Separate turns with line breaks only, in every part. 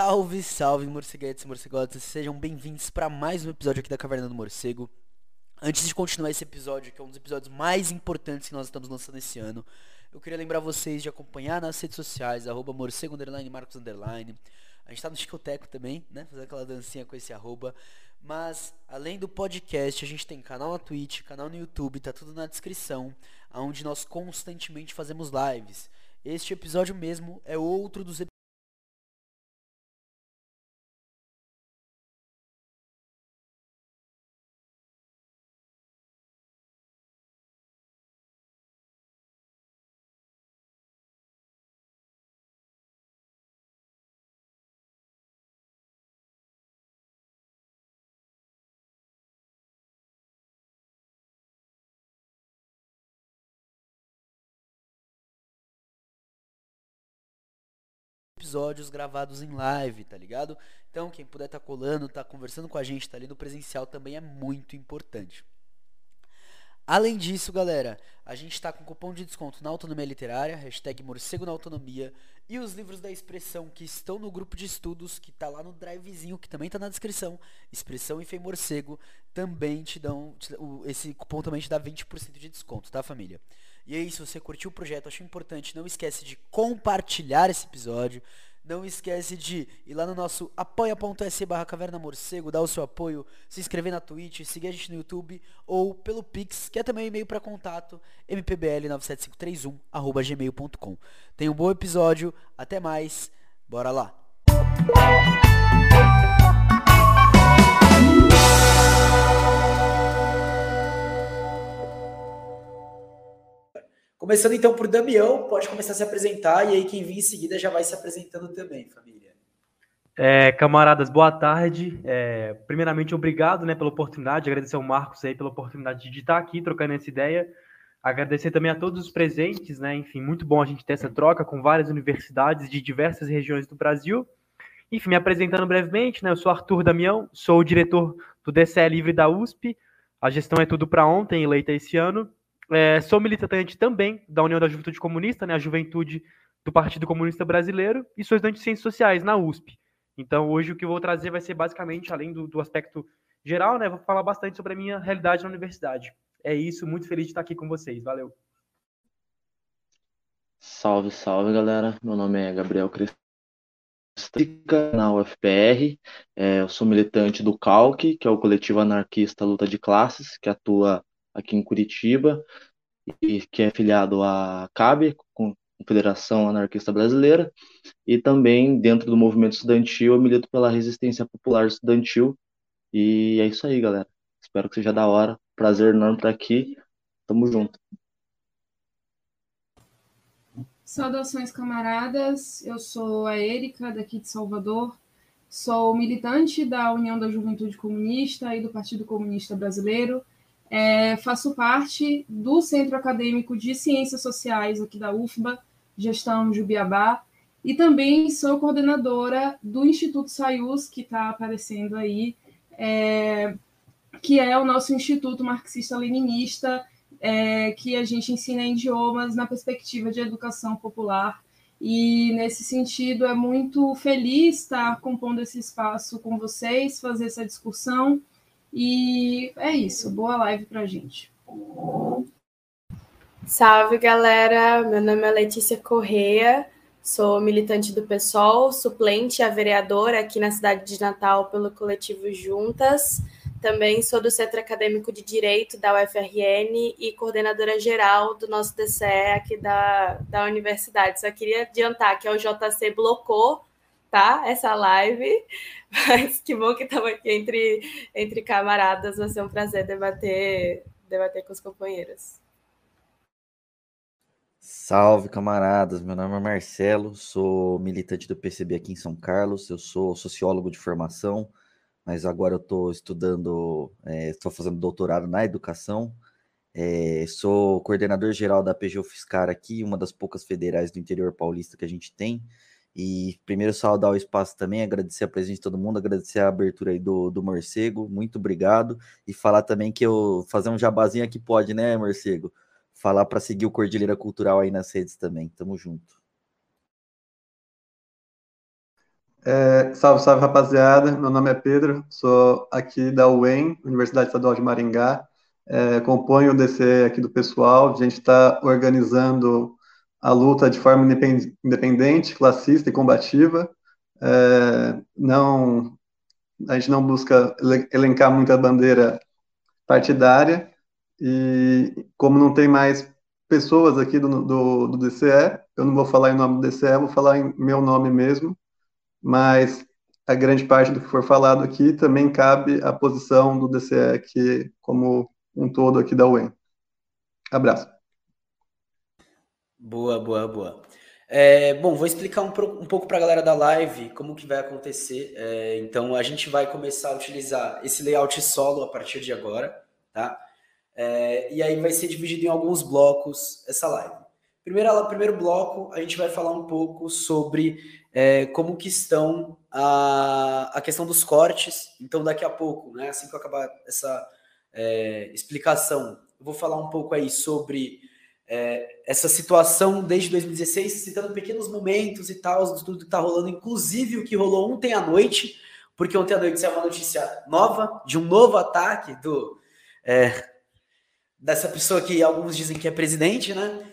Salve, salve, morceguetes e morcegotas, sejam bem-vindos para mais um episódio aqui da Caverna do Morcego. Antes de continuar esse episódio, que é um dos episódios mais importantes que nós estamos lançando esse ano, eu queria lembrar vocês de acompanhar nas redes sociais, arroba morcego underline, marcos underline. A gente tá no Chicoteco também, né? Fazer aquela dancinha com esse arroba. Mas, além do podcast, a gente tem canal na Twitch, canal no YouTube, tá tudo na descrição, onde nós constantemente fazemos lives. Este episódio mesmo é outro dos episódios gravados em live, tá ligado? Então, quem puder tá colando, tá conversando com a gente, tá ali no presencial também é muito importante. Além disso, galera, a gente está com cupom de desconto na Autonomia Literária, hashtag Morcego na Autonomia, e os livros da Expressão que estão no grupo de estudos, que está lá no drivezinho, que também está na descrição, Expressão e Fei Morcego, também te dão, esse cupom também te dá 20% de desconto, tá família? E aí, se você curtiu o projeto, achou importante, não esquece de compartilhar esse episódio. Não esquece de ir lá no nosso apoia.se barra caverna morcego, dar o seu apoio, se inscrever na Twitch, seguir a gente no YouTube ou pelo Pix, que é também e-mail para contato, mpbl97531 arroba gmail.com. Tenha um bom episódio, até mais, bora lá! Começando então por Damião, pode começar a se apresentar e aí quem vir em seguida já vai se apresentando também, família.
É, camaradas, boa tarde. É, primeiramente, obrigado né, pela oportunidade, agradecer ao Marcos aí pela oportunidade de estar aqui trocando essa ideia. Agradecer também a todos os presentes, né? Enfim, muito bom a gente ter essa troca com várias universidades de diversas regiões do Brasil. Enfim, me apresentando brevemente, né? Eu sou Arthur Damião, sou o diretor do DCE Livre da USP. A gestão é tudo para ontem, eleita esse ano. É, sou militante também da União da Juventude Comunista, né, a juventude do Partido Comunista Brasileiro, e sou estudante de Ciências Sociais na USP. Então, hoje o que eu vou trazer vai ser basicamente, além do, do aspecto geral, né, vou falar bastante sobre a minha realidade na universidade. É isso, muito feliz de estar aqui com vocês. Valeu.
Salve, salve, galera. Meu nome é Gabriel Cristica, na UFPR. É, eu sou militante do CALC, que é o Coletivo Anarquista Luta de Classes, que atua aqui em Curitiba, e que é filiado à CAB, Confederação Anarquista Brasileira, e também dentro do movimento estudantil eu milito pela resistência popular estudantil. E é isso aí, galera. Espero que seja da hora. Prazer enorme estar aqui. Tamo junto.
Saudações, camaradas. Eu sou a Érica, daqui de Salvador. Sou militante da União da Juventude Comunista e do Partido Comunista Brasileiro. É, faço parte do Centro Acadêmico de Ciências Sociais aqui da UFBA, gestão Jubiabá, e também sou coordenadora do Instituto Sayus, que está aparecendo aí, é, que é o nosso Instituto Marxista-Leninista, é, que a gente ensina idiomas na perspectiva de educação popular. E, nesse sentido, é muito feliz estar compondo esse espaço com vocês, fazer essa discussão e é isso. Boa live pra gente.
Salve, galera. Meu nome é Letícia Correia. Sou militante do PSOL, suplente a vereadora aqui na cidade de Natal pelo coletivo Juntas. Também sou do Centro Acadêmico de Direito da UFRN e coordenadora geral do nosso DCE aqui da, da universidade. Só queria adiantar que o JC blocou tá? Essa live. Mas que bom que estamos aqui entre, entre camaradas. Vai ser um prazer debater, debater com os companheiros.
Salve, camaradas. Meu nome é Marcelo, sou militante do PCB aqui em São Carlos. Eu sou sociólogo de formação, mas agora eu estou estudando, estou é, fazendo doutorado na educação. É, sou coordenador geral da PGU Fiscar aqui, uma das poucas federais do interior paulista que a gente tem. E primeiro saudar o espaço também, agradecer a presença de todo mundo, agradecer a abertura aí do, do Morcego, muito obrigado. E falar também que eu fazer um jabazinho aqui pode, né, Morcego? Falar para seguir o Cordilheira Cultural aí nas redes também. Tamo junto.
É, salve, salve, rapaziada. Meu nome é Pedro, sou aqui da UEM, Universidade Estadual de Maringá. É, componho o DC aqui do pessoal. A gente está organizando a luta de forma independente, classista e combativa. É, não, a gente não busca elencar muita bandeira partidária. E como não tem mais pessoas aqui do, do, do DCE, eu não vou falar em nome do DCE, vou falar em meu nome mesmo mas a grande parte do que for falado aqui também cabe à posição do DCE como um todo aqui da UEM. Abraço.
Boa, boa, boa. É, bom, vou explicar um, um pouco para a galera da live como que vai acontecer. É, então, a gente vai começar a utilizar esse layout solo a partir de agora, tá? É, e aí vai ser dividido em alguns blocos essa live. Primeiro, primeiro bloco, a gente vai falar um pouco sobre é, como que estão a, a questão dos cortes. Então, daqui a pouco, né, assim que eu acabar essa é, explicação, eu vou falar um pouco aí sobre é, essa situação desde 2016, citando pequenos momentos e tal, de tudo que está rolando, inclusive o que rolou ontem à noite, porque ontem à noite saiu uma notícia nova de um novo ataque do é, dessa pessoa que alguns dizem que é presidente, né?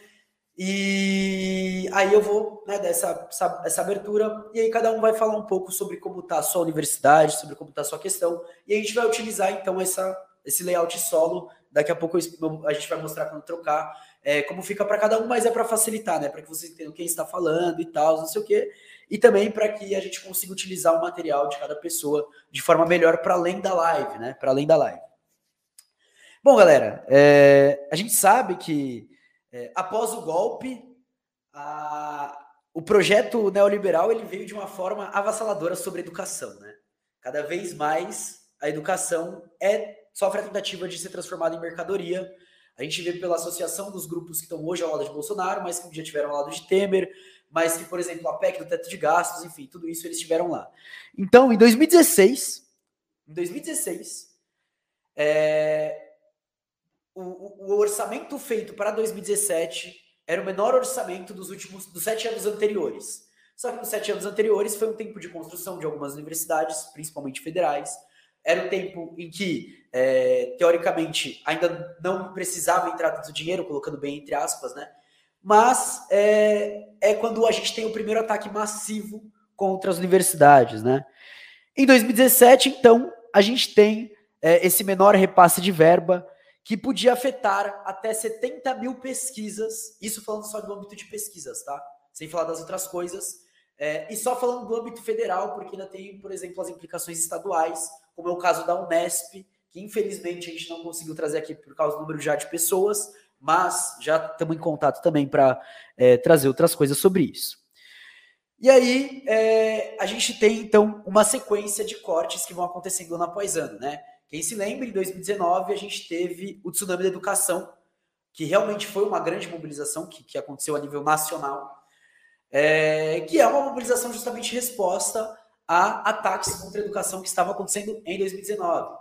E aí eu vou né, dar essa, essa, essa, abertura, e aí cada um vai falar um pouco sobre como está a sua universidade, sobre como está a sua questão, e a gente vai utilizar então essa, esse layout solo. Daqui a pouco a gente vai mostrar quando trocar é, como fica para cada um, mas é para facilitar, né? Para que vocês entendam quem está falando e tal, não sei o quê. E também para que a gente consiga utilizar o material de cada pessoa de forma melhor para além da live, né? Para além da live. Bom, galera, é, a gente sabe que é, após o golpe, a, o projeto neoliberal ele veio de uma forma avassaladora sobre a educação. Né? Cada vez mais a educação é sofre a tentativa de ser transformada em mercadoria. A gente vê pela associação dos grupos que estão hoje ao lado de Bolsonaro, mas que um dia tiveram ao lado de Temer, mas que, por exemplo, a PEC do teto de gastos, enfim, tudo isso eles tiveram lá. Então, em 2016, em 2016, é, o, o, orçamento feito para 2017 era o menor orçamento dos últimos dos sete anos anteriores. Só que nos sete anos anteriores foi um tempo de construção de algumas universidades, principalmente federais. Era o tempo em que, é, teoricamente, ainda não precisava entrar tanto dinheiro, colocando bem entre aspas, né? Mas é, é quando a gente tem o primeiro ataque massivo contra as universidades, né? Em 2017, então, a gente tem é, esse menor repasse de verba que podia afetar até 70 mil pesquisas, isso falando só do âmbito de pesquisas, tá? Sem falar das outras coisas. É, e só falando do âmbito federal, porque ainda tem, por exemplo, as implicações estaduais, como é o caso da Unesp, que infelizmente a gente não conseguiu trazer aqui por causa do número já de pessoas, mas já estamos em contato também para é, trazer outras coisas sobre isso. E aí, é, a gente tem então uma sequência de cortes que vão acontecendo ano após ano, né? Quem se lembra, em 2019 a gente teve o tsunami da educação, que realmente foi uma grande mobilização que, que aconteceu a nível nacional, é, que é uma mobilização justamente resposta a ataques contra a educação que estavam acontecendo em 2019.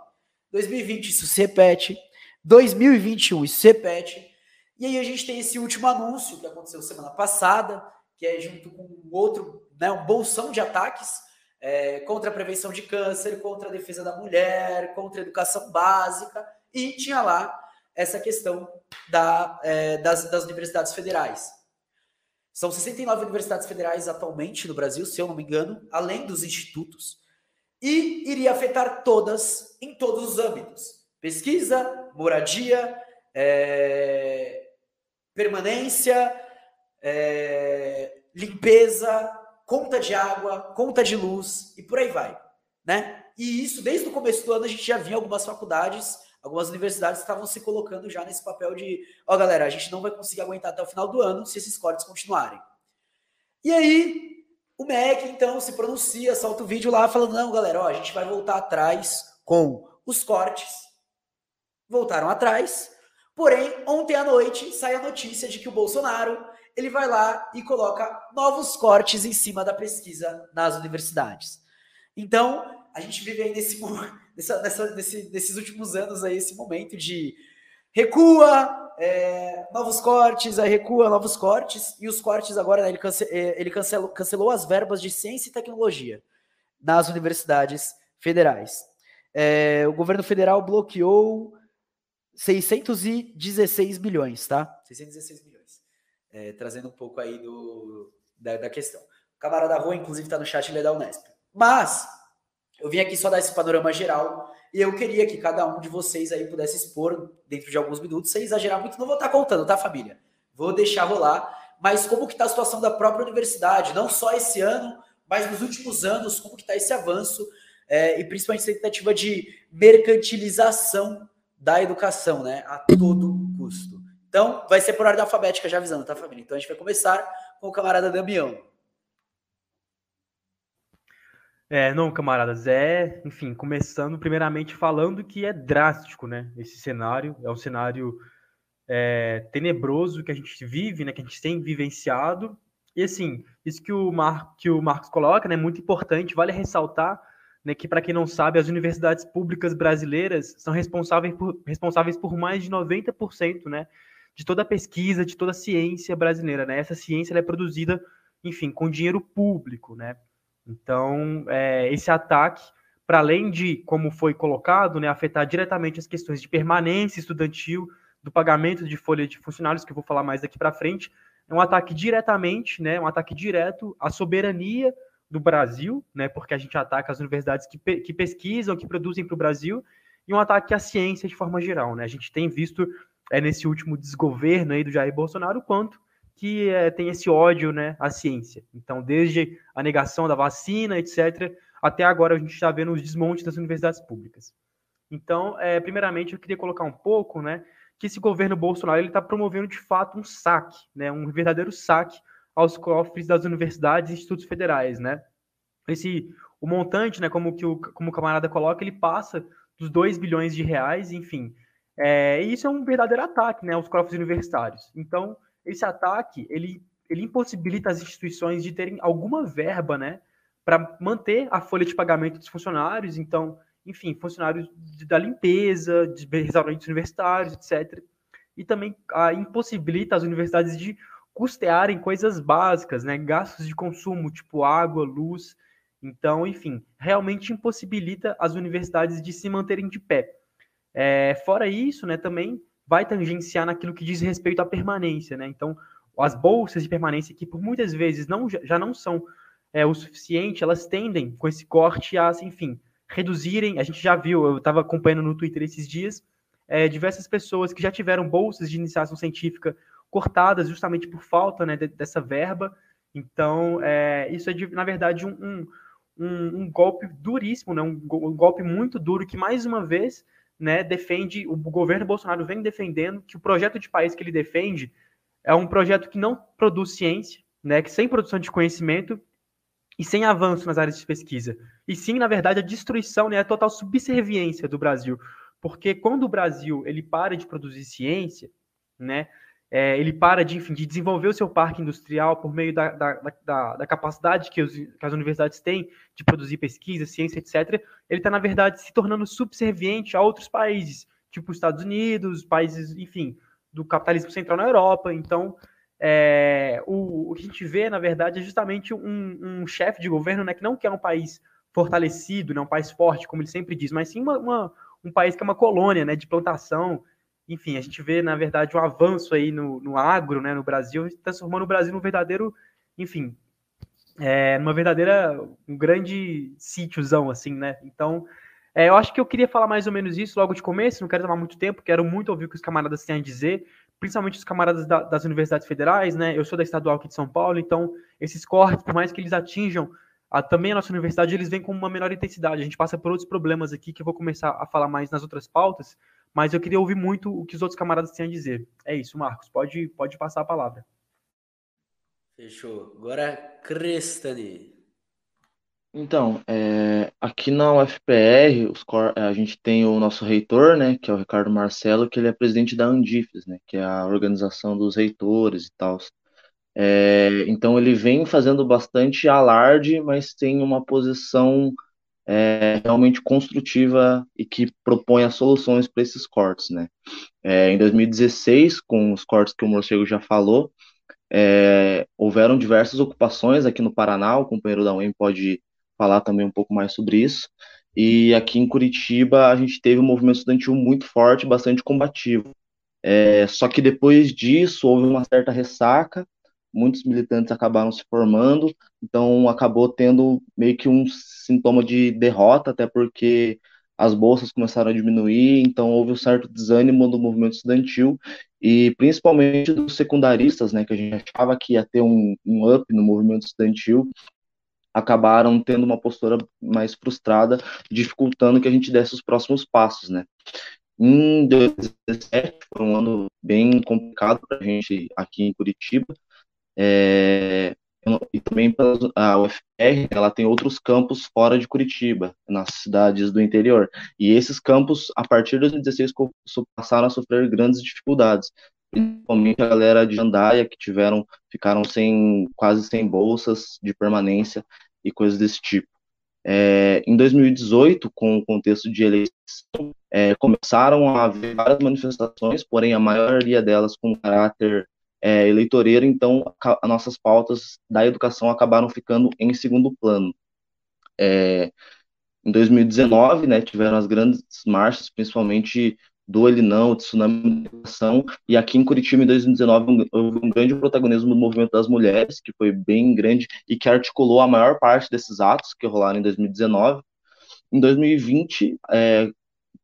2020 isso se repete, 2021 isso se repete, e aí a gente tem esse último anúncio que aconteceu semana passada, que é junto com outro, né, um bolsão de ataques é, contra a prevenção de câncer, contra a defesa da mulher, contra a educação básica, e tinha lá essa questão da, é, das, das universidades federais. São 69 universidades federais atualmente no Brasil, se eu não me engano, além dos institutos, e iria afetar todas, em todos os âmbitos: pesquisa, moradia, é, permanência, é, limpeza, conta de água, conta de luz e por aí vai, né? E isso desde o começo do ano a gente já via algumas faculdades, algumas universidades estavam se colocando já nesse papel de, ó, oh, galera, a gente não vai conseguir aguentar até o final do ano se esses cortes continuarem. E aí o MEC então se pronuncia, solta o vídeo lá falando, não, galera, ó, a gente vai voltar atrás com os cortes. Voltaram atrás. Porém, ontem à noite sai a notícia de que o Bolsonaro ele vai lá e coloca novos cortes em cima da pesquisa nas universidades. Então, a gente vive aí nesse, nessa, nessa, nesse, nesses últimos anos aí esse momento de recua, é, novos cortes, aí recua, novos cortes, e os cortes agora, né, ele, cance, é, ele cancelou, cancelou as verbas de ciência e tecnologia.
nas universidades federais. É, o governo federal bloqueou 616 milhões, tá? 616 milhões. É, trazendo um pouco aí do, da, da questão. O camarada Rua, inclusive, está no chat, ele é da Unesp. Mas, eu vim aqui só dar esse panorama geral e eu queria que cada um de vocês aí pudesse expor dentro de alguns minutos, sem exagerar muito, não vou estar contando, tá, família? Vou deixar rolar. Mas como que está a situação da própria universidade? Não só esse ano, mas nos últimos anos, como que está esse avanço é, e principalmente essa tentativa de mercantilização da educação, né? A todo custo. Então, vai ser por ordem alfabética, já avisando, tá, família? Então, a gente vai começar com o camarada Damião.
É, não, camaradas, é, enfim, começando primeiramente falando que é drástico, né? Esse cenário é um cenário é, tenebroso que a gente vive, né? Que a gente tem vivenciado. E assim, isso que o, Mar, que o Marcos coloca, né? Muito importante, vale ressaltar né, que, para quem não sabe, as universidades públicas brasileiras são responsáveis por, responsáveis por mais de 90% né, de toda a pesquisa, de toda a ciência brasileira. Né? Essa ciência é produzida, enfim, com dinheiro público. Né? Então, é, esse ataque, para além de, como foi colocado, né, afetar diretamente as questões de permanência estudantil, do pagamento de folha de funcionários, que eu vou falar mais daqui para frente, é um ataque diretamente, né, um ataque direto à soberania do Brasil, né, porque a gente ataca as universidades que, que pesquisam, que produzem para o Brasil, e um ataque à ciência de forma geral. Né? A gente tem visto é, nesse último desgoverno aí do Jair Bolsonaro quanto que é, tem esse ódio né, à ciência. Então, desde a negação da vacina, etc., até agora a gente está vendo os desmontes das universidades públicas. Então, é, primeiramente, eu queria colocar um pouco né, que esse governo Bolsonaro está promovendo de fato um saque, né, um verdadeiro saque aos cofres das universidades e institutos federais, né? Esse, o montante, né, como, que o, como o camarada coloca, ele passa dos 2 bilhões de reais, enfim. É, e isso é um verdadeiro ataque né, aos cofres universitários. Então, esse ataque, ele, ele impossibilita as instituições de terem alguma verba, né, para manter a folha de pagamento dos funcionários, então, enfim, funcionários da limpeza, de restaurantes universitários, etc. E também a, impossibilita as universidades de custearem coisas básicas, né? Gastos de consumo, tipo água, luz. Então, enfim, realmente impossibilita as universidades de se manterem de pé. É, fora isso, né, também vai tangenciar naquilo que diz respeito à permanência, né? Então, as bolsas de permanência, que por muitas vezes não, já não são é, o suficiente, elas tendem, com esse corte, a, enfim, reduzirem. A gente já viu, eu estava acompanhando no Twitter esses dias, é, diversas pessoas que já tiveram bolsas de iniciação científica cortadas justamente por falta né, dessa verba. Então, é, isso é, de, na verdade, um, um, um, golpe duríssimo, né, um, golpe muito duro que, mais uma vez, né, defende, o governo Bolsonaro vem defendendo que o projeto de país que ele defende é um projeto que não produz ciência, né, que sem produção de conhecimento e sem avanço nas áreas de pesquisa. E sim, na verdade, a destruição, né, a total subserviência do Brasil. Porque quando o Brasil ele para de produzir ciência, né, é, ele para de, enfim, de desenvolver o seu parque industrial por meio da, da, da, da capacidade que, os, que, as universidades têm de produzir pesquisa, ciência, etc., ele está, na verdade, se tornando subserviente a outros países, tipo os Estados Unidos, países, enfim, do capitalismo central na Europa. Então, é, o, o, que a gente vê, na verdade, é justamente um, um chefe de governo né, que não quer um país fortalecido, né, um país forte, como ele sempre diz, mas sim uma, uma, um país que é uma colônia né, de plantação, enfim, a gente vê, na verdade, um avanço aí no, no agro, né, no Brasil, transformando o Brasil num verdadeiro, enfim, é, numa verdadeira, um grande sítiozão, assim, né? Então, é, eu acho que eu queria falar mais ou menos isso logo de começo, não quero tomar muito tempo, quero muito ouvir o que os camaradas têm a dizer, principalmente os camaradas da, das universidades federais, né? Eu sou da estadual aqui de São Paulo, então esses cortes, por mais que eles atinjam a, também a nossa universidade, eles vêm com uma menor intensidade. A gente passa por outros problemas aqui que eu vou começar a falar mais nas outras pautas, mas eu queria ouvir muito o que os outros camaradas têm a dizer. É isso, Marcos, pode, pode passar a palavra.
Fechou. Agora, Crestani.
Então, é, aqui na UFPR, os, a gente tem o nosso reitor, né, que é o Ricardo Marcelo, que ele é presidente da Andifes, né, que é a organização dos reitores e tal. É, então ele vem fazendo bastante alarde, mas tem uma posição é, realmente construtiva e que propõe as soluções para esses cortes, né? É, em 2016, com os cortes que o Morcego já falou, é, houveram diversas ocupações aqui no Paraná, o companheiro da UEM pode falar também um pouco mais sobre isso. E aqui em Curitiba a gente teve um movimento estudantil muito forte, bastante combativo. É, só que depois disso houve uma certa ressaca, muitos militantes acabaram se formando, então acabou tendo meio que um sintoma de derrota, até porque as bolsas começaram a diminuir, então houve um certo desânimo do movimento estudantil e principalmente dos secundaristas, né, que a gente achava que ia ter um, um up no movimento estudantil, acabaram tendo uma postura mais frustrada, dificultando que a gente desse os próximos passos, né. Em 2017 foi um ano bem complicado para a gente aqui em Curitiba, é, e também a UFR, ela tem outros campos fora de Curitiba, nas cidades do interior. E esses campos, a partir de 2016, passaram a sofrer grandes dificuldades, principalmente a galera de Jandaia, que tiveram, ficaram sem, quase sem bolsas de permanência e coisas desse tipo. É, em 2018, com o contexto de eleição, é, começaram a haver várias manifestações, porém a maioria delas com caráter é, eleitoreiro, então as nossas pautas da educação acabaram ficando em segundo plano. É, em 2019, né, tiveram as grandes marchas, principalmente do Ele Não, Tsunami da Educação, e aqui em Curitiba, em 2019, houve um grande protagonismo do movimento das mulheres, que foi bem grande e que articulou a maior parte desses atos que rolaram em 2019. Em 2020, é,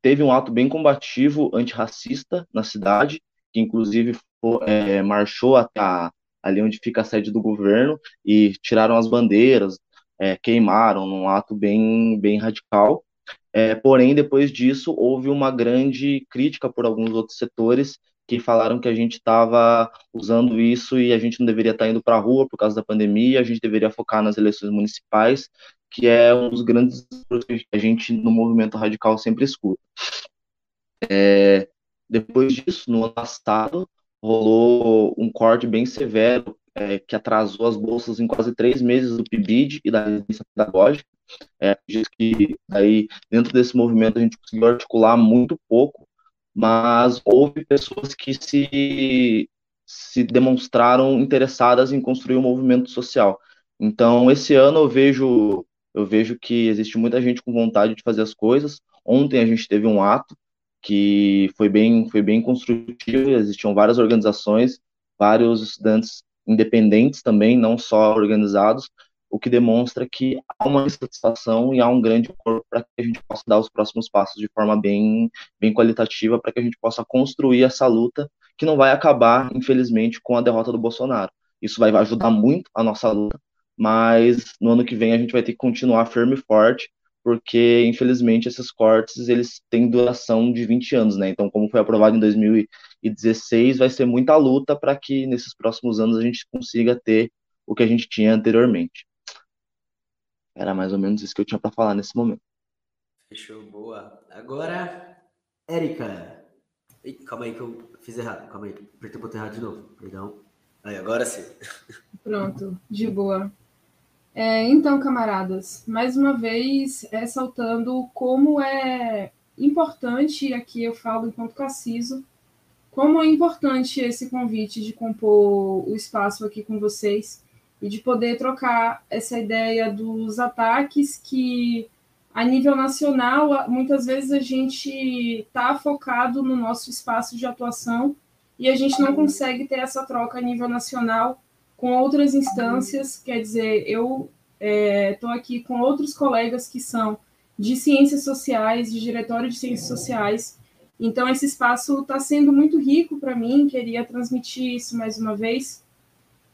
teve um ato bem combativo antirracista na cidade, que inclusive é, marchou até a, ali onde fica a sede do governo e tiraram as bandeiras, é, queimaram num ato bem, bem radical. É, porém, depois disso, houve uma grande crítica por alguns outros setores que falaram que a gente estava usando isso e a gente não deveria estar tá indo para a rua por causa da pandemia, a gente deveria focar nas eleições municipais, que é um dos grandes que a gente no movimento radical sempre escuta. É, depois disso, no ano passado, rolou um corte bem severo é, que atrasou as bolsas em quase três meses do PIBID e da residência pedagógica. É, diz que aí dentro desse movimento a gente conseguiu articular muito pouco, mas houve pessoas que se, se demonstraram interessadas em construir um movimento social. Então, esse ano eu vejo eu vejo que existe muita gente com vontade de fazer as coisas. Ontem a gente teve um ato que foi bem, foi bem construtivo, existiam várias organizações, vários estudantes independentes também, não só organizados, o que demonstra que há uma insatisfação e há um grande corpo para que a gente possa dar os próximos passos de forma bem, bem qualitativa, para que a gente possa construir essa luta que não vai acabar, infelizmente, com a derrota do Bolsonaro. Isso vai ajudar muito a nossa luta, mas no ano que vem a gente vai ter que continuar firme e forte porque infelizmente esses cortes eles têm duração de 20 anos, né? Então, como foi aprovado em 2016, vai ser muita luta para que nesses próximos anos a gente consiga ter o que a gente tinha anteriormente. Era mais ou menos isso que eu tinha para falar nesse momento.
Fechou, boa. Agora, Érica. Calma aí que eu fiz errado. Calma aí, apertei o botão errado de novo. Perdão. Aí, agora sim.
Pronto, de boa. É, então, camaradas, mais uma vez ressaltando como é importante, aqui eu falo enquanto Cassiso, como é importante esse convite de compor o espaço aqui com vocês e de poder trocar essa ideia dos ataques que, a nível nacional, muitas vezes a gente está focado no nosso espaço de atuação e a gente não consegue ter essa troca a nível nacional com outras instâncias, quer dizer, eu estou é, aqui com outros colegas que são de ciências sociais, de diretório de ciências sociais. Então, esse espaço está sendo muito rico para mim, queria transmitir isso mais uma vez.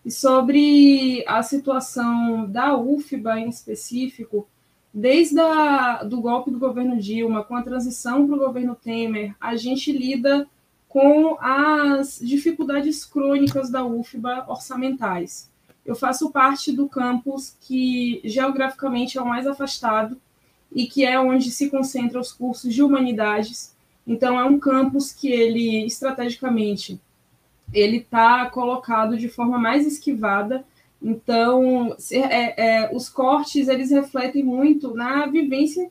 E sobre a situação da UFBA em específico, desde o do golpe do governo Dilma, com a transição para o governo Temer, a gente lida com as dificuldades crônicas da UFBA orçamentais. Eu faço parte do campus que geograficamente é o mais afastado e que é onde se concentram os cursos de humanidades. Então é um campus que ele estrategicamente ele está colocado de forma mais esquivada. Então é, é, os cortes eles refletem muito na vivência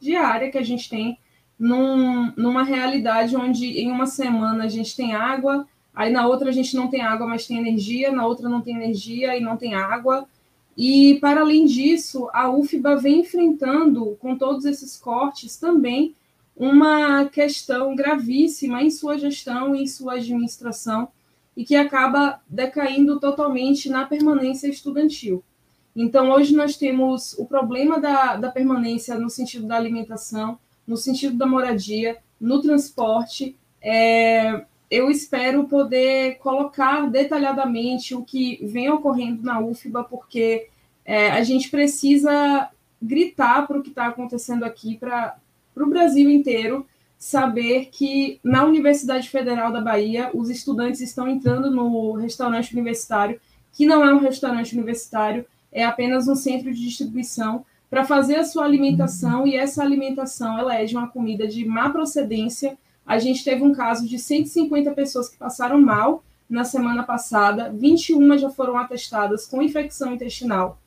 diária que a gente tem num, numa realidade onde em uma semana a gente tem água, aí na outra a gente não tem água, mas tem energia, na outra não tem energia e não tem água. E, para além disso, a UFBA vem enfrentando, com todos esses cortes, também uma questão gravíssima em sua gestão em sua administração, e que acaba decaindo totalmente na permanência estudantil. Então, hoje nós temos o problema da, da permanência no sentido da alimentação, no sentido da moradia, no transporte. É, eu espero poder colocar detalhadamente o que vem ocorrendo na UFBA, porque é, a gente precisa gritar para o que está acontecendo aqui, para o Brasil inteiro saber que na Universidade Federal da Bahia os estudantes estão entrando no restaurante universitário, que não é um restaurante universitário, é apenas um centro de distribuição para fazer a sua alimentação e essa alimentação ela é de uma comida de má procedência. A gente teve um caso de 150 pessoas que passaram mal na semana passada, 21 já foram atestadas com infecção intestinal.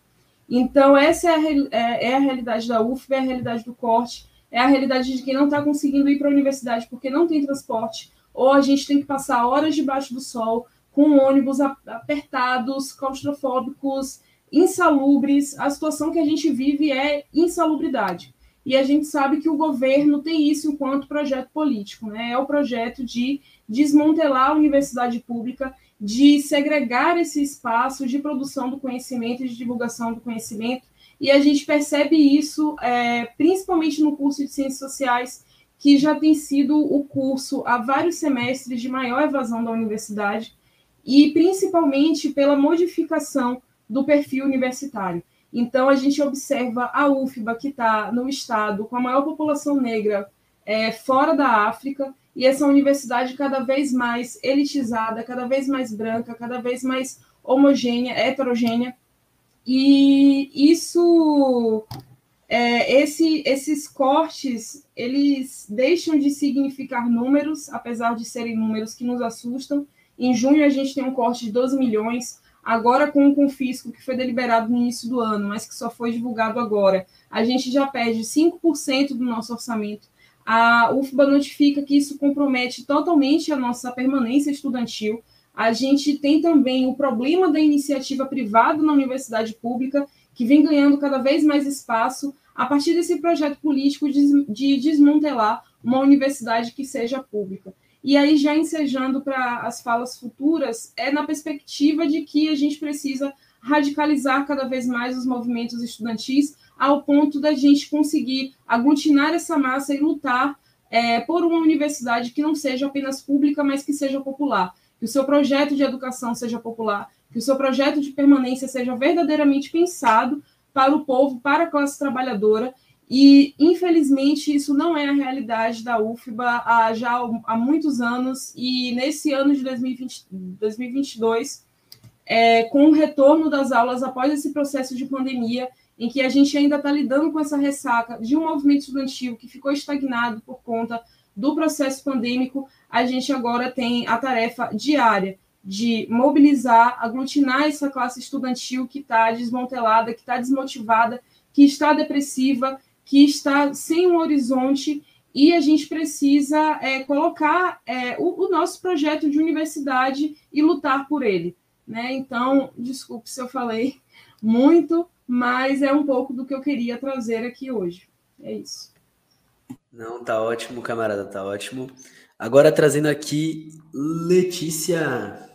Então, essa é a, é, é a realidade da UFB, é a realidade do corte, é a realidade de quem não está conseguindo ir para a universidade porque não tem transporte, ou a gente tem que passar horas debaixo do sol, com ônibus apertados, claustrofóbicos, insalubres. A situação que a gente vive é insalubridade. E a gente sabe que o governo tem isso enquanto projeto político, né? É o projeto de desmantelar a universidade pública, de segregar esse espaço de produção do conhecimento e de divulgação do conhecimento. E a gente percebe isso é, principalmente no curso de Ciências Sociais, que já tem sido o curso há vários semestres de maior evasão da universidade, e principalmente pela modificação do perfil universitário. Então, a gente observa a UFBA, que está no estado com a maior população negra é, fora da África, e essa universidade cada vez mais elitizada, cada vez mais branca, cada vez mais homogênea, heterogênea. E isso, é, esse, esses cortes, eles deixam de significar números, apesar de serem números que nos assustam. Em junho, a gente tem um corte de 12 milhões, Agora, com o confisco que foi deliberado no início do ano, mas que só foi divulgado agora, a gente já perde 5% do nosso orçamento. A UFBA notifica que isso compromete totalmente a nossa permanência estudantil. A gente tem também o problema da iniciativa privada na universidade pública, que vem ganhando cada vez mais espaço a partir desse projeto político de desmantelar uma universidade que seja pública. E aí, já ensejando para as falas futuras, é na perspectiva de que a gente precisa radicalizar cada vez mais os movimentos estudantis, ao ponto da gente conseguir aglutinar essa massa e lutar é, por uma universidade que não seja apenas pública, mas que seja popular. Que o seu projeto de educação seja popular, que o seu projeto de permanência seja verdadeiramente pensado para o povo, para a classe trabalhadora e, infelizmente, isso não é a realidade da UFBA há já há muitos anos, e nesse ano de 2020, 2022, é, com o retorno das aulas após esse processo de pandemia, em que a gente ainda está lidando com essa ressaca de um movimento estudantil que ficou estagnado por conta do processo pandêmico, a gente agora tem a tarefa diária de mobilizar, aglutinar essa classe estudantil que está desmantelada, que está desmotivada, que está depressiva que está sem um horizonte e a gente precisa é, colocar é, o, o, nosso projeto de universidade e lutar por ele. Né? Então, desculpe se eu falei muito, mas é um pouco do que eu queria trazer aqui hoje. É isso.
Não, tá ótimo, camarada, tá ótimo. Agora trazendo aqui Letícia.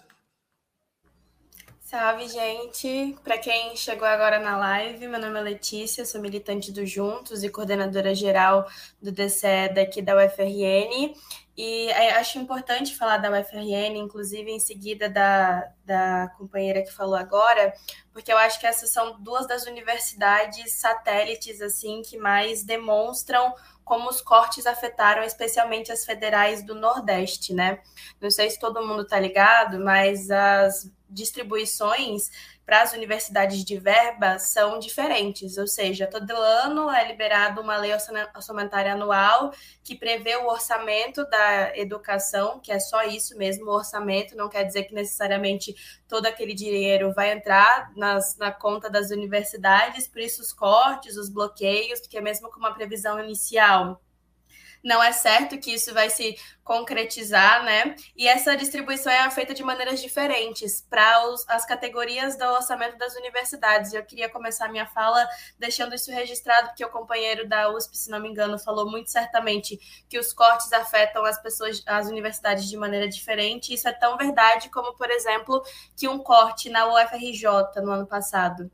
Salve, gente! Para quem chegou agora na live, meu nome é Letícia, sou militante do Juntos e coordenadora geral do DCE daqui da UFRN. E é, acho importante falar da UFRN, inclusive em seguida da, da companheira que falou agora, porque eu acho que essas são duas das universidades satélites assim que mais demonstram como os cortes afetaram especialmente as federais do Nordeste, né? Não sei se todo mundo está ligado, mas as distribuições para as universidades de verba são diferentes, ou seja, todo ano é liberado uma lei orçamentária anual que prevê o orçamento da educação, que é só isso mesmo, o orçamento, não quer dizer que necessariamente todo aquele dinheiro vai entrar nas, na conta das universidades, por isso os cortes, os bloqueios, porque mesmo com uma previsão inicial não é certo que isso vai se concretizar, né? E essa distribuição é feita de maneiras diferentes para as categorias do orçamento das universidades. Eu queria começar minha fala deixando isso registrado, porque o companheiro da USP, se não me engano, falou muito certamente que os cortes afetam as pessoas, as universidades de maneira diferente. Isso é tão verdade como, por exemplo, que um corte na UFRJ no ano passado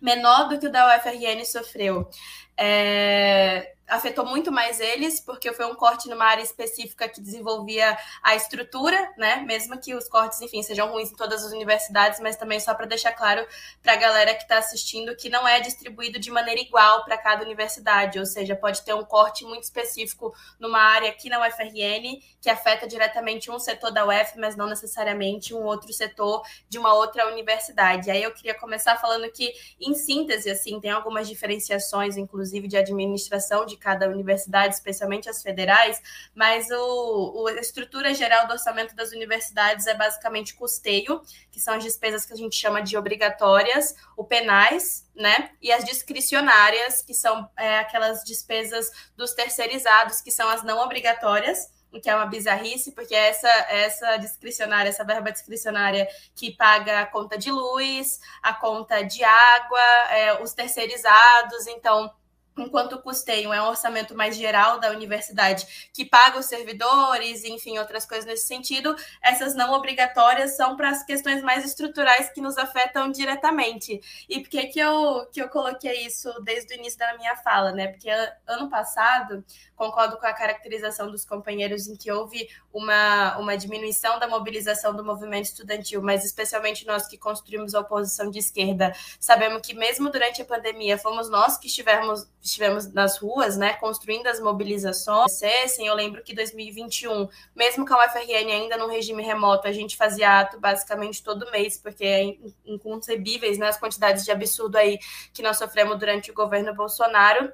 menor do que o da UFRN sofreu. É, afetou muito mais eles, porque foi um corte numa área específica que desenvolvia a estrutura, né? Mesmo que os cortes, enfim, sejam ruins em todas as universidades, mas também só para deixar claro para a galera que está assistindo que não é distribuído de maneira igual para cada universidade, ou seja, pode ter um corte muito específico numa área aqui na UFRN que afeta diretamente um setor da UF, mas não necessariamente um outro setor de uma outra universidade. Aí eu queria começar falando que, em síntese, assim, tem algumas diferenciações, inclusive de administração de cada universidade, especialmente as federais, mas o, o, a estrutura geral do orçamento das universidades é basicamente custeio, que são as despesas que a gente chama de obrigatórias, o penais, né? E as discricionárias, que são é, aquelas despesas dos terceirizados, que são as não obrigatórias o que é uma bizarrice, porque essa essa discricionária, essa verba discricionária que paga a conta de luz, a conta de água, é, os terceirizados, então enquanto custeio é um orçamento mais geral da universidade que paga os servidores, enfim, outras coisas nesse sentido, essas não obrigatórias são para as questões mais estruturais que nos afetam diretamente. E por que, que, eu, que eu coloquei isso desde o início da minha fala, né? Porque ano passado, concordo com a caracterização dos companheiros em que houve uma, uma diminuição da mobilização do movimento estudantil, mas especialmente nós que construímos a oposição de esquerda, sabemos que mesmo durante a pandemia fomos nós que estivemos, estivemos nas ruas, né, construindo as mobilizações. Eu lembro que 2021, mesmo com a UFRN ainda no regime remoto, a gente fazia ato basicamente todo mês, porque é inconcebíveis né, as quantidades de absurdo aí que nós sofremos durante o governo Bolsonaro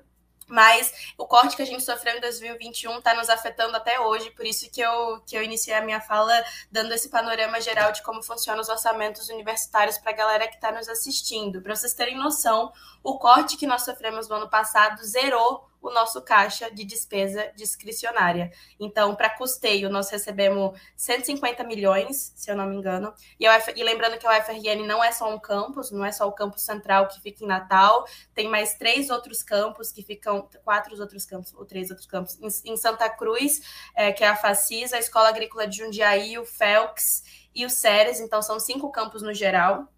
mas o corte que a gente sofreu em 2021 está nos afetando até hoje, por isso que eu, que eu iniciei a minha fala dando esse panorama geral de como funcionam os orçamentos universitários para a galera que está nos assistindo. Para vocês terem noção, o corte que nós sofremos no ano passado zerou o nosso caixa de despesa discricionária. Então, para custeio, nós recebemos 150 milhões, se eu não me engano. E, Uf... e, lembrando que a UFRN não é só um campus, não é só o campus central que fica em Natal, tem mais três outros campos que ficam, quatro outros campos, ou três outros campos, em, em Santa Cruz, é, que é a FACIS, a Escola Agrícola de Jundiaí, o FELX e o SERES, então são cinco campos no geral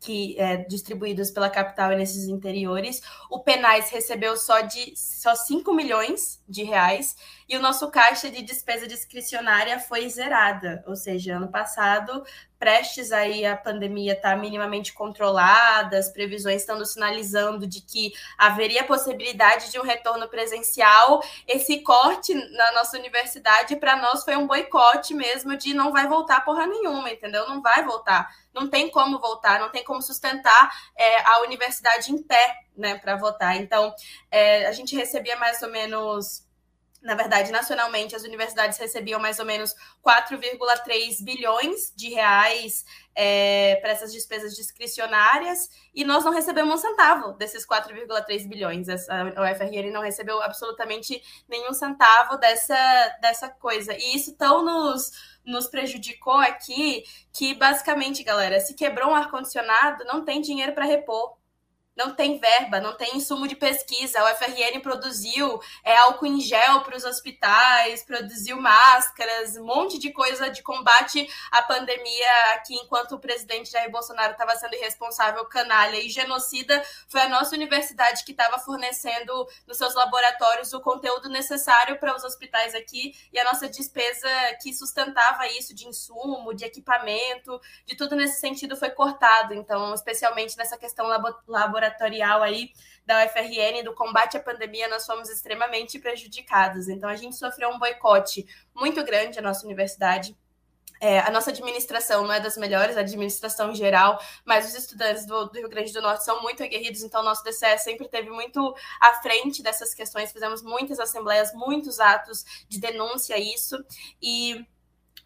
que é, distribuídos pela capital e nesses interiores. O Penais recebeu só de só 5 milhões de reais e o nosso caixa de despesa discricionária foi zerada, ou seja, ano passado, prestes aí a pandemia estar tá minimamente controlada, as previsões estando sinalizando de que haveria possibilidade de um retorno presencial, esse corte na nossa universidade para nós foi um boicote mesmo de não vai voltar porra nenhuma, entendeu? Não vai voltar não tem como voltar, não tem como sustentar é, a universidade em pé, né, para votar. Então, é, a gente recebia mais ou menos na verdade, nacionalmente, as universidades recebiam mais ou menos 4,3 bilhões de reais é, para essas despesas discricionárias, e nós não recebemos um centavo desses 4,3 bilhões. A UFRN não recebeu absolutamente nenhum centavo dessa, dessa coisa. E isso tão nos, nos prejudicou aqui que, basicamente, galera, se quebrou um ar-condicionado, não tem dinheiro para repor não tem verba, não tem insumo de pesquisa. O FRN produziu é, álcool em gel para os hospitais, produziu máscaras, um monte de coisa de combate à pandemia aqui, enquanto o presidente Jair Bolsonaro estava sendo irresponsável, canalha e genocida. Foi a nossa universidade que estava fornecendo nos seus laboratórios o conteúdo necessário para os hospitais aqui e a nossa despesa que sustentava isso de insumo, de equipamento, de tudo nesse sentido foi cortado. Então, especialmente nessa questão laboratorial laboratorial aí da UFRN do combate à pandemia, nós fomos extremamente prejudicados. Então, a gente sofreu um boicote muito grande, a nossa universidade. É, a nossa administração não é das melhores, a administração geral, mas os estudantes do, do, Rio Grande do Norte são muito aguerridos, então nosso DCE sempre teve muito à frente dessas questões, fizemos muitas assembleias, muitos atos de denúncia a isso, e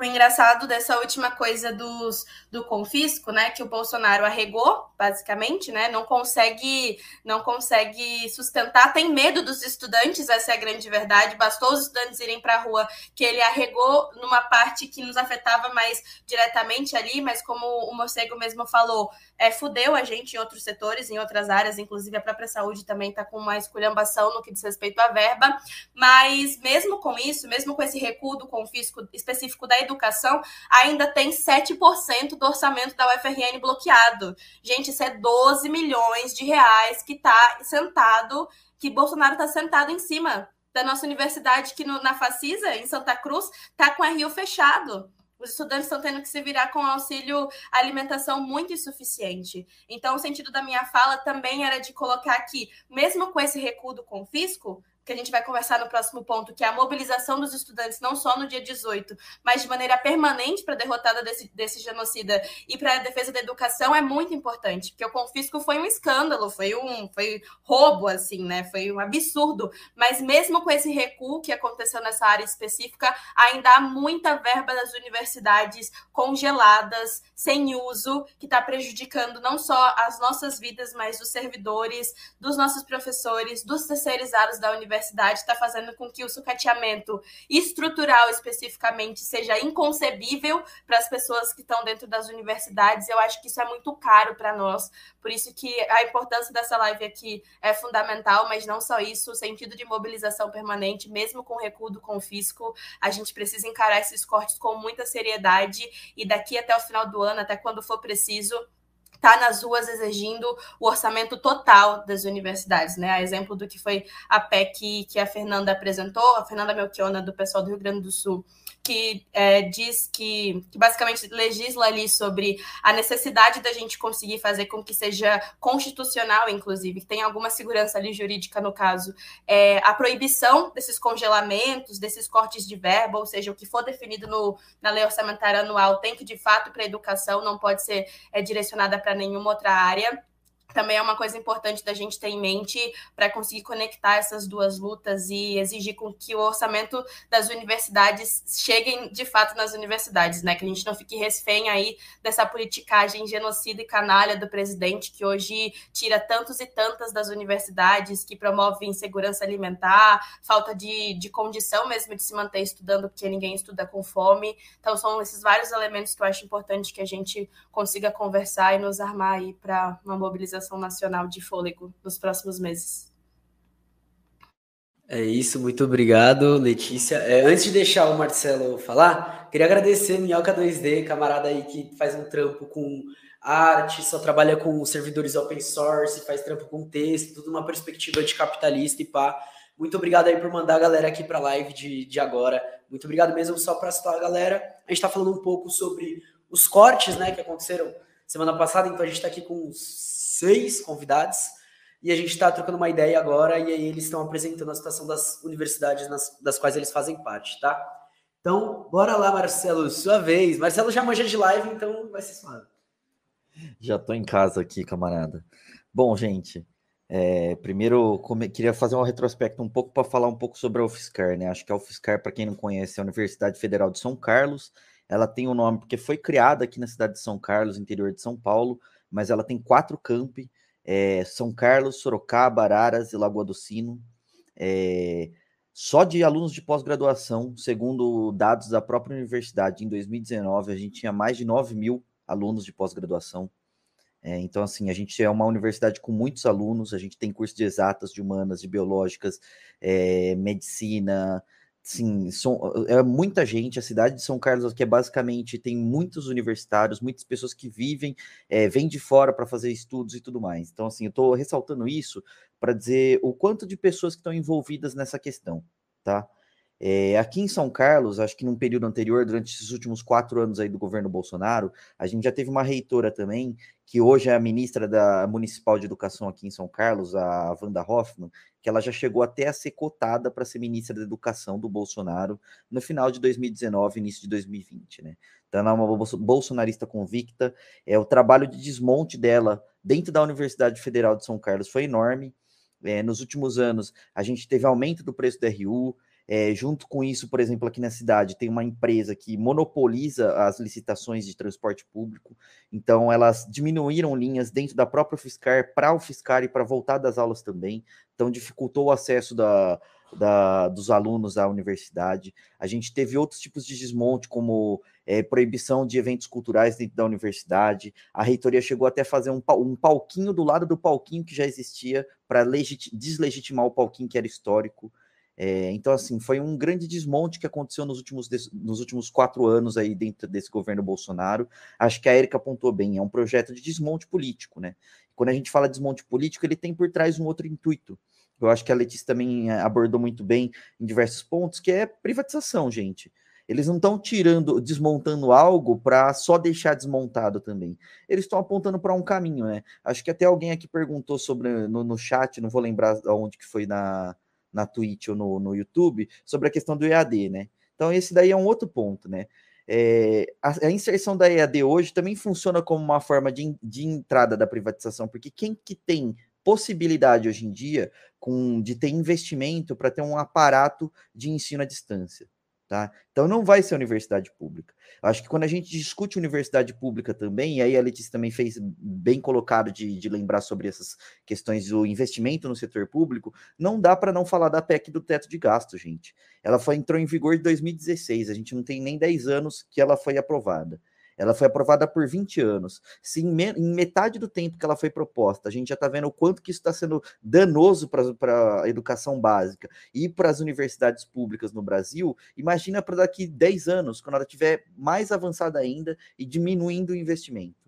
o engraçado dessa última coisa dos, do confisco, né, que o Bolsonaro arregou, basicamente, né, não consegue não consegue sustentar, tem medo dos estudantes, essa é a grande verdade. Bastou os estudantes irem para a rua que ele arregou numa parte que nos afetava mais diretamente ali, mas como o Morcego mesmo falou, é, fudeu a gente em outros setores, em outras áreas, inclusive a própria saúde também está com uma esculhambação no que diz respeito à verba, mas mesmo com isso, mesmo com esse recuo do confisco específico da educação, ainda tem 7% do orçamento da UFRN bloqueado. Gente, isso é 12 milhões de reais que está sentado, que Bolsonaro está sentado em cima da nossa universidade, que no, na Facisa, em Santa Cruz, está com a Rio fechado. Os estudantes estão tendo que se virar com auxílio alimentação muito insuficiente. Então, o sentido da minha fala também era de colocar aqui, mesmo com esse recuo do confisco, que a gente vai conversar no próximo ponto, que é a mobilização dos estudantes, não só no dia 18, mas de maneira permanente para a derrotada desse, desse genocida e para a defesa da educação, é muito importante, porque o confisco foi um escândalo, foi um foi roubo, assim, né? Foi um absurdo. Mas mesmo com esse recuo que aconteceu nessa área específica, ainda há muita verba das universidades congeladas, sem uso, que está prejudicando não só as nossas vidas, mas os servidores, dos nossos professores, dos terceirizados da universidade universidade está fazendo com que o sucateamento estrutural especificamente seja inconcebível para as pessoas que estão dentro das universidades. Eu acho que isso é muito caro para nós. Por isso que a importância dessa live aqui é fundamental, mas não só isso, o sentido de mobilização permanente, mesmo com recuo do confisco, a gente precisa encarar esses cortes com muita seriedade e daqui até o final do ano, até quando for preciso, está nas ruas exigindo o orçamento total das universidades, né? A exemplo do que foi a PEC que a Fernanda apresentou, a Fernanda Melchiona, do pessoal do Rio Grande do Sul, que é, diz que, que, basicamente legisla ali sobre a necessidade da gente conseguir fazer com que seja constitucional, inclusive, que tenha alguma segurança ali jurídica no caso, é, a proibição desses congelamentos, desses cortes de verba, ou seja, o que for definido no, na lei orçamentária anual tem que, de fato, para a educação, não pode ser é, direcionada para nenhuma outra área também é uma coisa importante da gente ter em mente para conseguir conectar essas duas lutas e exigir com que o orçamento das universidades cheguem de fato nas universidades, né? Que a gente não fique refém aí dessa politicagem genocida e canalha do presidente que hoje tira tantos e tantas das universidades, que promove insegurança alimentar, falta de, de condição mesmo de se manter estudando, porque ninguém estuda com fome. Então são esses vários elementos que eu acho importante que a gente consiga conversar e nos armar aí para uma mobilização Nacional de Fôlego nos próximos meses.
É isso, muito obrigado, Letícia. É, antes de deixar o Marcelo falar, queria agradecer Minhoca 2D, camarada aí que faz um trampo com arte, só trabalha com servidores open source, faz trampo com texto, tudo uma perspectiva de capitalista e pá. Muito obrigado aí por mandar a galera aqui para a live de, de agora. Muito obrigado mesmo, só para citar a galera. A gente está falando um pouco sobre os cortes né, que aconteceram semana passada, então a gente está aqui com seis convidados e a gente está trocando uma ideia agora e aí eles estão apresentando a situação das universidades nas, das quais eles fazem parte, tá? Então, bora lá, Marcelo, sua vez. Marcelo já manja de live, então vai ser suave.
Já tô em casa aqui, camarada. Bom, gente, é, primeiro come, queria fazer um retrospecto um pouco para falar um pouco sobre a UFSCar, né? Acho que a UFSCar, para quem não conhece, é a Universidade Federal de São Carlos. Ela tem o um nome porque foi criada aqui na cidade de São Carlos, interior de São Paulo, mas ela tem quatro campi, é, São Carlos, Sorocaba, Araras e Lagoa do Sino. É, só de alunos de pós-graduação, segundo dados da própria universidade, em 2019 a gente tinha mais de 9 mil alunos de pós-graduação. É, então, assim, a gente é uma universidade com muitos alunos, a gente tem curso de exatas, de humanas, de biológicas, é, medicina, Sim, são, é muita gente. A cidade de São Carlos aqui é basicamente tem muitos universitários, muitas pessoas que vivem, é, vêm de fora para fazer estudos e tudo mais. Então, assim, eu estou ressaltando isso para dizer o quanto de pessoas que estão envolvidas nessa questão, tá? É, aqui em São Carlos, acho que num período anterior, durante esses últimos quatro anos aí do governo Bolsonaro, a gente já teve uma reitora também, que hoje é a ministra da Municipal de Educação aqui em São Carlos, a Wanda Hoffman, que ela já chegou até a ser cotada para ser ministra da Educação do Bolsonaro no final de 2019, início de 2020, né? Então ela é uma bolsonarista convicta, é, o trabalho de desmonte dela dentro da Universidade Federal de São Carlos foi enorme, é, nos últimos anos, a gente teve aumento do preço da RU, É, junto com isso, por exemplo, aqui na cidade tem uma empresa que monopoliza as licitações de transporte público, então elas diminuíram linhas dentro da própria Fiscar para o Fiscar e para voltar das aulas também, então dificultou o acesso da, da, dos alunos à universidade. A gente teve outros tipos de desmonte, como é, proibição de eventos culturais dentro da universidade. A reitoria chegou até a fazer um, um palquinho do lado do palquinho que já existia para deslegitimar o palquinho que era histórico. É, então, assim, foi um grande desmonte que aconteceu nos últimos, nos últimos quatro anos aí dentro desse governo Bolsonaro. Acho que a Erika apontou bem, é um projeto de desmonte político, né? Quando a gente fala desmonte político, ele tem por trás um outro intuito, eu acho que a Letícia também eh, abordou muito bem em diversos pontos, que é privatização, gente. Eles não estão tirando, desmontando algo para só deixar desmontado também. Eles estão apontando para um caminho, né? Acho que até alguém aqui perguntou sobre no, no chat, não vou lembrar onde que foi na, na Twitch ou no, no YouTube, sobre a questão do EAD, né? Então, esse daí é um outro ponto, né? É, a, a, inserção da EAD hoje também funciona como uma forma de, de entrada da privatização, porque quem que tem possibilidade hoje em dia com, de ter investimento para ter um aparato de ensino à distância. Tá? Então não vai ser universidade pública. Acho que quando a gente discute universidade pública também, e aí a Letícia também fez bem colocado de, de lembrar sobre essas questões do investimento no setor público, não dá para não falar da PEC do teto de gasto, gente. Ela foi, entrou em vigor em 2016, a gente não tem nem 10 anos que ela foi aprovada. Ela foi aprovada por 20 anos. Se em, me, em metade do tempo que ela foi proposta, a gente já está vendo o quanto que isso está sendo danoso para a educação básica e para as universidades públicas no Brasil, imagina para daqui 10 anos, quando ela estiver mais avançada ainda e diminuindo o investimento.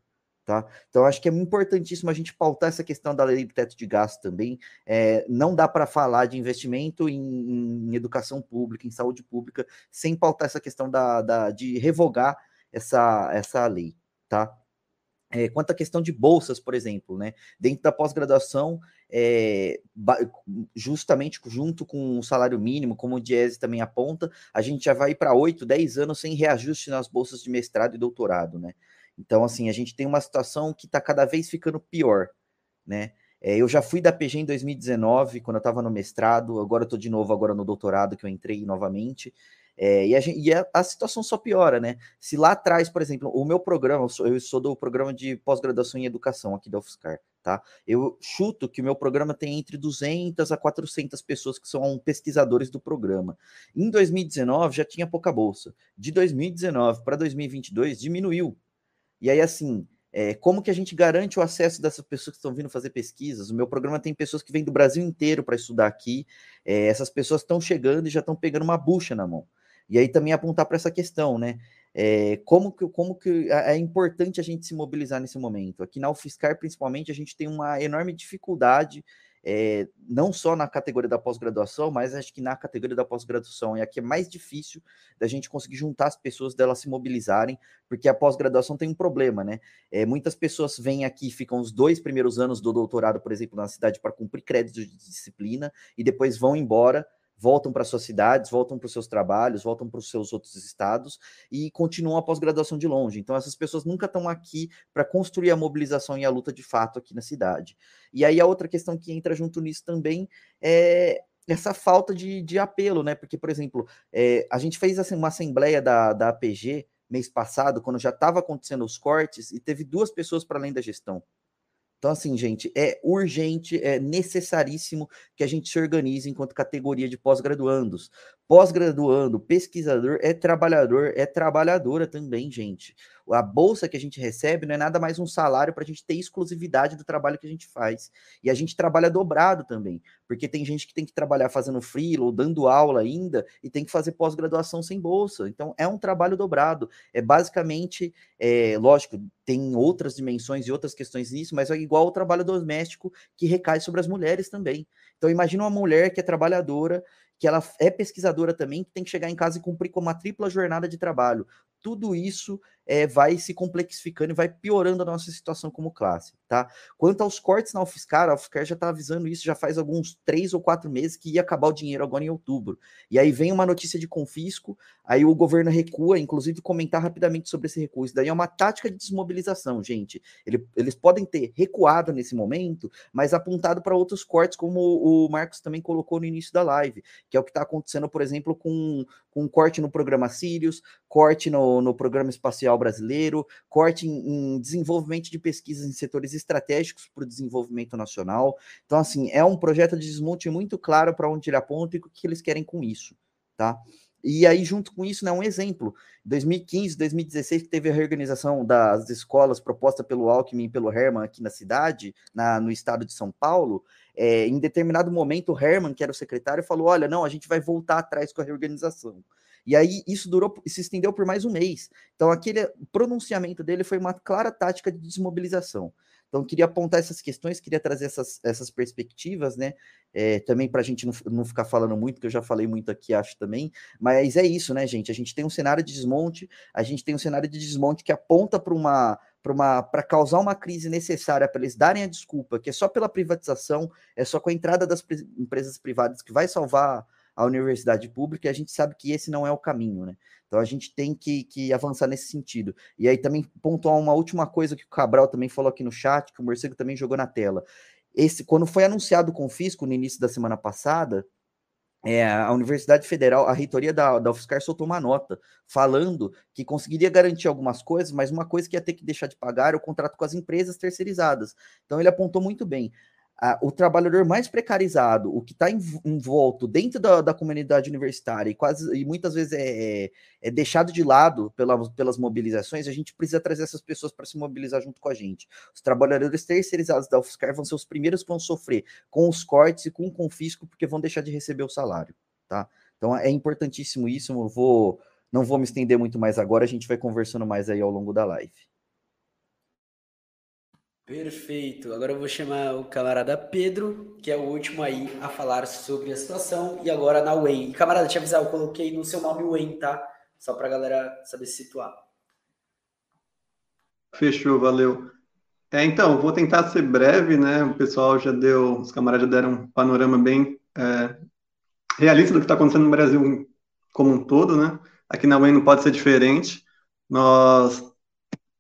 Tá? Então, acho que é importantíssimo a gente pautar essa questão da lei do teto de gasto também. É, não dá para falar de investimento em, em, educação pública, em saúde pública, sem pautar essa questão da, da de revogar essa, essa lei, tá? É, quanto à questão de bolsas, por exemplo, né? Dentro da pós-graduação, é, justamente junto com o salário mínimo, como o Diese também aponta, a gente já vai para 8, 10 anos sem reajuste nas bolsas de mestrado e doutorado, né? Então, assim, a gente tem uma situação que está cada vez ficando pior, né? É, eu já fui da PG em 2019, quando eu estava no mestrado, agora eu estou de novo agora no doutorado, que eu entrei novamente. É, e, a, gente, e a, a, situação só piora, né? Se lá atrás, por exemplo, o meu programa, eu sou, eu sou do programa de pós-graduação em educação aqui da UFSCar, tá? Eu chuto que o meu programa tem entre 200 a 400 pessoas que são pesquisadores do programa. Em 2019 já tinha pouca bolsa. De 2019 para 2022 diminuiu. E aí, assim, é, como que a gente garante o acesso dessas pessoas que estão vindo fazer pesquisas? O meu programa tem pessoas que vêm do Brasil inteiro para estudar aqui. É, essas pessoas estão chegando e já estão pegando uma bucha na mão. E aí também apontar para essa questão, né? É, como que, como que é importante a gente se mobilizar nesse momento? Aqui na UFSCar, principalmente, a gente tem uma enorme dificuldade, é, não só na categoria da pós-graduação, mas acho que na categoria da pós-graduação. E aqui é mais difícil da gente conseguir juntar as pessoas, delas se mobilizarem, porque a pós-graduação tem um problema, né? É, muitas pessoas vêm aqui, ficam os dois primeiros anos do doutorado, por exemplo, na cidade para cumprir créditos de disciplina, e depois vão embora voltam para suas cidades, voltam para os seus trabalhos, voltam para os seus outros estados e continuam a pós-graduação de longe. Então, essas pessoas nunca estão aqui para construir a mobilização e a luta de fato aqui na cidade. E aí, a outra questão que entra junto nisso também é essa falta de, de apelo, né? Porque, por exemplo, é, a gente fez assim, uma assembleia da, da APG mês passado, quando já estava acontecendo os cortes, e teve duas pessoas para além da gestão. Então, assim, gente, é urgente, é necessaríssimo que a gente se organize enquanto categoria de pós-graduandos. Pós-graduando, pesquisador é trabalhador, é trabalhadora também, gente. A bolsa que a gente recebe não é nada mais um salário para a gente ter exclusividade do trabalho que a gente faz. E a gente trabalha dobrado também, porque tem gente que tem que trabalhar fazendo freelo ou dando aula ainda e tem que fazer pós-graduação sem bolsa. Então é um trabalho dobrado. É basicamente, é, lógico, tem outras dimensões e outras questões nisso, mas é igual ao trabalho doméstico que recai sobre as mulheres também. Então imagina uma mulher que é trabalhadora que ela é pesquisadora também, que tem que chegar em casa e cumprir com uma tripla jornada de trabalho. Tudo isso é, vai se complexificando e vai piorando a nossa situação como classe, tá? Quanto aos cortes na UFSCar, a UFSCar já está avisando isso já faz alguns três ou quatro meses que ia acabar o dinheiro agora em outubro. E aí vem uma notícia de confisco, aí o governo recua, inclusive comentar rapidamente sobre esse recuo. Isso daí é uma tática de desmobilização, gente. Ele, eles podem ter recuado nesse momento, mas apontado para outros cortes, como o Marcos também colocou no início da live, que é o que está acontecendo, por exemplo, com, com um corte no programa Sirius, corte no, no programa espacial brasileiro, corte em, em desenvolvimento de pesquisas em setores estratégicos para o desenvolvimento nacional. Então, assim, é um projeto de desmonte muito claro para onde ele aponta e o que eles querem com isso, tá? E aí, junto com isso, né, um exemplo, 2015, 2016, que teve a reorganização das escolas proposta pelo Alckmin e pelo Herman aqui na cidade, na, no estado de São Paulo, é, em determinado momento, o Herman, que era o secretário, falou, olha, não, a gente vai voltar atrás com a reorganização. E aí isso durou, se estendeu por mais um mês. Então aquele pronunciamento dele foi uma clara tática de desmobilização. Então queria apontar essas questões, queria trazer essas, essas perspectivas, né? É, também para a gente não, não ficar falando muito, que eu já falei muito aqui, acho também. Mas é isso, né, gente? A gente tem um cenário de desmonte, a gente tem um cenário de desmonte que aponta para uma para causar uma crise necessária para eles darem a desculpa que é só pela privatização, é só com a entrada das empresas privadas que vai salvar a universidade pública, e a gente sabe que esse não é o caminho, né? Então a gente tem que, que avançar nesse sentido. E aí também pontuar uma última coisa que o Cabral também falou aqui no chat, que o Morcego também jogou na tela. Esse, quando foi anunciado o confisco no início da semana passada, é, a Universidade Federal, a reitoria da, da UFSCar soltou uma nota falando que conseguiria garantir algumas coisas, mas uma coisa que ia ter que deixar de pagar era o contrato com as empresas terceirizadas. Então ele apontou muito bem o trabalhador mais precarizado, o que está envolto dentro da, da, comunidade universitária e quase e muitas vezes é, é, é deixado de lado pela, pelas mobilizações, a gente precisa trazer essas pessoas para se mobilizar junto com a gente. Os trabalhadores terceirizados da UFSCar vão ser os primeiros que vão sofrer com os cortes e com o confisco, porque vão deixar de receber o salário, tá? Então é importantíssimo isso, eu vou, não vou me estender muito mais agora, a gente vai conversando mais aí ao longo da live.
Perfeito. Agora eu vou chamar o camarada Pedro, que é o último aí a falar sobre a situação, e agora na UEM. E, camarada, te avisar, eu coloquei no seu nome UEM, tá? Só pra galera saber se situar.
Fechou, valeu. É, então, vou tentar ser breve, né? O pessoal já deu, os camaradas deram um panorama bem é, realista do que está acontecendo no Brasil como um todo, né? Aqui na UEM não pode ser diferente. Nós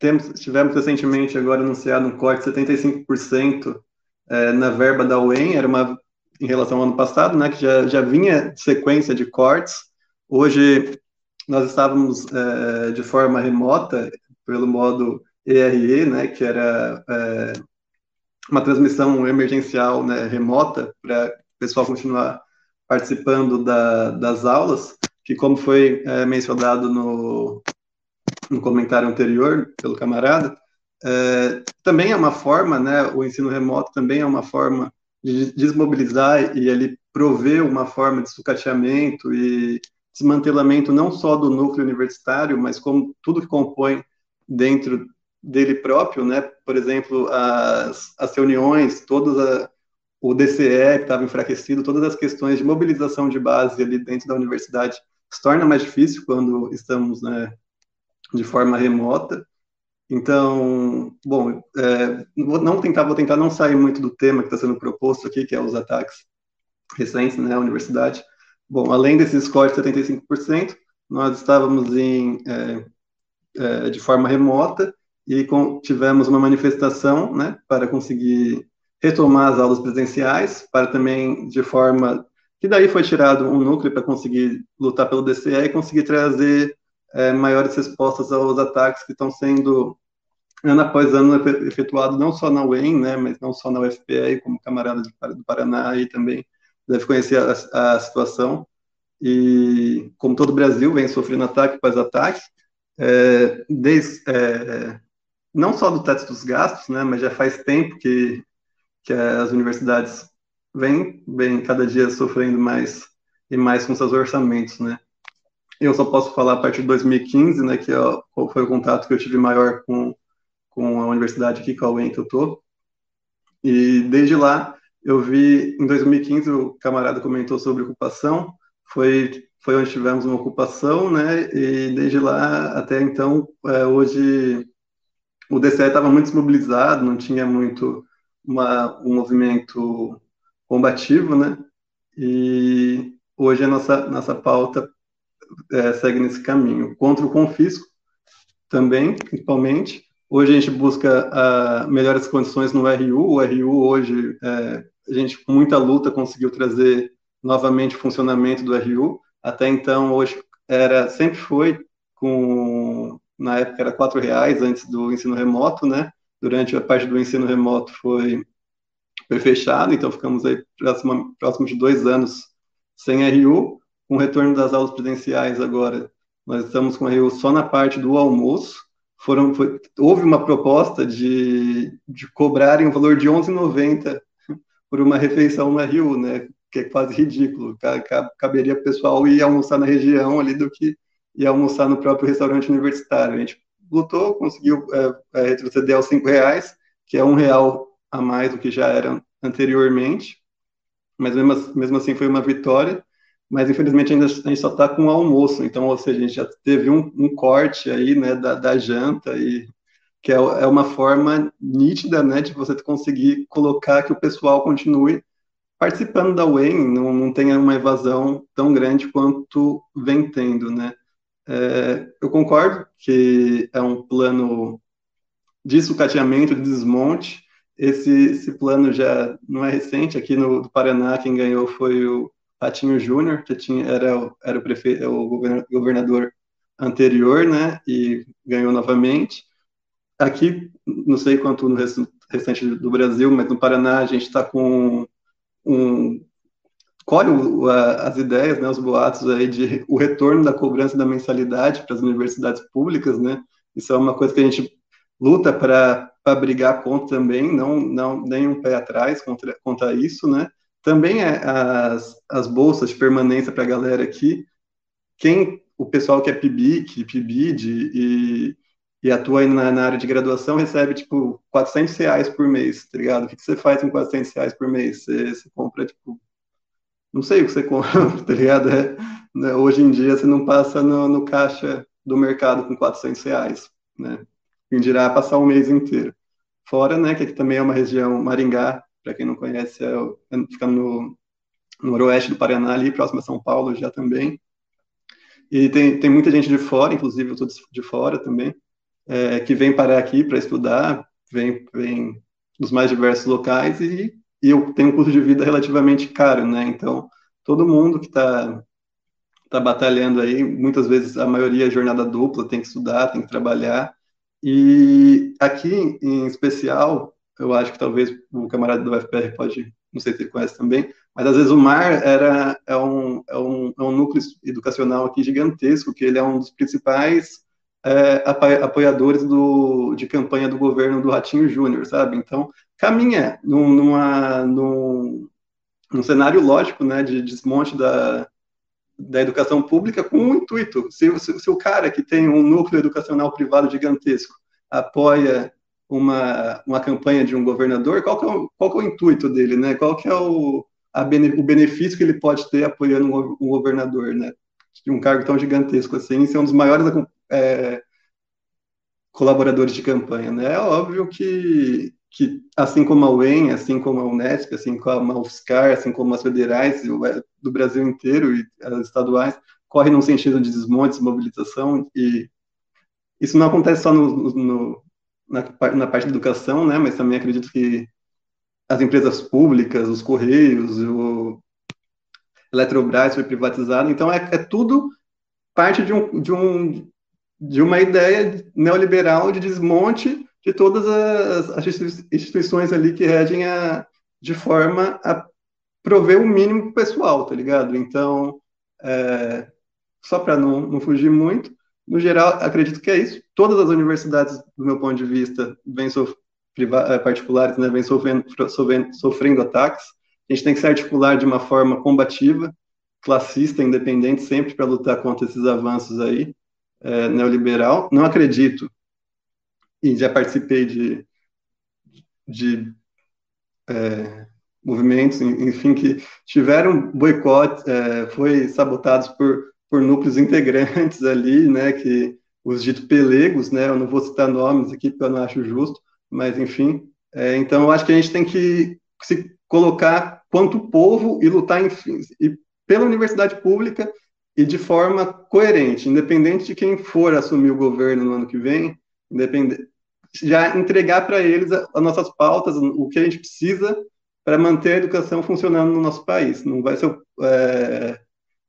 temos, tivemos recentemente agora anunciado um corte de 75% é, na verba da UEM, era uma em relação ao ano passado, né, que já, já vinha sequência de cortes. Hoje nós estávamos é, de forma remota, pelo modo ERE, né, que era é, uma transmissão emergencial né, remota para o pessoal continuar participando da, das aulas, que como foi é, mencionado no, no comentário anterior pelo camarada, é, também é uma forma, né, o ensino remoto também é uma forma de desmobilizar e ele prover uma forma de sucateamento e desmantelamento não só do núcleo universitário, mas como tudo que compõe dentro dele próprio, né? Por exemplo, as, as reuniões, todas a, o DCE que estava enfraquecido, todas as questões de mobilização de base ali dentro da universidade se torna mais difícil quando estamos né, de forma remota. Então, bom, é, não tentar, vou tentar não sair muito do tema que está sendo proposto aqui, que é os ataques recentes né, universidade. Bom, além desses cortes de 75%, nós estávamos em, é, é, de forma remota e com, tivemos uma manifestação né, para conseguir retomar as aulas presenciais, para também de forma que daí foi tirado um núcleo para conseguir lutar pelo DCE e conseguir trazer é, maiores respostas aos ataques que estão sendo ano após ano efetuados não só na UEM, né, mas não só na UFPE, como camarada do Paraná aí também deve conhecer a, a situação. E como todo o Brasil vem sofrendo ataque após ataque, é, desde, é, não só do teto dos gastos, né, mas já faz tempo que, que as universidades vêm, vêm cada dia sofrendo mais e mais com seus orçamentos, né. Eu só posso falar a partir de 2015, né, que é, foi o contato que eu tive maior com, com a universidade aqui, UEM que eu tô. E desde lá, eu vi, em 2015, o camarada comentou sobre ocupação, foi, foi onde tivemos uma ocupação, né? E desde lá até então, é, hoje o DCE estava muito desmobilizado, não tinha muito uma, um movimento combativo, né? E hoje a nossa, nossa pauta é, segue nesse caminho. Contra o confisco, também, principalmente. Hoje a gente busca uh, melhores condições no RU. O RU hoje, é, a gente com muita luta conseguiu trazer novamente o funcionamento do RU. Até então, hoje era sempre foi com na época era quatro reais antes do ensino remoto, né? Durante a parte do ensino remoto foi foi fechado, então ficamos aí próximo, próximo de dois anos sem RU. Com o retorno das aulas presenciais agora, nós estamos com RU só na parte do almoço. Foram, foi, houve uma proposta de, de cobrarem o um valor de 11,90 por uma refeição na Rio, né? Que é quase ridículo. Caberia pessoal ir almoçar na região ali do que ir almoçar no próprio restaurante universitário. A gente lutou, conseguiu é, é, retroceder aos cinco reais, que é um real a mais do que já era anteriormente, mas mesmo, mesmo assim foi uma vitória. Mas infelizmente ainda a gente só está com o almoço, então, ou seja, a gente já teve um, um corte aí, né, da, da janta e que é, é uma forma nítida, né, de você conseguir colocar que o pessoal continue participando da UEM, não, não tenha uma evasão tão grande quanto vem tendo, né. É, eu concordo que é um plano de sucateamento, de desmonte. Esse, esse plano já não é recente. Aqui no, Paraná, quem ganhou foi o Patinho Júnior, que tinha, era, era o, prefeito, o governador anterior, né? E ganhou novamente. Aqui, não sei quanto no restante do Brasil, mas no Paraná a gente está com um colhe as ideias, né, os boatos aí de o retorno da cobrança da mensalidade para as universidades públicas, né? Isso é uma coisa que a gente luta para brigar contra também, não não nem um pé atrás contra contra isso, né? Também é as, as bolsas de permanência para a galera aqui. Quem o pessoal que é PIBIC, PIBID e, e atua na, na, área de graduação recebe tipo 400 reais por mês, tá ligado? O que, que você faz com 400 reais por mês? Você, você compra tipo não sei o que você compra, tá ligado? É, né? Hoje em dia você não passa no, no, caixa do mercado com 400 reais, né? Quem dirá passar um mês inteiro. Fora, né, que aqui também é uma região, Maringá, para quem não conhece, é, é, fica no, no noroeste do Paraná, ali, próximo a São Paulo já também. E tem, tem muita gente de fora, inclusive eu estou de fora também, é, que vem parar aqui para estudar, vem, vem dos mais diversos locais e e eu tenho um custo de vida relativamente caro, né? Então, todo mundo que está tá batalhando aí, muitas vezes a maioria é jornada dupla, tem que estudar, tem que trabalhar. E aqui, em especial, eu acho que talvez o camarada do UFPR pode, não sei se ele conhece também, mas às vezes o MAR era, é, um, é, um, é um núcleo educacional aqui gigantesco, que ele é um dos principais é, apoiadores do, de campanha do governo do Ratinho Júnior, sabe? Então, caminha num, numa, num, num cenário lógico né, de desmonte da, da educação pública com um intuito. Se, se, se, o cara que tem um núcleo educacional privado gigantesco apoia uma, uma campanha de um governador, qual que é o, qual que é o intuito dele, né? Qual que é o, bene, o benefício que ele pode ter apoiando um, um, governador, né? De um cargo tão gigantesco assim, ser um dos maiores é, colaboradores de campanha, né? É óbvio que que, assim como a UEM, assim como a Unesp, assim como a UFSCar, assim como as federais do Brasil inteiro e as estaduais, correm num sentido de desmonte, desmobilização, e isso não acontece só no, no, na, na, parte da educação, né, mas também acredito que as empresas públicas, os Correios, o Eletrobras foi privatizado, então é, é tudo parte de, um, de, um, de uma ideia neoliberal de desmonte de todas as, as instituições ali que regem a, de forma a prover o mínimo pessoal, tá ligado? Então, é, só para não, não fugir muito, no geral, acredito que é isso. Todas as universidades, do meu ponto de vista, vêm é, particulares, né, vêm sofrendo, sofrendo, sofrendo ataques. A gente tem que se articular de uma forma combativa, classista, independente, sempre para lutar contra esses avanços aí, é, neoliberal. Não acredito e já participei de, de é, movimentos, enfim, que tiveram boicote, é, foi sabotados por por núcleos integrantes ali, né, que os ditos pelegos, né, eu não vou citar nomes aqui porque eu não acho justo, mas enfim, é, então eu acho que a gente tem que se colocar quanto povo e lutar em, e pela universidade pública e de forma coerente, independente de quem for assumir o governo no ano que vem, independente, já entregar para eles as nossas pautas, o que a gente precisa para manter a educação funcionando no nosso país. Não vai ser é,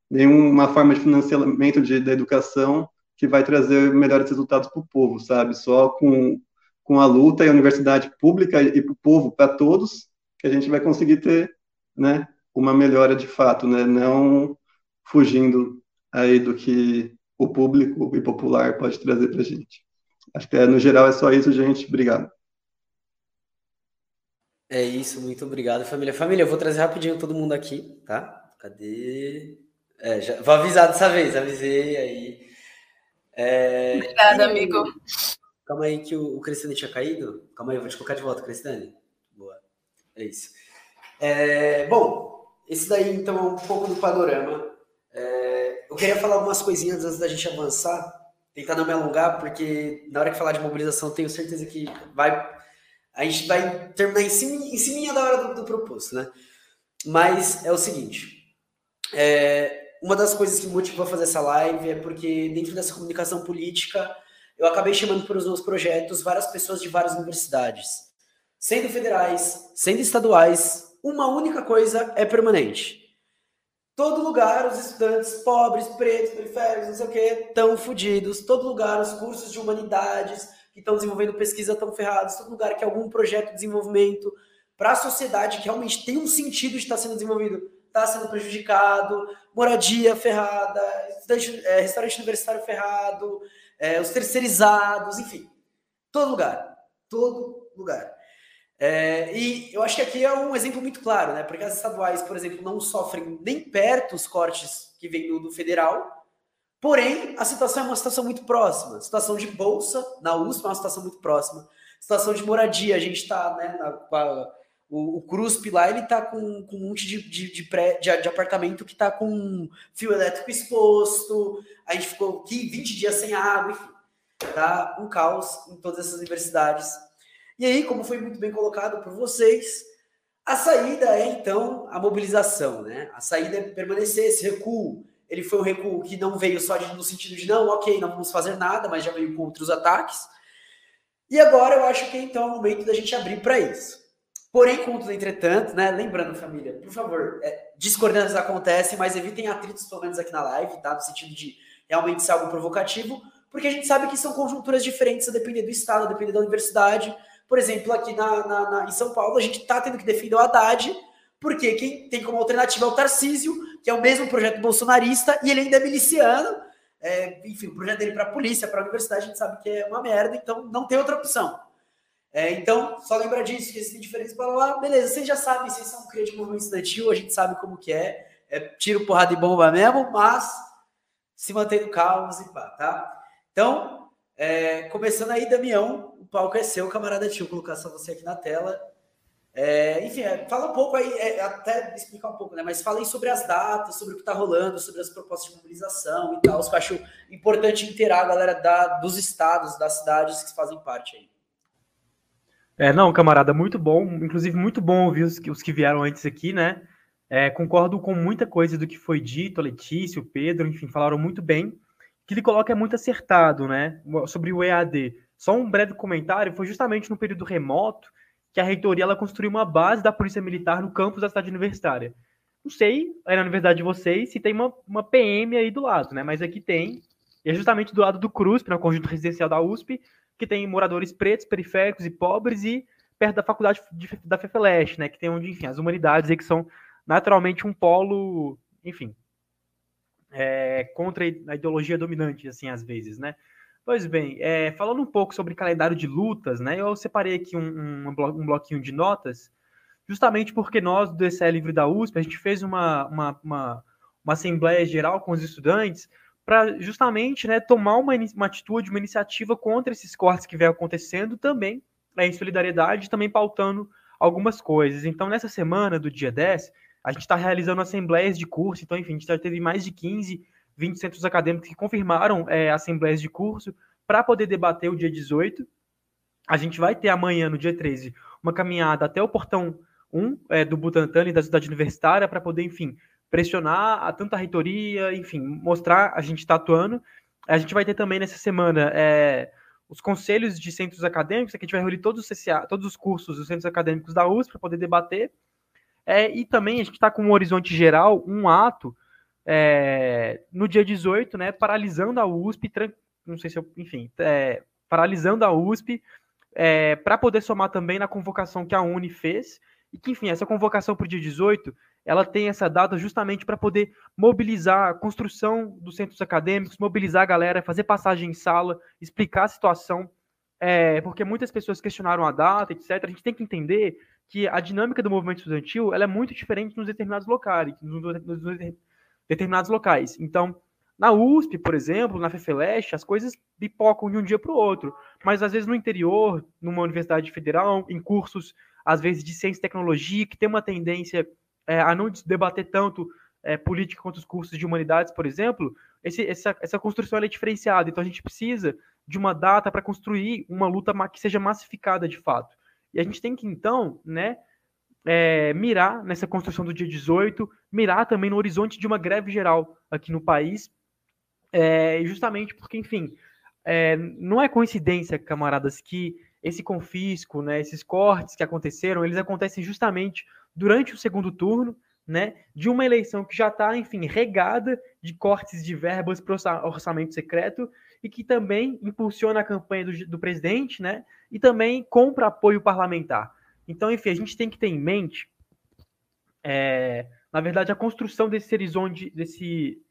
nenhuma forma de financiamento de, da educação que vai trazer melhores resultados para o povo, sabe? Só com, com a luta e a universidade pública e para o povo, para todos, que a gente vai conseguir ter né, uma melhora de fato, né? Não fugindo aí do que o público e popular pode trazer para a gente. Acho que, no geral, é só isso, gente. Obrigado.
É isso, muito obrigado, família. Família, eu vou trazer rapidinho todo mundo aqui, tá? Cadê? É, já, vou avisar dessa vez, avisei aí.
É, Obrigada, e, amigo.
Calma aí que o, o Cristiane tinha caído. Calma aí, eu vou te colocar de volta, Cristiane. Boa. É isso. É, bom, esse daí então é um pouco do panorama. É, eu queria falar algumas coisinhas antes da gente avançar tentar não me alongar, porque na hora que falar de mobilização, tenho certeza que vai. A gente vai terminar em cima, em cima da hora do, do proposto, né? Mas é o seguinte. É, uma das coisas que me motivou a fazer essa live é porque, dentro dessa comunicação política, eu acabei chamando para os meus projetos várias pessoas de várias universidades, sendo federais, sendo estaduais. Uma única coisa é permanente Todo lugar os estudantes pobres, pretos, periféricos, não sei o que, estão fodidos. Todo lugar os cursos de humanidades que estão desenvolvendo pesquisa estão ferrados. Todo lugar que algum projeto de desenvolvimento para a sociedade que realmente tem um sentido de estar sendo desenvolvido está sendo prejudicado. Moradia ferrada, é, restaurante universitário ferrado, é, os terceirizados, enfim. Todo lugar. Todo lugar. É, e eu acho que aqui é um exemplo muito claro, né? Porque as estaduais, por exemplo, não sofrem nem perto os cortes que vêm do, do federal, porém a situação é uma situação muito próxima. Situação de bolsa na USP é uma situação muito próxima. Situação de moradia, a gente está, né? Na, o, o CRUSP lá, ele está com, com um monte de, de, de, pré, de, de apartamento que está com fio elétrico exposto, a gente ficou 20 dias sem água, enfim. Tá um caos em todas essas universidades e aí, como foi muito bem colocado por vocês, a saída é então a mobilização, né? A saída é permanecer esse recuo. Ele foi um recuo que não veio só de, no sentido de não, ok, não vamos fazer nada, mas já veio com outros ataques. E agora eu acho que então é o momento da gente abrir para isso. Porém, contudo, entretanto, né? Lembrando, família, por favor, é, discordâncias acontecem, mas evitem atritos, pelo menos aqui na live, tá? No sentido de realmente ser algo provocativo, porque a gente sabe que são conjunturas diferentes a depender do estado, a depender da universidade. Por exemplo, aqui na, na, na em São Paulo, a gente está tendo que defender o Haddad, porque quem tem como alternativa é o Tarcísio, que é o mesmo projeto bolsonarista, e ele ainda é miliciano. É, enfim, o projeto dele para a polícia, para a universidade, a gente sabe que é uma merda, então não tem outra opção. É, então, só lembrar disso, que existem diferenças para lá. Beleza, vocês já sabem, vocês são cria de movimento estudantil, a gente sabe como que é. É tiro, porrada e bomba mesmo, mas se mantém no caos e pá, tá? Então, é, começando aí, Damião, o palco é seu, camarada tio, colocar só você aqui na tela. É, enfim, é, fala um pouco aí, é, até explicar um pouco, né? Mas fala aí sobre as datas, sobre o que está rolando, sobre as propostas de mobilização e tal. Que eu acho importante inteirar a galera da, dos estados, das cidades que fazem parte aí.
É, não, camarada, muito bom. Inclusive, muito bom ouvir os, os que vieram antes aqui, né? É, concordo com muita coisa do que foi dito, a Letícia, o Pedro, enfim, falaram muito bem que ele coloca é muito acertado, né? Sobre o EAD. Só um breve comentário, foi justamente no período remoto que a reitoria ela construiu uma base da Polícia Militar no campus da cidade universitária. Não sei, aí na universidade de vocês, se tem uma, uma PM aí do lado, né? Mas aqui tem, e é justamente do lado do CRUSP, no conjunto residencial da USP, que tem moradores pretos, periféricos e pobres, e perto da faculdade de, da FEFELESH, né? Que tem onde, enfim, as humanidades aí que são naturalmente um polo, enfim, é, contra a ideologia dominante, assim, às vezes, né? Pois bem, é, falando um pouco sobre calendário de lutas, né? Eu separei aqui um, um, um bloquinho de notas, justamente porque nós, do DCE Livre da USP, a gente fez uma, uma, uma, uma assembleia geral com os estudantes para justamente né, tomar uma, uma atitude, uma iniciativa contra esses cortes que vem acontecendo também, né, em solidariedade, também pautando algumas coisas. Então, nessa semana do dia 10, a gente está realizando assembleias de curso, então, enfim, a gente já teve mais de 15 20 centros acadêmicos que confirmaram é, assembleias de curso para poder debater o dia 18. A gente vai ter amanhã, no dia 13, uma caminhada até o portão 1 é, do Butantan e da cidade universitária para poder, enfim, pressionar a tanta reitoria, enfim, mostrar a gente está atuando. A gente vai ter também nessa semana é, os conselhos de centros acadêmicos, que a gente vai reunir todos os, CCA, todos os cursos dos centros acadêmicos da USP para poder debater. É, e também a gente está com um horizonte geral, um ato é, no dia 18, né, paralisando a USP, não sei se eu, enfim, é, paralisando a USP é, para poder somar também na convocação que a Uni fez, e que, enfim, essa convocação para o dia 18, ela tem essa data justamente para poder mobilizar a construção dos centros acadêmicos, mobilizar a galera, fazer passagem em sala, explicar a situação, é, porque muitas pessoas questionaram a data, etc. A gente tem que entender que a dinâmica do movimento estudantil ela é muito diferente nos determinados locais, nos, nos, determinados locais. Então, na USP, por exemplo, na FEFELESH, as coisas pipocam de um dia para o outro. Mas, às vezes, no interior, numa universidade federal, em cursos, às vezes, de ciência e tecnologia, que tem uma tendência é, a não debater tanto é, política quanto os cursos de humanidades, por exemplo, esse, essa, essa construção é diferenciada. Então, a gente precisa de uma data para construir uma luta que seja massificada de fato. E a gente tem que, então, né, é, mirar nessa construção do dia 18, mirar também no horizonte de uma greve geral aqui no país, é, justamente porque, enfim, é, não é coincidência, camaradas, que esse confisco, né, esses cortes que aconteceram, eles acontecem justamente durante o segundo turno, né, de uma eleição que já está, enfim, regada de cortes de verbas para o orçamento secreto e que também impulsiona a campanha do, do presidente, né, e também compra apoio parlamentar. Então, enfim, a gente tem que ter em mente, é, na verdade, a construção desse horizonte, desse.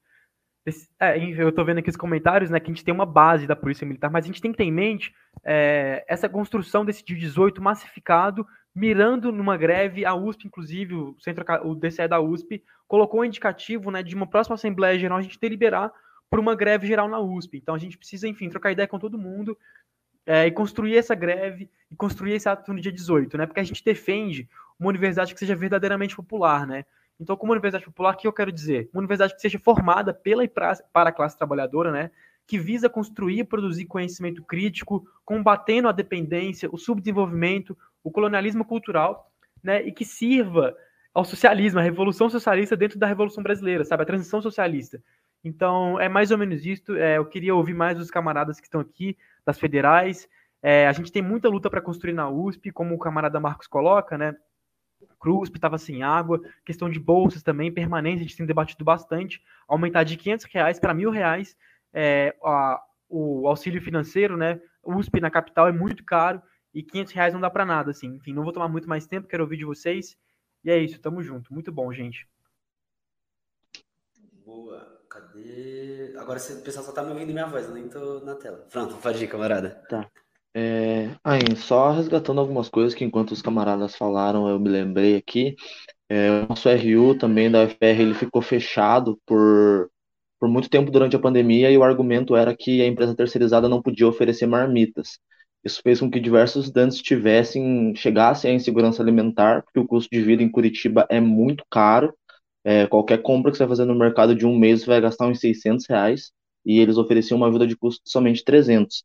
É, eu estou vendo aqui os comentários, né, que a gente tem uma base da Polícia Militar, mas a gente tem que ter em mente é, essa construção desse dia 18 massificado, mirando numa greve, a USP, inclusive, o, centro, o DCE da USP, colocou um indicativo né, de uma próxima Assembleia Geral a gente deliberar por uma greve geral na USP. Então a gente precisa, enfim, trocar ideia com todo mundo é, e construir essa greve e construir esse ato no dia 18, né? Porque a gente defende uma universidade que seja verdadeiramente popular, né? Então, como universidade popular, o que eu quero dizer? Uma universidade que seja formada pela e para a classe trabalhadora, né? Que visa construir e produzir conhecimento crítico, combatendo a dependência, o subdesenvolvimento, o colonialismo cultural, né? E que sirva ao socialismo, a revolução socialista dentro da revolução brasileira, sabe? A transição socialista. Então, é mais ou menos isso. É, eu queria ouvir mais dos camaradas que estão aqui, das federais. É, a gente tem muita luta para construir na USP, como o camarada Marcos coloca, né? CRUSP estava sem água, questão de bolsas também, permanência, a gente tem debatido bastante, aumentar de 500 reais para mil reais é, a, o auxílio financeiro, né? USP na capital é muito caro e 500 reais não dá para nada, assim. Enfim, não vou tomar muito mais tempo, quero ouvir de vocês. E é isso, tamo junto. Muito bom, gente.
Boa. Cadê? Agora o pessoal só tá me ouvindo minha voz, eu nem tô na tela. Pronto, pode ir, camarada.
Tá. É, aí, só resgatando algumas coisas que enquanto os camaradas falaram, eu me lembrei aqui. É, o nosso RU também da UFR ele ficou fechado por, por muito tempo durante a pandemia e o argumento era que a empresa terceirizada não podia oferecer marmitas. Isso fez com que diversos estudantes tivessem, chegassem à insegurança alimentar, porque o custo de vida em Curitiba é muito caro é, qualquer compra que você vai fazer no mercado de um mês, você vai gastar uns 600 reais, e eles ofereciam uma ajuda de custo somente 300.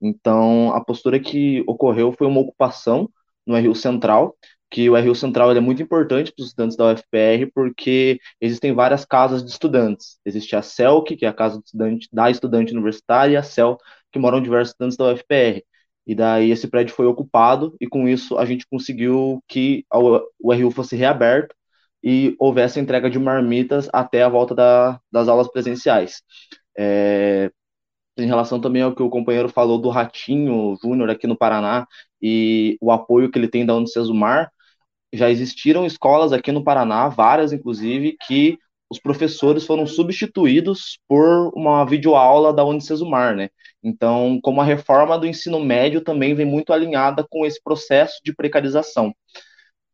Então, a postura que ocorreu foi uma ocupação no RU Central, que o RU Central é muito importante para os estudantes da UFPR, porque existem várias casas de estudantes. Existe a CELC, que é a casa estudante, da estudante universitária, e a CEL, que moram diversos estudantes da UFPR. E daí esse prédio foi ocupado, e com isso a gente conseguiu que o RU fosse reaberto, e houvesse entrega de marmitas até a volta da, das aulas presenciais. É, em relação também ao que o companheiro falou do Ratinho Júnior aqui no Paraná e o apoio que ele tem da Unicesumar, já existiram escolas aqui no Paraná, várias inclusive, que os professores foram substituídos por uma videoaula da Unicesumar, né? Então, como a reforma do ensino médio também vem muito alinhada com esse processo de precarização.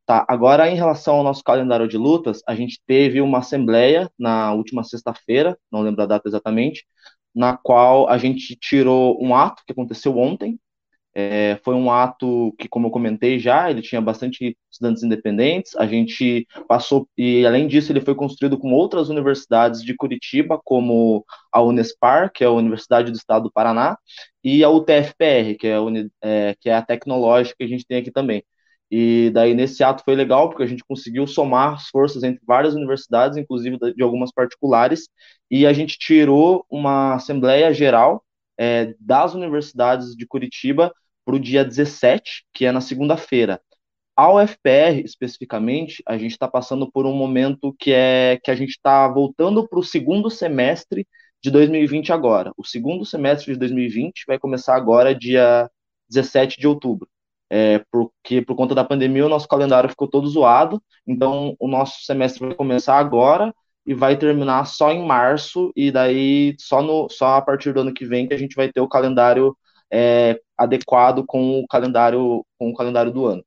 Tá, agora em relação ao nosso calendário de lutas, a gente teve uma assembleia na última sexta-feira, não lembro a data exatamente, na qual a gente tirou um ato que aconteceu ontem, É, foi um ato que, como eu comentei já, ele tinha bastante estudantes independentes. A gente passou, e além disso, ele foi construído com outras universidades de Curitiba, como a Unespar, que é a Universidade do Estado do Paraná, e a UTFPR, que é a, é, que é a tecnológica que a gente tem aqui também. E daí, nesse ato, foi legal, porque a gente conseguiu somar as forças entre várias universidades, inclusive de algumas particulares, e a gente tirou uma Assembleia Geral é, das universidades de Curitiba para o dia 17, que é na segunda-feira. A UFPR, especificamente, a gente está passando por um momento que é que a gente está voltando para o segundo semestre de 2020 agora. O segundo semestre de 2020 vai começar agora, dia 17 de outubro. É, porque por conta da pandemia o nosso calendário ficou todo zoado, então o nosso semestre vai começar agora e vai terminar só em março, e daí só, no, só a partir do ano que vem que a gente vai ter o calendário é, adequado com o calendário com o calendário do ano.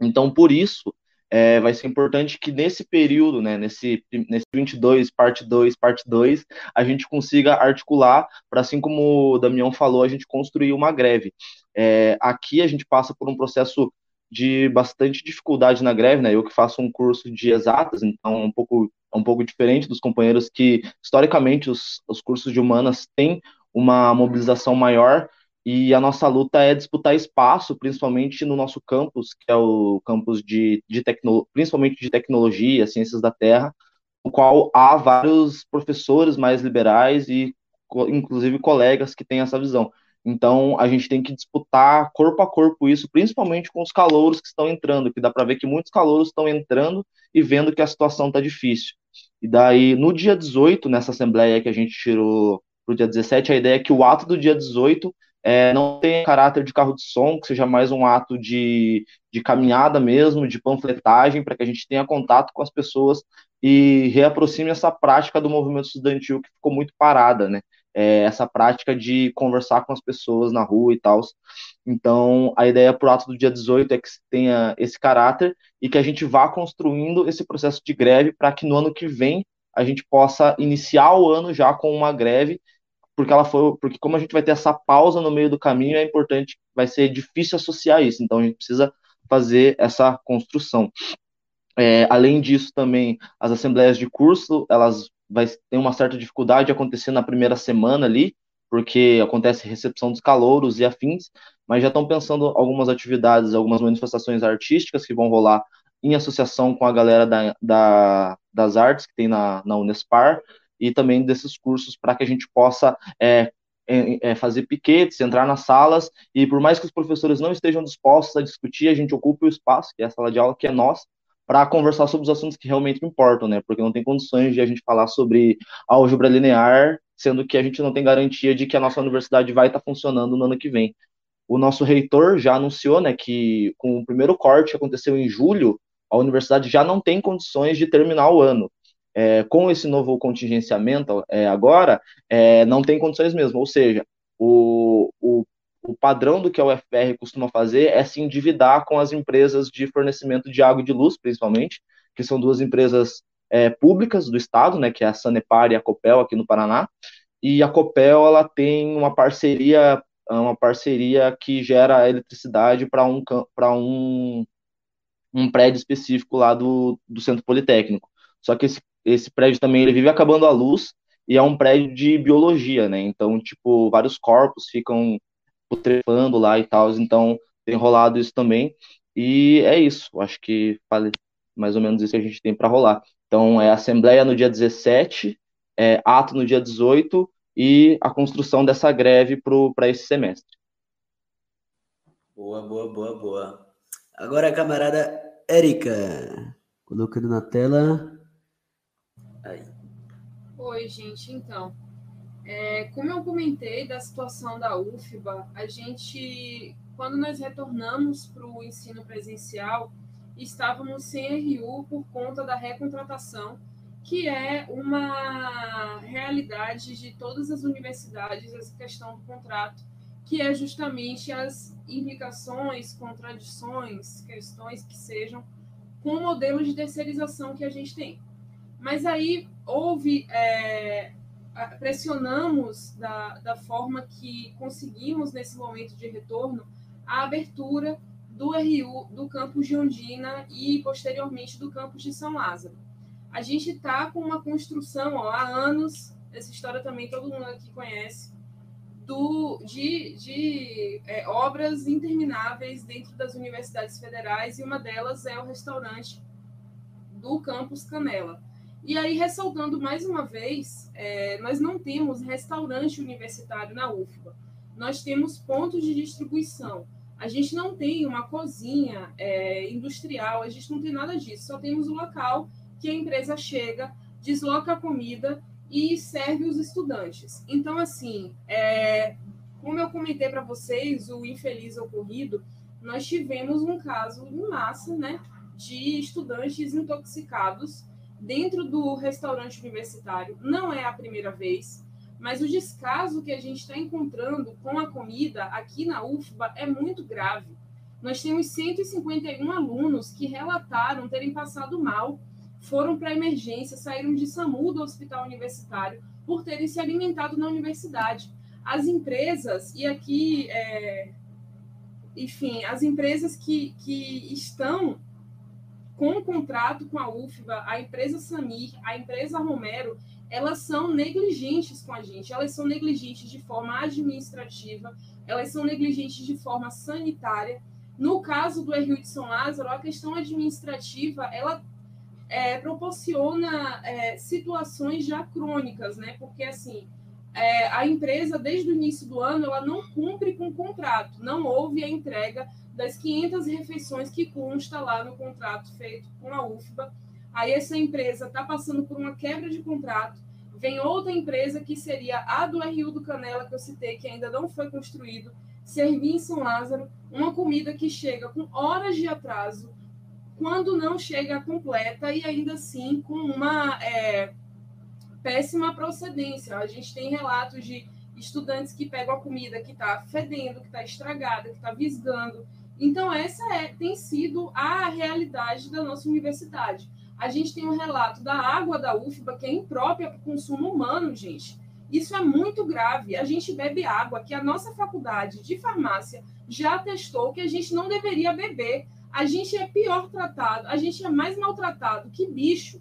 Então, por isso, é, vai ser importante que nesse período, né, nesse, nesse 22, parte 2, parte 2, a gente consiga articular para, assim como o Damião falou, a gente construir uma greve. É, aqui a gente passa por um processo de bastante dificuldade na greve, né? Eu que faço um curso de exatas, então é um pouco, é um pouco diferente dos companheiros que, historicamente, os, os cursos de humanas têm uma mobilização maior e a nossa luta é disputar espaço, principalmente no nosso campus, que é o campus de, de tecno, principalmente de tecnologia, ciências da terra, no qual há vários professores mais liberais e, inclusive, colegas que têm essa visão. Então, a gente tem que disputar corpo a corpo isso, principalmente com os calouros que estão entrando, que dá para ver que muitos calouros estão entrando e vendo que a situação está difícil. E daí, no dia 18, nessa assembleia que a gente tirou para o dia 17, a ideia é que o ato do dia 18 é, não tenha caráter de carro de som, que seja mais um ato de, de caminhada mesmo, de panfletagem, para que a gente tenha contato com as pessoas e reaproxime essa prática do movimento estudantil que ficou muito parada, né? É, essa prática de conversar com as pessoas na rua e tal. Então, a ideia para o ato do dia 18 é que tenha esse caráter e que a gente vá construindo esse processo de greve para que no ano que vem a gente possa iniciar o ano já com uma greve porque ela foi, porque como a gente vai ter essa pausa no meio do caminho, é importante, vai ser difícil associar isso. Então a gente precisa fazer essa construção. É, além disso, também as assembleias de curso, elas vai ter uma certa dificuldade de acontecer na primeira semana ali, porque acontece recepção dos calouros e afins, mas já estão pensando algumas atividades, algumas manifestações artísticas que vão rolar em associação com a galera da, da das artes que tem na, na Unespar, e também desses cursos para que a gente possa é, é, fazer piquetes, entrar nas salas, e por mais que os professores não estejam dispostos a discutir, a gente ocupe o espaço, que é a sala de aula, que é nossa, para conversar sobre os assuntos que realmente importam, né? Porque não tem condições de a gente falar sobre álgebra linear, sendo que a gente não tem garantia de que a nossa universidade vai estar tá funcionando no ano que vem. O nosso reitor já anunciou, né, que com o primeiro corte que aconteceu em julho, a universidade já não tem condições de terminar o ano é, com esse novo contingenciamento é, agora, é, não tem condições mesmo. Ou seja, o, o, o, padrão do que a UFR costuma fazer é se endividar com as empresas de fornecimento de água e de luz, principalmente, que são duas empresas é, públicas do Estado, né, que é a Sanepar e a Copel aqui no Paraná. E a Copel ela tem uma parceria uma parceria que gera eletricidade para um, um, um prédio específico lá do, do Centro Politécnico. Só que esse esse prédio também ele vive acabando a luz e é um prédio de biologia, né? Então, tipo, vários corpos ficam putrefando lá e tal, então tem rolado isso também. E é isso, acho que falei mais ou menos isso que a gente tem para rolar. Então, é assembleia no dia 17, é, ato no dia 18 e a construção dessa greve para esse semestre.
Boa, boa, boa, boa. Agora, camarada Érica, colocando na tela
Aí. Oi, gente. Então, é, como eu comentei da situação da UFBA, a gente, quando nós retornamos para o ensino presencial, estávamos sem RU por conta da recontratação, que é uma realidade de todas as universidades, essa questão do contrato, que é justamente as implicações, contradições, questões que sejam com o modelo de terceirização que a gente tem. Mas aí houve, é, pressionamos da, da forma que conseguimos nesse momento de retorno a abertura do RU do campus de Ondina e posteriormente do campus de São Lázaro. A gente está com uma construção ó, há anos, essa história também todo mundo aqui conhece, do, de, de é, obras intermináveis dentro das universidades federais, e uma delas é o restaurante do campus Canela. E aí, ressaltando mais uma vez, é, nós não temos restaurante universitário na UFBA, nós temos pontos de distribuição. A gente não tem uma cozinha é, industrial, a gente não tem nada disso, só temos o local que a empresa chega, desloca a comida e serve os estudantes. Então, assim, é, como eu comentei para vocês, o infeliz ocorrido, nós tivemos um caso em massa, né, de estudantes intoxicados dentro do restaurante universitário. Não é a primeira vez, mas o descaso que a gente está encontrando com a comida aqui na UFBA é muito grave. Nós temos 151 alunos que relataram terem passado mal, foram para emergência, saíram de SAMU do hospital universitário por terem se alimentado na universidade. As empresas, e aqui, é, enfim, as empresas que, que estão com o contrato com a UFBA, a empresa Samir, a empresa Romero, elas são negligentes com a gente, elas são negligentes de forma administrativa, elas são negligentes de forma sanitária. No caso do RU de São Lázaro, a questão administrativa, ela é, proporciona é, situações já crônicas, né? Porque, assim, é, a empresa, desde o início do ano, ela não cumpre com o contrato, não houve a entrega das 500 refeições que consta lá no contrato feito com a UFBA. Aí essa empresa está passando por uma quebra de contrato, vem outra empresa que seria a do RU do Canela, que eu citei, que ainda não foi construído, servir em São Lázaro uma comida que chega com horas de atraso, quando não chega completa e ainda assim com uma é, péssima procedência. A gente tem relatos de estudantes que pegam a comida que está fedendo, que está estragada, que está visgando, então, essa é, tem sido a realidade da nossa universidade. A gente tem um relato da água da UFBA, que é imprópria para o consumo humano, gente. Isso é muito grave. A gente bebe água que a nossa faculdade de farmácia já testou que a gente não deveria beber. A gente é pior tratado, a gente é mais maltratado que bicho.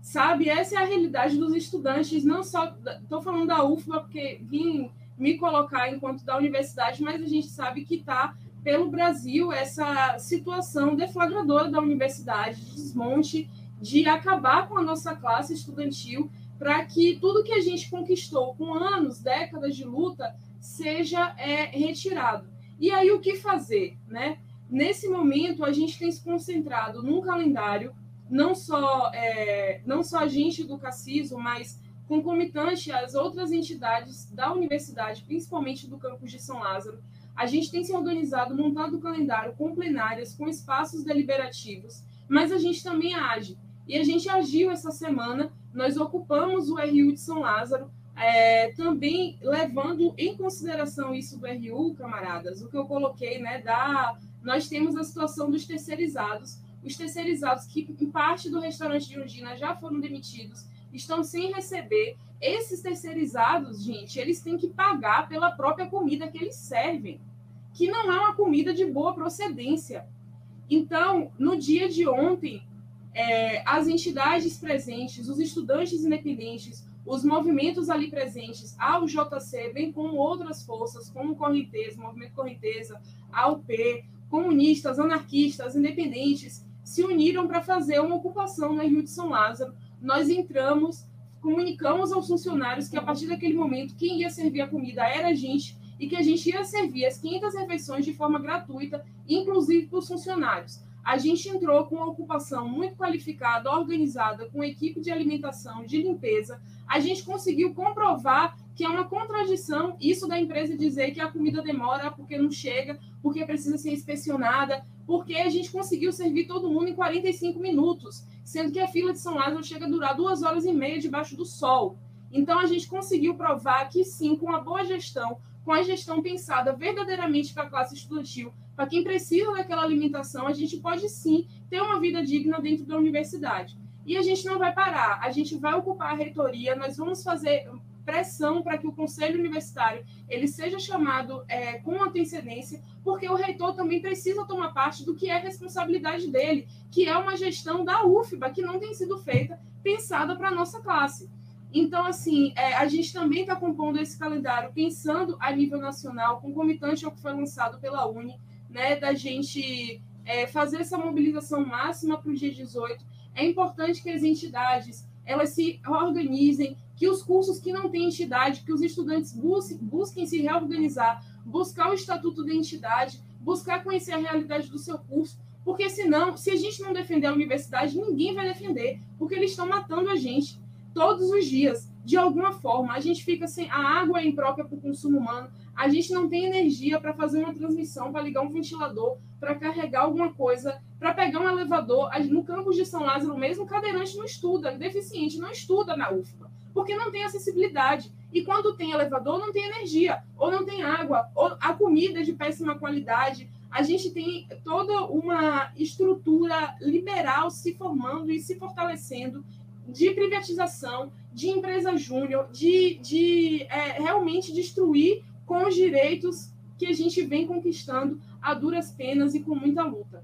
Sabe? Essa é a realidade dos estudantes, não só. Estou falando da UFBA porque vim me colocar enquanto da universidade, mas a gente sabe que está pelo Brasil essa situação deflagradora da universidade, de desmonte, de acabar com a nossa classe estudantil, para que tudo que a gente conquistou com anos, décadas de luta, seja é, retirado. E aí o que fazer, né? Nesse momento a gente tem se concentrado num calendário, não só é, não só a gente do Caciso, mas concomitante às outras entidades da universidade, principalmente do campus de São Lázaro, a gente tem se organizado, montado o calendário com plenárias, com espaços deliberativos, mas a gente também age. E a gente agiu essa semana, nós ocupamos o RU de São Lázaro, é, também levando em consideração isso do RU, camaradas, o que eu coloquei, né, da, nós temos a situação dos terceirizados, os terceirizados que em parte do restaurante de Undina já foram demitidos, estão sem receber. Esses terceirizados, gente, eles têm que pagar pela própria comida que eles servem que não é uma comida de boa procedência. Então, no dia de ontem, é, as entidades presentes, os estudantes independentes, os movimentos ali presentes, ao JC, bem como outras forças, como Correnteza, Movimento Correnteza, AUP, comunistas, anarquistas, independentes, se uniram para fazer uma ocupação no Rio de São Lázaro. Nós entramos, comunicamos aos funcionários que a partir daquele momento quem ia servir a comida era a gente e que a gente ia servir as 500 refeições de forma gratuita, inclusive para os funcionários. A gente entrou com uma ocupação muito qualificada, organizada, com equipe de alimentação, de limpeza. A gente conseguiu comprovar que é uma contradição isso da empresa dizer que a comida demora porque não chega, porque precisa ser inspecionada, porque a gente conseguiu servir todo mundo em 45 minutos, sendo que a fila de São Lázaro chega a durar duas horas e meia debaixo do sol. Então, a gente conseguiu provar que sim, com uma boa gestão, com a gestão pensada verdadeiramente para a classe estudantil, para quem precisa daquela alimentação, a gente pode sim ter uma vida digna dentro da universidade. E a gente não vai parar, a gente vai ocupar a reitoria, nós vamos fazer pressão para que o conselho universitário ele seja chamado é, com antecedência, porque o reitor também precisa tomar parte do que é responsabilidade dele, que é uma gestão da UFBA que não tem sido feita pensada para a nossa classe. Então, assim, é, a gente também está compondo esse calendário pensando a nível nacional, concomitante ao que foi lançado pela Uni, né, da gente é, fazer essa mobilização máxima para o dia 18. É importante que as entidades elas se organizem, que os cursos que não têm entidade, que os estudantes busquem, busquem se reorganizar, buscar o estatuto da entidade, buscar conhecer a realidade do seu curso, porque senão, se a gente não defender a universidade, ninguém vai defender, porque eles estão matando a gente todos os dias, de alguma forma. A gente fica sem. A água é imprópria para o consumo humano, a gente não tem energia para fazer uma transmissão, para ligar um ventilador, para carregar alguma coisa, para pegar um elevador. No campus de São Lázaro mesmo, cadeirante não estuda, deficiente não estuda na UFPA, porque não tem acessibilidade. E quando tem elevador, não tem energia, ou não tem água, ou a comida é de péssima qualidade. A gente tem toda uma estrutura liberal se formando e se fortalecendo de privatização, de empresa júnior, de, de é, realmente destruir com os direitos que a gente vem conquistando a duras penas e com muita luta.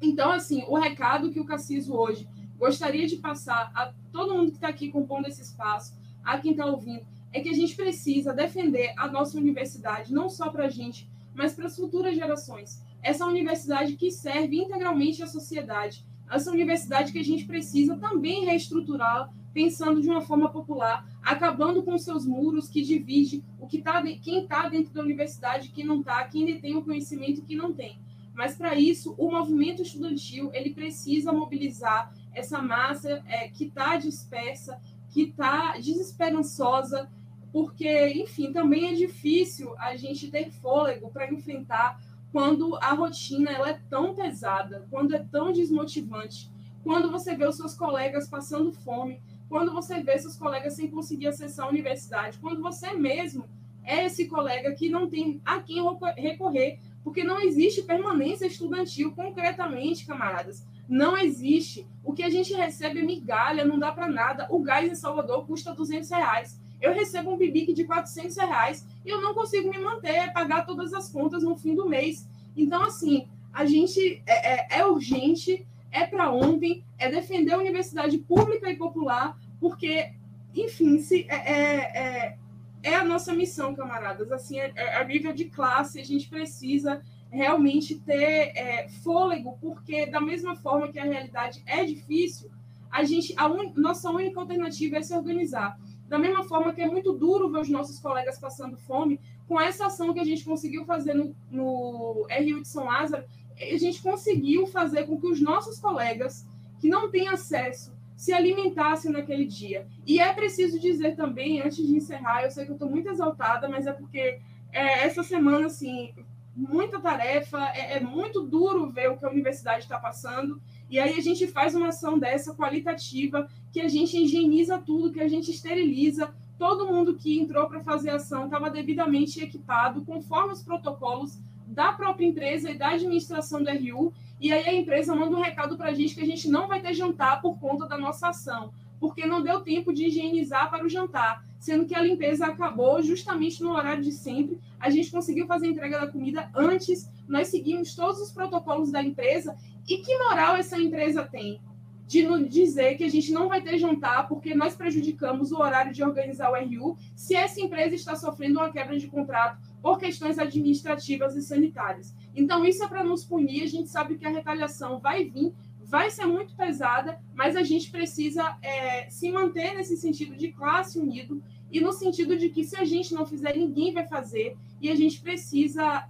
Então, assim, o recado que o Cassiso hoje gostaria de passar a todo mundo que está aqui compondo esse espaço, a quem está ouvindo, é que a gente precisa defender a nossa universidade, não só para a gente, mas para as futuras gerações. Essa universidade que serve integralmente à sociedade, essa universidade que a gente precisa também reestruturar, pensando de uma forma popular, acabando com seus muros que divide o que tá quem está dentro da universidade, quem não está, quem detém o conhecimento quem não tem. Mas para isso, o movimento estudantil ele precisa mobilizar essa massa é, que está dispersa, que está desesperançosa, porque, enfim, também é difícil a gente ter fôlego para enfrentar quando a rotina ela é tão pesada, quando é tão desmotivante, quando você vê os seus colegas passando fome, quando você vê seus colegas sem conseguir acessar a universidade, quando você mesmo é esse colega que não tem a quem recorrer, porque não existe permanência estudantil concretamente, camaradas. Não existe. O que a gente recebe é migalha, não dá para nada. O gás em Salvador custa 200 reais. Eu recebo um bibique de 400 reais e eu não consigo me manter, pagar todas as contas no fim do mês. Então, assim, a gente é, é, é urgente, é para ontem, é defender a universidade pública e popular, porque, enfim, se, é, é, é, é a nossa missão, camaradas. Assim, é, é, a nível de classe, a gente precisa realmente ter é, fôlego, porque da mesma forma que a realidade é difícil, a gente, a un, nossa única alternativa é se organizar. Da mesma forma que é muito duro ver os nossos colegas passando fome, com essa ação que a gente conseguiu fazer no, no RU de São Lázaro, a gente conseguiu fazer com que os nossos colegas que não têm acesso se alimentassem naquele dia. E é preciso dizer também, antes de encerrar, eu sei que eu estou muito exaltada, mas é porque é, essa semana, assim, muita tarefa, é, é muito duro ver o que a universidade está passando. E aí a gente faz uma ação dessa qualitativa, que a gente higieniza tudo, que a gente esteriliza. Todo mundo que entrou para fazer ação estava devidamente equipado, conforme os protocolos da própria empresa e da administração do RU. E aí a empresa manda um recado para a gente que a gente não vai ter jantar por conta da nossa ação, porque não deu tempo de higienizar para o jantar, sendo que a limpeza acabou justamente no horário de sempre. A gente conseguiu fazer a entrega da comida antes, nós seguimos todos os protocolos da empresa e que moral essa empresa tem de nos dizer que a gente não vai ter jantar porque nós prejudicamos o horário de organizar o RU se essa empresa está sofrendo uma quebra de contrato por questões administrativas e sanitárias. Então, isso é para nos punir. A gente sabe que a retaliação vai vir, vai ser muito pesada, mas a gente precisa é, se manter nesse sentido de classe unido e no sentido de que se a gente não fizer, ninguém vai fazer e a gente precisa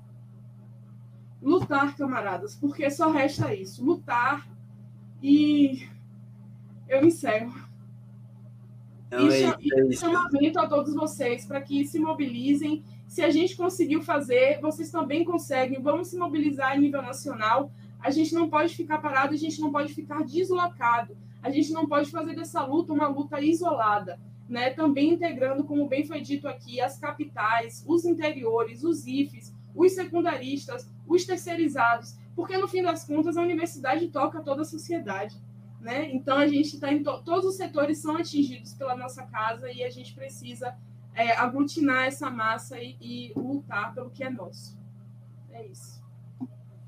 lutar, camaradas, porque só resta isso, lutar e eu encerro. Não, e, é, é chamamento a todos vocês para que se mobilizem. Se a gente conseguiu fazer, vocês também conseguem. Vamos se mobilizar a nível nacional. A gente não pode ficar parado, a gente não pode ficar deslocado. A gente não pode fazer dessa luta uma luta isolada. Né? Também integrando, como bem foi dito aqui, as capitais, os interiores, os IFES, os secundaristas, os terceirizados, porque no fim das contas a universidade toca toda a sociedade. Né? Então a gente está em to todos os setores são atingidos pela nossa casa e a gente precisa é, aglutinar essa massa e, e lutar pelo que é nosso. É isso.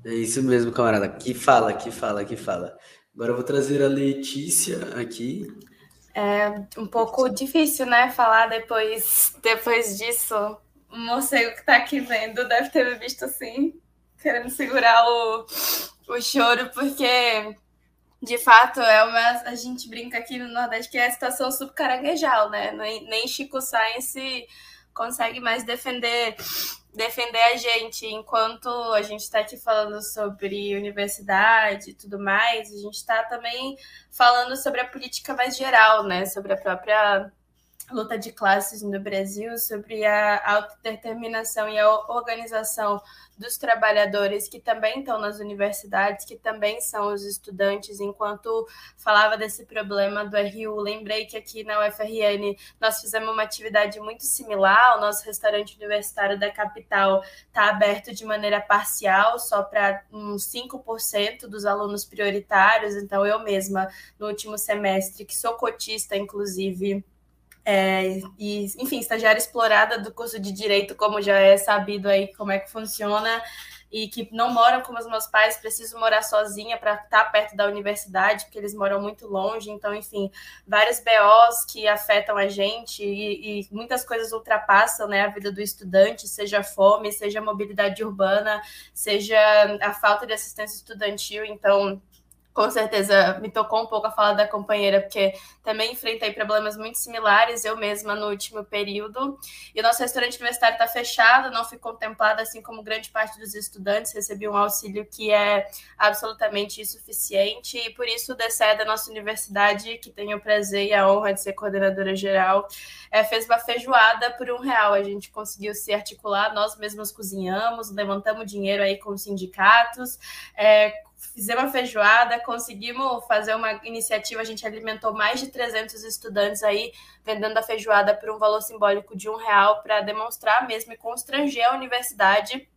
É isso mesmo, camarada. Que fala, que fala, que fala. Agora eu vou trazer a Letícia aqui.
É um pouco difícil, né, falar depois, depois disso. O morcego que tá aqui vendo deve ter me visto assim, querendo segurar o, o choro, porque de fato é uma. A gente brinca aqui no Nordeste que é a situação subcaraguejal, né? Nem Chico Science consegue mais defender defender a gente enquanto a gente está aqui falando sobre universidade e tudo mais, a gente está também falando sobre a política mais geral, né? Sobre a própria luta de classes no Brasil, sobre a autodeterminação e a organização dos trabalhadores que também estão nas universidades, que também são os estudantes. Enquanto falava desse problema do RU, lembrei que aqui na UFRN nós fizemos uma atividade muito similar. O nosso restaurante universitário da capital está aberto de maneira parcial, só para uns 5% dos alunos prioritários. Então, eu mesma, no último semestre, que sou cotista, inclusive, é, e, enfim, estagiária explorada do curso de Direito, como já é sabido aí como é que funciona, e que não moram como os meus pais, preciso morar sozinha para estar perto da universidade, porque eles moram muito longe, então, enfim, vários BOs que afetam a gente e, e muitas coisas ultrapassam né, a vida do estudante, seja fome, seja mobilidade urbana, seja a falta de assistência estudantil, então com certeza me tocou um pouco a fala da companheira, porque também enfrentei problemas muito similares, eu mesma no último período. E o nosso restaurante universitário está fechado, não fui contemplada, assim como grande parte dos estudantes, recebi um auxílio que é absolutamente insuficiente, e por isso o DCE da nossa universidade, que tenho o prazer e a honra de ser coordenadora geral, é, fez uma feijoada por um real. A gente conseguiu se articular, nós mesmos cozinhamos, levantamos dinheiro aí com os sindicatos, é, fizemos uma feijoada, conseguimos fazer uma iniciativa, a gente alimentou mais de 300 estudantes aí, vendendo a feijoada por um valor simbólico de um real, para demonstrar mesmo e constranger a universidade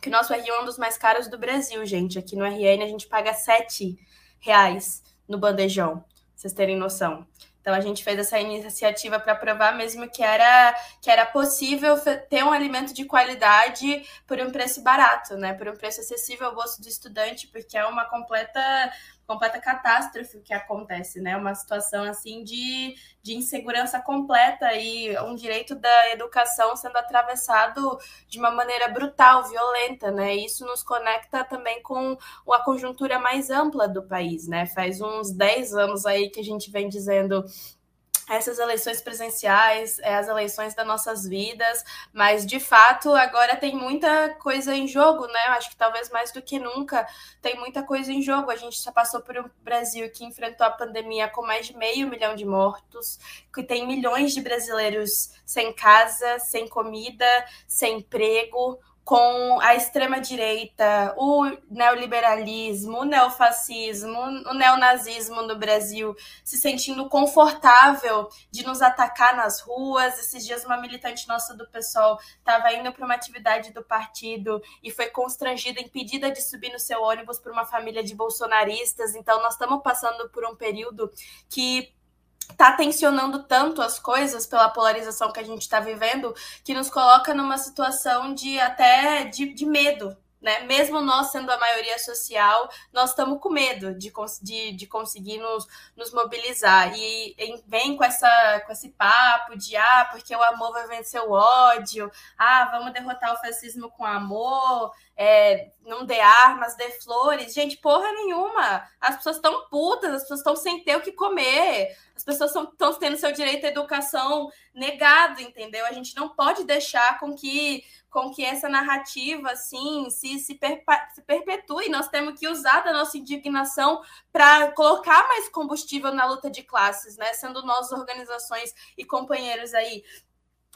que nosso RN é um dos mais caros do Brasil, gente. Aqui no RN a gente paga sete reais no bandejão, vocês terem noção. Então a gente fez essa iniciativa para provar mesmo que era que era possível ter um alimento de qualidade por um preço barato, né? Por um preço acessível ao bolso do estudante, porque é uma completa completa catástrofe que acontece, né? Uma situação assim de, de insegurança completa e um direito da educação sendo atravessado de uma maneira brutal, violenta, né? Isso nos conecta também com a conjuntura mais ampla do país, né? Faz uns 10 anos aí que a gente vem dizendo essas eleições presenciais, é, as eleições das nossas vidas, mas de fato agora tem muita coisa em jogo, né? Eu acho que talvez mais do que nunca tem muita coisa em jogo. A gente já passou por um Brasil que enfrentou a pandemia com mais de meio milhão de mortos, que tem milhões de brasileiros sem casa, sem comida, sem emprego, com a extrema-direita, o neoliberalismo, o neofascismo, o neonazismo no Brasil, se sentindo confortável de nos atacar nas ruas. Esses dias, uma militante nossa do PSOL estava indo para uma atividade do partido e foi constrangida, impedida de subir no seu ônibus por uma família de bolsonaristas. Então, nós estamos passando por um período que está tensionando tanto as coisas pela polarização que a gente está vivendo que nos coloca numa situação de até de, de medo né? Mesmo nós sendo a maioria social, nós estamos com medo de, de, de conseguir nos, nos mobilizar. E, e, vem com, essa, com esse papo de ah, porque o amor vai vencer o ódio, ah, vamos derrotar o fascismo com amor, é, não dê armas, dê flores. Gente, porra nenhuma. As pessoas estão putas, as pessoas estão sem ter o que comer, as pessoas estão tendo seu direito à educação negado, entendeu? A gente não pode deixar com que com que essa narrativa assim se, se, se perpetue. Nós temos que usar da nossa indignação para colocar mais combustível na luta de classes, né? Sendo nós organizações e companheiros aí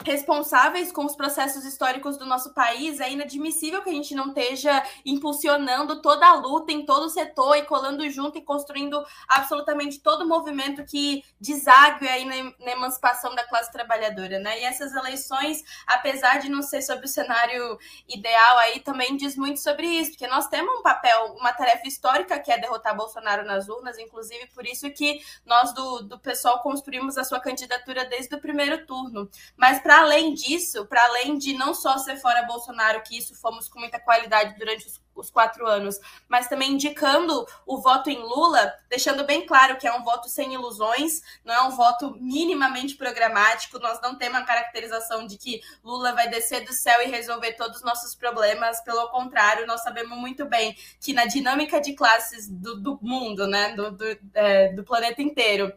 responsáveis com os processos históricos do nosso país, é inadmissível que a gente não esteja impulsionando toda a luta em todo o setor e colando junto e construindo absolutamente todo o movimento que desague aí na, na emancipação da classe trabalhadora, né? E essas eleições, apesar de não ser sobre o cenário ideal aí, também diz muito sobre isso, porque nós temos um papel, uma tarefa histórica que é derrotar Bolsonaro nas urnas, inclusive por isso que nós do, do pessoal construímos a sua candidatura desde o primeiro turno. Mas para além disso, para além de não só ser fora Bolsonaro, que isso fomos com muita qualidade durante os os quatro anos, mas também indicando o voto em Lula, deixando bem claro que é um voto sem ilusões, não é um voto minimamente programático, nós não temos a caracterização de que Lula vai descer do céu e resolver todos os nossos problemas, pelo contrário, nós sabemos muito bem que na dinâmica de classes do, do mundo, né, do, do, é, do planeta inteiro,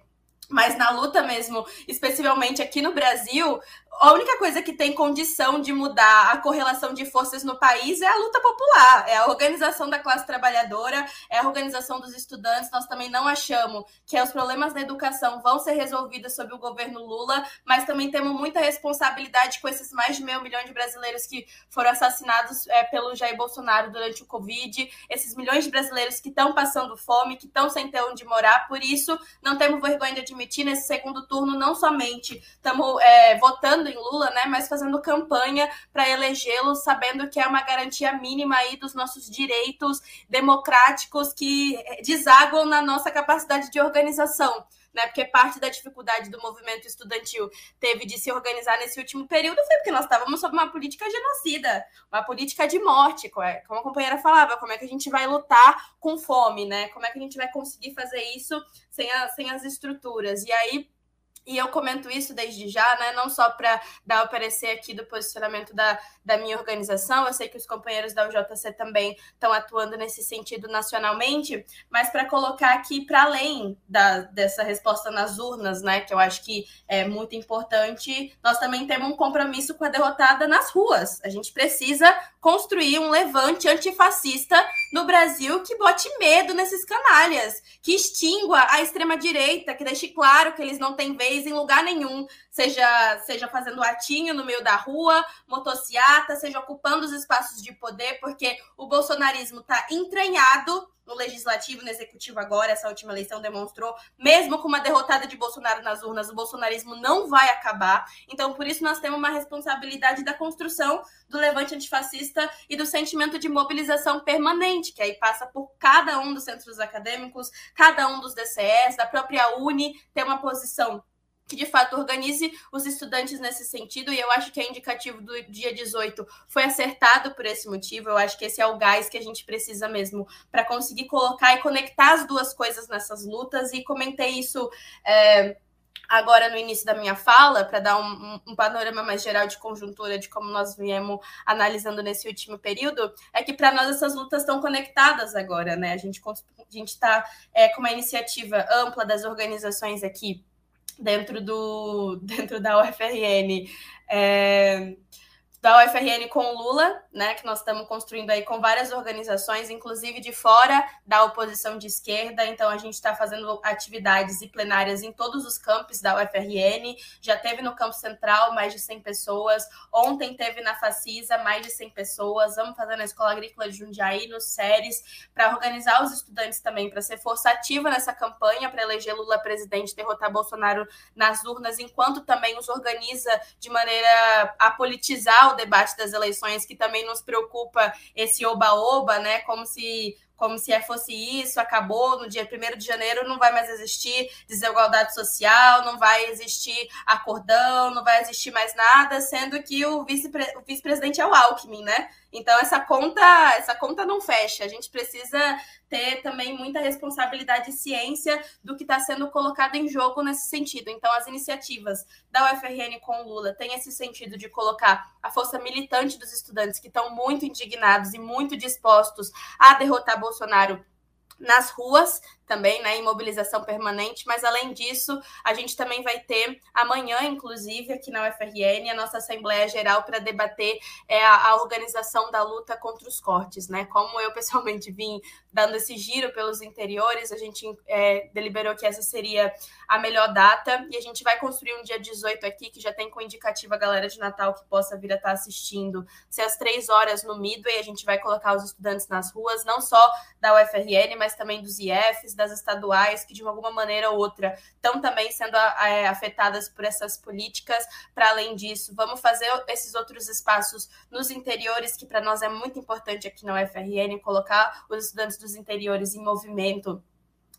mas na luta mesmo, especialmente aqui no Brasil, a única coisa que tem condição de mudar a correlação de forças no país é a luta popular, é a organização da classe trabalhadora, é a organização dos estudantes. Nós também não achamos que os problemas da educação vão ser resolvidos sob o governo Lula, mas também temos muita responsabilidade com esses mais de meio milhão de brasileiros que foram assassinados é, pelo Jair Bolsonaro durante o Covid, esses milhões de brasileiros que estão passando fome, que estão sem ter onde morar. Por isso, não temos vergonha de admitir nesse segundo turno, não somente estamos é, votando em Lula, né, mas fazendo campanha para elegê-lo, sabendo que é uma garantia mínima aí dos nossos direitos democráticos que desaguam na nossa capacidade de organização. Né, porque parte da dificuldade do movimento estudantil teve de se organizar nesse último período foi porque nós estávamos sob uma política genocida, uma política de morte, é, como a companheira falava, como é que a gente vai lutar com fome, né? Como é que a gente vai conseguir fazer isso sem, a, sem as estruturas? E aí e eu comento isso desde já, né? Não só para dar o parecer aqui do posicionamento da, da minha organização, eu sei que os companheiros da UJC também estão atuando nesse sentido nacionalmente, mas para colocar aqui para além da, dessa resposta nas urnas, né? Que eu acho que é muito importante, nós também temos um compromisso com a derrotada nas ruas. A gente precisa construir um levante antifascista no Brasil que bote medo nesses canalhas, que extingua a extrema-direita, que deixe claro que eles não têm vez em lugar nenhum, seja, seja fazendo atinho no meio da rua, motociata, seja ocupando os espaços de poder, porque o bolsonarismo está entranhado no legislativo, no executivo agora, essa última eleição demonstrou, mesmo com uma derrotada de Bolsonaro nas urnas, o bolsonarismo não vai acabar. Então, por isso nós temos uma responsabilidade da construção do levante antifascista e do sentimento de mobilização permanente, que aí passa por cada um dos centros acadêmicos, cada um dos DCS, da própria Uni ter uma posição que de fato organize os estudantes nesse sentido, e eu acho que a indicativo do dia 18 foi acertado por esse motivo. Eu acho que esse é o gás que a gente precisa mesmo para conseguir colocar e conectar as duas coisas nessas lutas, e comentei isso. É, agora no início da minha fala, para dar um, um, panorama mais geral de conjuntura de como nós viemos analisando nesse último período, é que para nós essas lutas estão conectadas agora, né? A gente a está é, com uma iniciativa ampla das organizações aqui dentro, do, dentro da UFRN. É, da UFRN com Lula, né, que nós estamos construindo aí com várias organizações, inclusive de fora da oposição de esquerda. Então, a gente está fazendo atividades e plenárias em todos os campos da UFRN. Já teve no Campo Central mais de 100 pessoas. Ontem teve na Facisa mais de 100 pessoas. Vamos fazer na Escola Agrícola de Jundiaí, no SERES, para organizar os estudantes também, para ser força ativa nessa campanha, para eleger Lula presidente, derrotar Bolsonaro nas urnas, enquanto também os organiza de maneira a politizar o debate das eleições, que também nos preocupa esse oba-oba, né? Como se como se fosse isso, acabou no dia 1 de janeiro, não vai mais existir desigualdade social, não vai existir acordão, não vai existir mais nada, sendo que o vice-presidente é o Alckmin, né? Então essa conta, essa conta não fecha. A gente precisa ter também muita responsabilidade e ciência do que está sendo colocado em jogo nesse sentido. Então as iniciativas da UFRN com o Lula têm esse sentido de colocar a força militante dos estudantes que estão muito indignados e muito dispostos a derrotar Bolsonaro nas ruas, também, né, em mobilização permanente, mas além disso, a gente também vai ter amanhã, inclusive, aqui na UFRN, a nossa Assembleia Geral para debater é, a, a, organização da luta contra os cortes, né? Como eu pessoalmente vim dando esse giro pelos interiores, a gente é, deliberou que essa seria a melhor data e a gente vai construir um dia 18 aqui, que já tem com indicativo a galera de Natal que possa vir a estar assistindo, ser às três horas no Midway, a gente vai colocar os estudantes nas ruas, não só da UFRN, mas também dos IFs, das estaduais que de alguma maneira ou outra estão também sendo é, afetadas por essas políticas. Para além disso, vamos fazer esses outros espaços nos interiores, que para nós é muito importante aqui na UFRN, colocar os estudantes dos interiores em movimento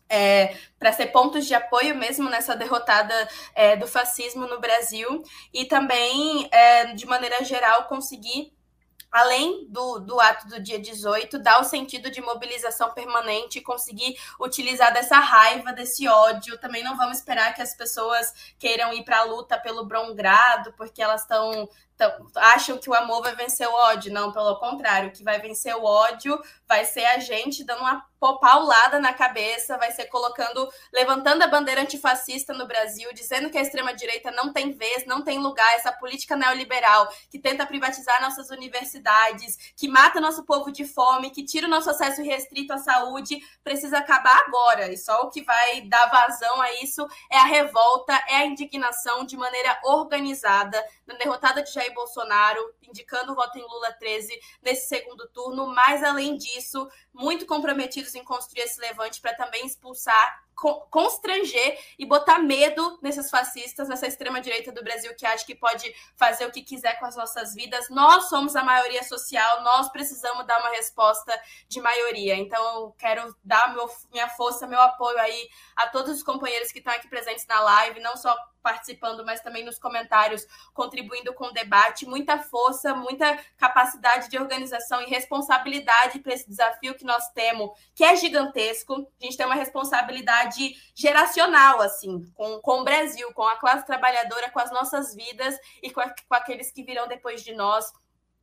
é, para ser pontos de apoio mesmo nessa derrotada é, do fascismo no Brasil e também, é, de maneira geral, conseguir além do, do ato do dia 18, dar o sentido de mobilização permanente e conseguir utilizar dessa raiva, desse ódio. Também não vamos esperar que as pessoas queiram ir para a luta pelo bom grado, porque elas estão acham que o amor vai vencer o ódio. Não, pelo contrário, o que vai vencer o ódio vai ser a gente dando uma paulada na cabeça, vai ser colocando, levantando a bandeira antifascista no Brasil, dizendo que a extrema-direita não tem vez, não tem lugar, essa política neoliberal que tenta privatizar nossas universidades, que mata nosso povo de fome, que tira o nosso acesso restrito à saúde, precisa acabar agora. E só o que vai dar vazão a isso é a revolta, é a indignação de maneira organizada na derrotada de Jair Bolsonaro, indicando o voto em Lula 13 nesse segundo turno, mas além disso, muito comprometidos em construir esse levante para também expulsar constranger e botar medo nesses fascistas, nessa extrema-direita do Brasil que acha que pode fazer o que quiser com as nossas vidas. Nós somos a maioria social, nós precisamos dar uma resposta de maioria. Então, eu quero dar meu, minha força, meu apoio aí a todos os companheiros que estão aqui presentes na live, não só participando, mas também nos comentários, contribuindo com o debate. Muita força, muita capacidade de organização e responsabilidade para esse desafio que nós temos, que é gigantesco. A gente tem uma responsabilidade geracional, assim, com, com o Brasil, com a classe trabalhadora, com as nossas vidas e com, a, com aqueles que virão depois de nós.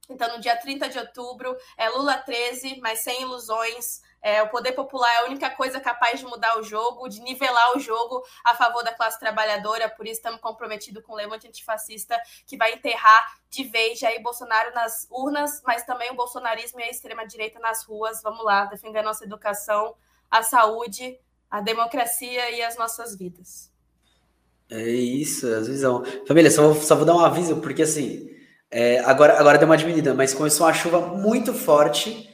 Então, no dia 30 de outubro, é Lula 13, mas sem ilusões. É, o poder popular é a única coisa capaz de mudar o jogo, de nivelar o jogo a favor da classe trabalhadora. Por isso, estamos comprometidos com o levante antifascista que vai enterrar de vez Jair Bolsonaro nas urnas, mas também o bolsonarismo e a extrema-direita nas ruas. Vamos lá, defender a nossa educação, a saúde a democracia e as nossas vidas.
É isso, a visão. Família, só só vou dar um aviso, porque assim, é, agora, agora deu uma diminuída, mas começou uma chuva muito forte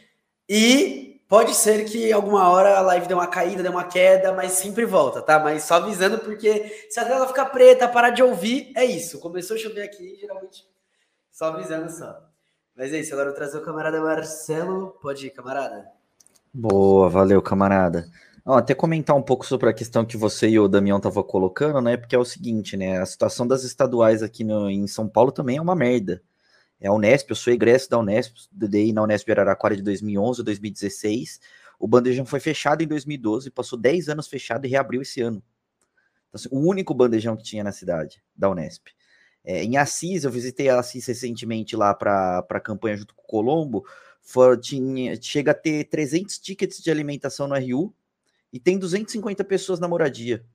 e pode ser que alguma hora a live dê uma caída, dê uma queda, mas sempre volta, tá? Mas só avisando, porque se a tela ficar preta, parar de ouvir, é isso. Começou a chover aqui, geralmente, só avisando só. Mas é isso, agora eu trazer o camarada Marcelo. Pode ir, camarada.
Boa, valeu, camarada. Ó, até comentar um pouco sobre a questão que você e o Damião estavam colocando, né? Porque é o seguinte, né? A situação das estaduais aqui no, em São Paulo também é uma merda. É a Unesp, eu sou egresso da Unesp, dei na Unesp Araraquara de 2011 a 2016. O bandejão foi fechado em 2012, passou 10 anos fechado e reabriu esse ano. Então, assim, o único bandejão que tinha na cidade, da Unesp. É, em Assis, eu visitei a Assis recentemente lá para a campanha junto com o Colombo. For, tinha, chega a ter 300 tickets de alimentação no RU, e tem 250 pessoas na moradia,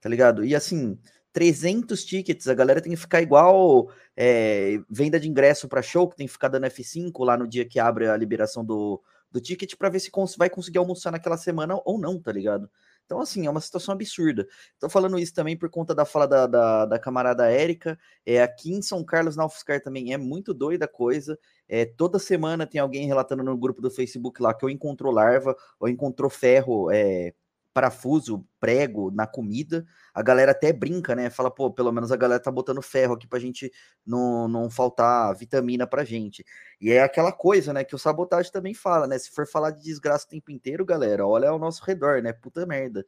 tá ligado? E assim, 300 tickets, a galera tem que ficar igual é, venda de ingresso para show, que tem que ficar dando F5 lá no dia que abre a liberação do, do ticket para ver se cons vai conseguir almoçar naquela semana ou não, tá ligado? Então, assim, é uma situação absurda. Tô falando isso também por conta da fala da, da, da camarada Érica. É, aqui em São Carlos, na UFSCar também é muito doida a coisa. É, toda semana tem alguém relatando no grupo do Facebook lá que ou encontrou larva ou encontrou ferro é, parafuso, prego na comida, a galera até brinca, né? Fala, pô, pelo menos a galera tá botando ferro aqui pra gente não, não faltar vitamina pra gente. E é aquela coisa, né, que o sabotagem também fala, né? Se for falar de desgraça o tempo inteiro, galera, olha ao nosso redor, né? Puta merda.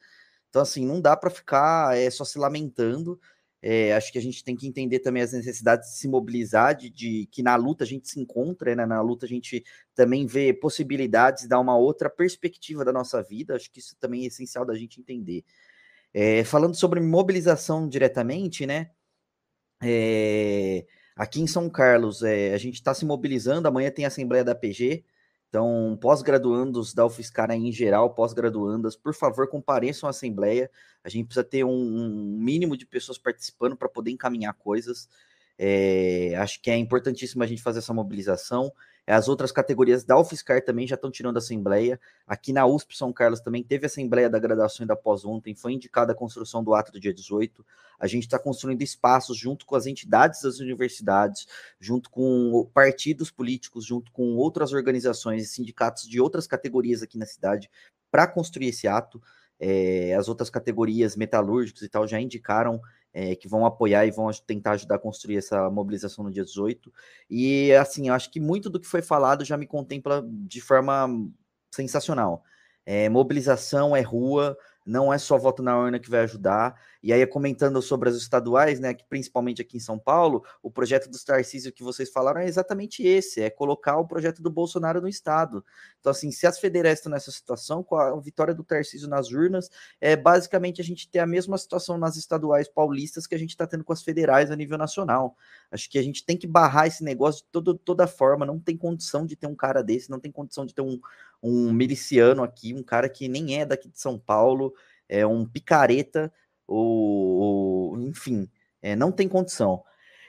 Então, assim, não dá para ficar é, só se lamentando. É, acho que a gente tem que entender também as necessidades de se mobilizar, de, de que na luta a gente se encontra, né? Na luta a gente também vê possibilidades, dá uma outra perspectiva da nossa vida. Acho que isso também é essencial da gente entender. É, falando sobre mobilização diretamente, né? É, aqui em São Carlos, é, a gente está se mobilizando. Amanhã tem a Assembleia da PG. Então, pós-graduandos da UFSCar em geral, pós-graduandas, por favor, compareçam à Assembleia. A gente precisa ter um, um mínimo de pessoas participando para poder encaminhar coisas. É, acho que é importantíssimo a gente fazer essa mobilização. As outras categorias da UFSCar também já estão tirando assembleia. Aqui na USP São Carlos também teve assembleia da graduação e da pós ontem, foi indicada a construção do ato do dia 18. A gente está construindo espaços junto com as entidades das universidades, junto com partidos políticos, junto com outras organizações e sindicatos de outras categorias aqui na cidade para construir esse ato. É, as outras categorias metalúrgicos e tal já indicaram é, que vão apoiar e vão tentar ajudar a construir essa mobilização no dia 18. E assim, eu acho que muito do que foi falado já me contempla de forma sensacional. É, mobilização é rua, não é só voto na urna que vai ajudar. E aí, comentando sobre as estaduais, né, que principalmente aqui em São Paulo, o projeto do Tarcísio que vocês falaram é exatamente esse: é colocar o projeto do Bolsonaro no Estado. Então, assim, se as federais estão nessa situação, com a vitória do Tarcísio nas urnas, é basicamente a gente ter a mesma situação nas estaduais paulistas que a gente está tendo com as federais a nível nacional. Acho que a gente tem que barrar esse negócio de todo, toda forma. Não tem condição de ter um cara desse, não tem condição de ter um, um miliciano aqui, um cara que nem é daqui de São Paulo, é um picareta, ou, enfim, é, não tem condição.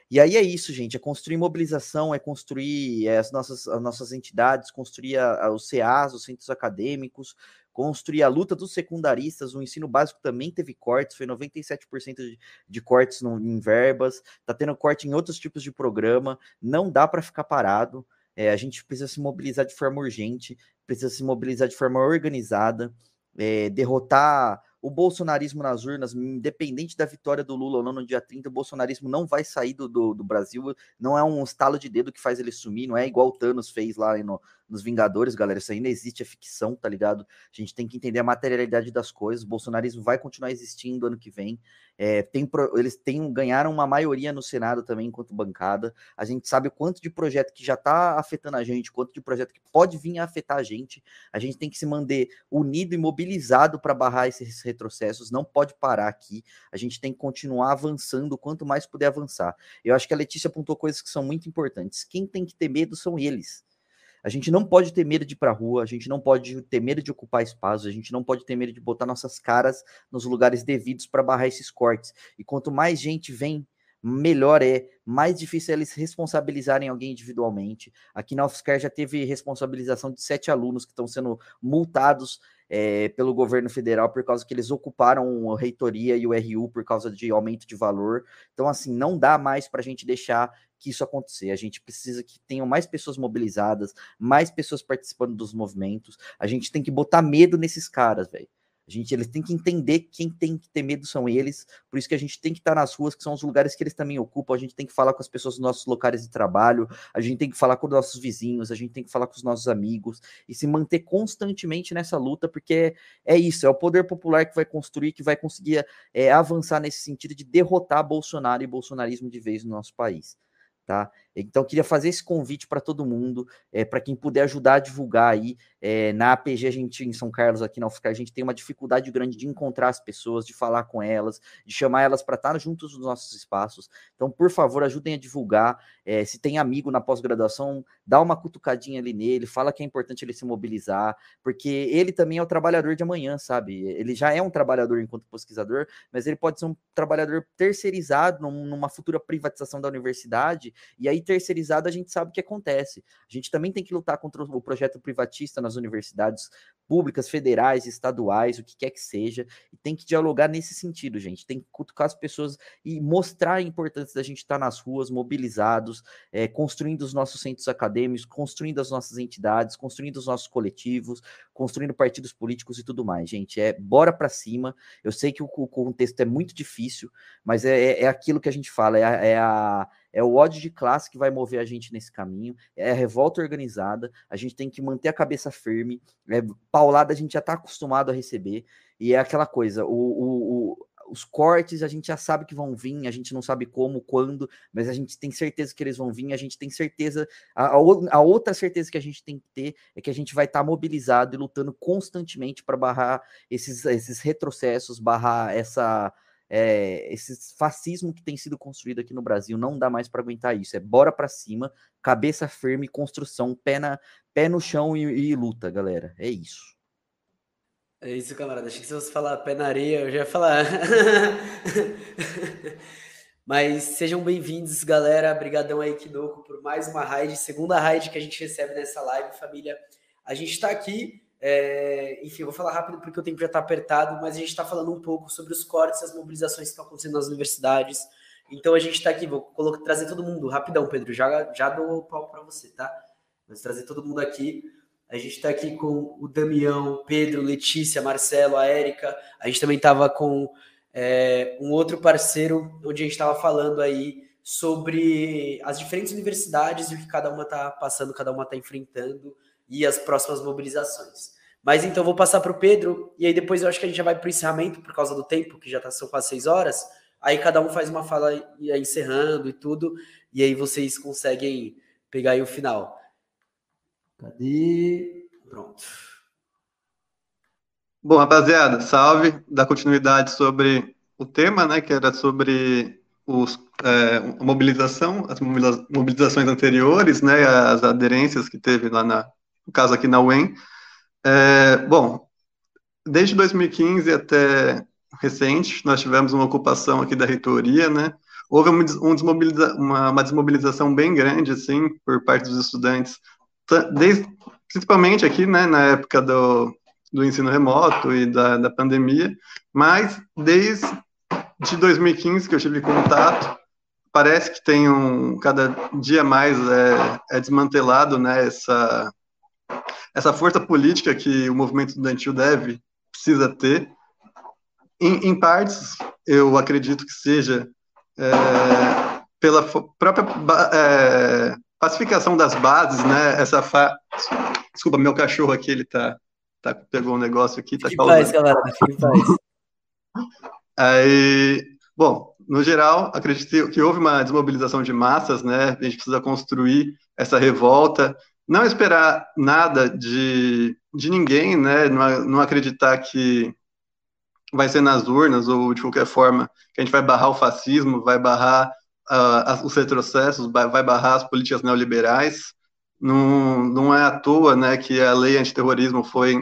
E aí é isso, gente, é construir mobilização, é construir é, as, nossas, as nossas entidades, construir a, a, os CAs, os centros acadêmicos, construir a luta dos secundaristas, o ensino básico também teve cortes, foi 97% de, de cortes no, em verbas, tá tendo corte em outros tipos de programa, não dá para ficar parado, é, a gente precisa se mobilizar de forma urgente, precisa se mobilizar de forma organizada, é, derrotar o bolsonarismo nas urnas, independente da vitória do Lula ou não no dia 30, o bolsonarismo não vai sair do, do, do Brasil, não é um estalo de dedo que faz ele sumir, não é igual o Thanos fez lá no, nos Vingadores, galera, isso não existe, é ficção, tá ligado? A gente tem que entender a materialidade das coisas, o bolsonarismo vai continuar existindo ano que vem, é, tem, eles têm, ganharam uma maioria no Senado também, enquanto bancada. A gente sabe o quanto de projeto que já está afetando a gente, quanto de projeto que pode vir a afetar a gente. A gente tem que se manter unido e mobilizado para barrar esses retrocessos. Não pode parar aqui. A gente tem que continuar avançando quanto mais puder avançar. Eu acho que a Letícia apontou coisas que são muito importantes. Quem tem que ter medo são eles. A gente não pode ter medo de ir para rua, a gente não pode ter medo de ocupar espaços, a gente não pode ter medo de botar nossas caras nos lugares devidos para barrar esses cortes. E quanto mais gente vem, melhor é, mais difícil é eles responsabilizarem alguém individualmente. Aqui na UFSCar já teve responsabilização de sete alunos que estão sendo multados é, pelo governo federal por causa que eles ocuparam a reitoria e o RU por causa de aumento de valor. Então, assim, não dá mais para a gente deixar que isso acontecer. A gente precisa que tenham mais pessoas mobilizadas, mais pessoas participando dos movimentos. A gente tem que botar medo nesses caras, velho. A gente, eles têm que entender que quem tem que ter medo são eles, por isso que a gente tem que estar nas ruas, que são os lugares que eles também ocupam, a gente tem que falar com as pessoas dos nossos locais de trabalho, a gente tem que falar com os nossos vizinhos, a gente tem que falar com os nossos amigos e se manter constantemente nessa luta, porque é, é isso, é o poder popular que vai construir, que vai conseguir é, avançar nesse sentido de derrotar Bolsonaro e bolsonarismo de vez no nosso país tá? Então, queria fazer esse convite para todo mundo, é, para quem puder ajudar a divulgar aí. É, na APG, a gente, em São Carlos, aqui na UFSCar, a gente tem uma dificuldade grande de encontrar as pessoas, de falar com elas, de chamar elas para estar juntos nos nossos espaços. Então, por favor, ajudem a divulgar. É, se tem amigo na pós-graduação, dá uma cutucadinha ali nele, fala que é importante ele se mobilizar, porque ele também é o trabalhador de amanhã, sabe? Ele já é um trabalhador enquanto pesquisador, mas ele pode ser um trabalhador terceirizado numa futura privatização da universidade e aí, terceirizado, a gente sabe o que acontece. A gente também tem que lutar contra o projeto privatista nas universidades públicas, federais, estaduais, o que quer que seja, e tem que dialogar nesse sentido, gente. Tem que cutucar as pessoas e mostrar a importância da gente estar nas ruas, mobilizados, é, construindo os nossos centros acadêmicos, construindo as nossas entidades, construindo os nossos coletivos, construindo partidos políticos e tudo mais, gente. É bora para cima. Eu sei que o, o, contexto é muito difícil, mas é, é, é aquilo que a gente fala, é a, é a é o ódio de classe que vai mover a gente nesse caminho, é a revolta organizada, a gente tem que manter a cabeça firme, é, paulada a gente já está acostumado a receber, e é aquela coisa, o, o, o, os cortes a gente já sabe que vão vir, a gente não sabe como, quando, mas a gente tem certeza que eles vão vir, a gente tem certeza, a, a outra certeza que a gente tem que ter é que a gente vai estar tá mobilizado e lutando constantemente para barrar esses, esses retrocessos, barrar essa é, esse fascismo que tem sido construído aqui no Brasil não dá mais para aguentar isso. É bora para cima, cabeça firme, construção, pé, na, pé no chão e, e, luta, galera. É isso.
É isso, camarada. Achei que se você falar pé na areia, eu já ia falar. Mas sejam bem-vindos, galera. Obrigadão aí, Kidoko, por mais uma raid, segunda raid que a gente recebe nessa live, família. A gente está aqui é, enfim, vou falar rápido porque o tempo já está apertado, mas a gente está falando um pouco sobre os cortes, as mobilizações que estão acontecendo nas universidades. Então a gente está aqui, vou colocar, trazer todo mundo rapidão, Pedro. Já, já dou o palco para você, tá? Vamos trazer todo mundo aqui. A gente está aqui com o Damião, Pedro, Letícia, Marcelo, a Érica. A gente também estava com é, um outro parceiro, onde a gente estava falando aí sobre as diferentes universidades e o que cada uma está passando, cada uma está enfrentando e as próximas mobilizações. Mas então vou passar para o Pedro, e aí depois eu acho que a gente já vai para o encerramento, por causa do tempo, que já tá, são quase seis horas. Aí cada um faz uma fala e aí encerrando e tudo, e aí vocês conseguem pegar aí o final. Cadê? Pronto.
Bom, rapaziada, salve. Da continuidade sobre o tema, né, que era sobre os, é, a mobilização, as mobilizações anteriores, né, as aderências que teve lá na, no caso aqui na UEM. É, bom, desde 2015 até recente, nós tivemos uma ocupação aqui da reitoria, né, houve um desmobiliza uma, uma, desmobilização bem grande, assim, por parte dos estudantes, desde, principalmente aqui, né, na época do, do ensino remoto e da, da pandemia, mas desde de 2015 que eu tive contato, parece que tem um cada dia mais é, é desmantelado né, essa, essa força política que o movimento estudantil deve, precisa ter. Em, em partes, eu acredito que seja é, pela própria é, pacificação das bases, né? Essa fa... Desculpa, meu cachorro aqui, ele tá, tá pegou um negócio aqui, tá
que paz, galera, que paz.
Aí, bom, no geral, acredito que houve uma desmobilização de massas, né? A gente precisa construir essa revolta, não esperar nada de, de ninguém, né? Não, não acreditar que vai ser nas urnas ou de qualquer forma que a gente vai barrar o fascismo, vai barrar uh, os retrocessos, vai, barrar as políticas neoliberais. Não, não é à toa, né, que a lei antiterrorismo foi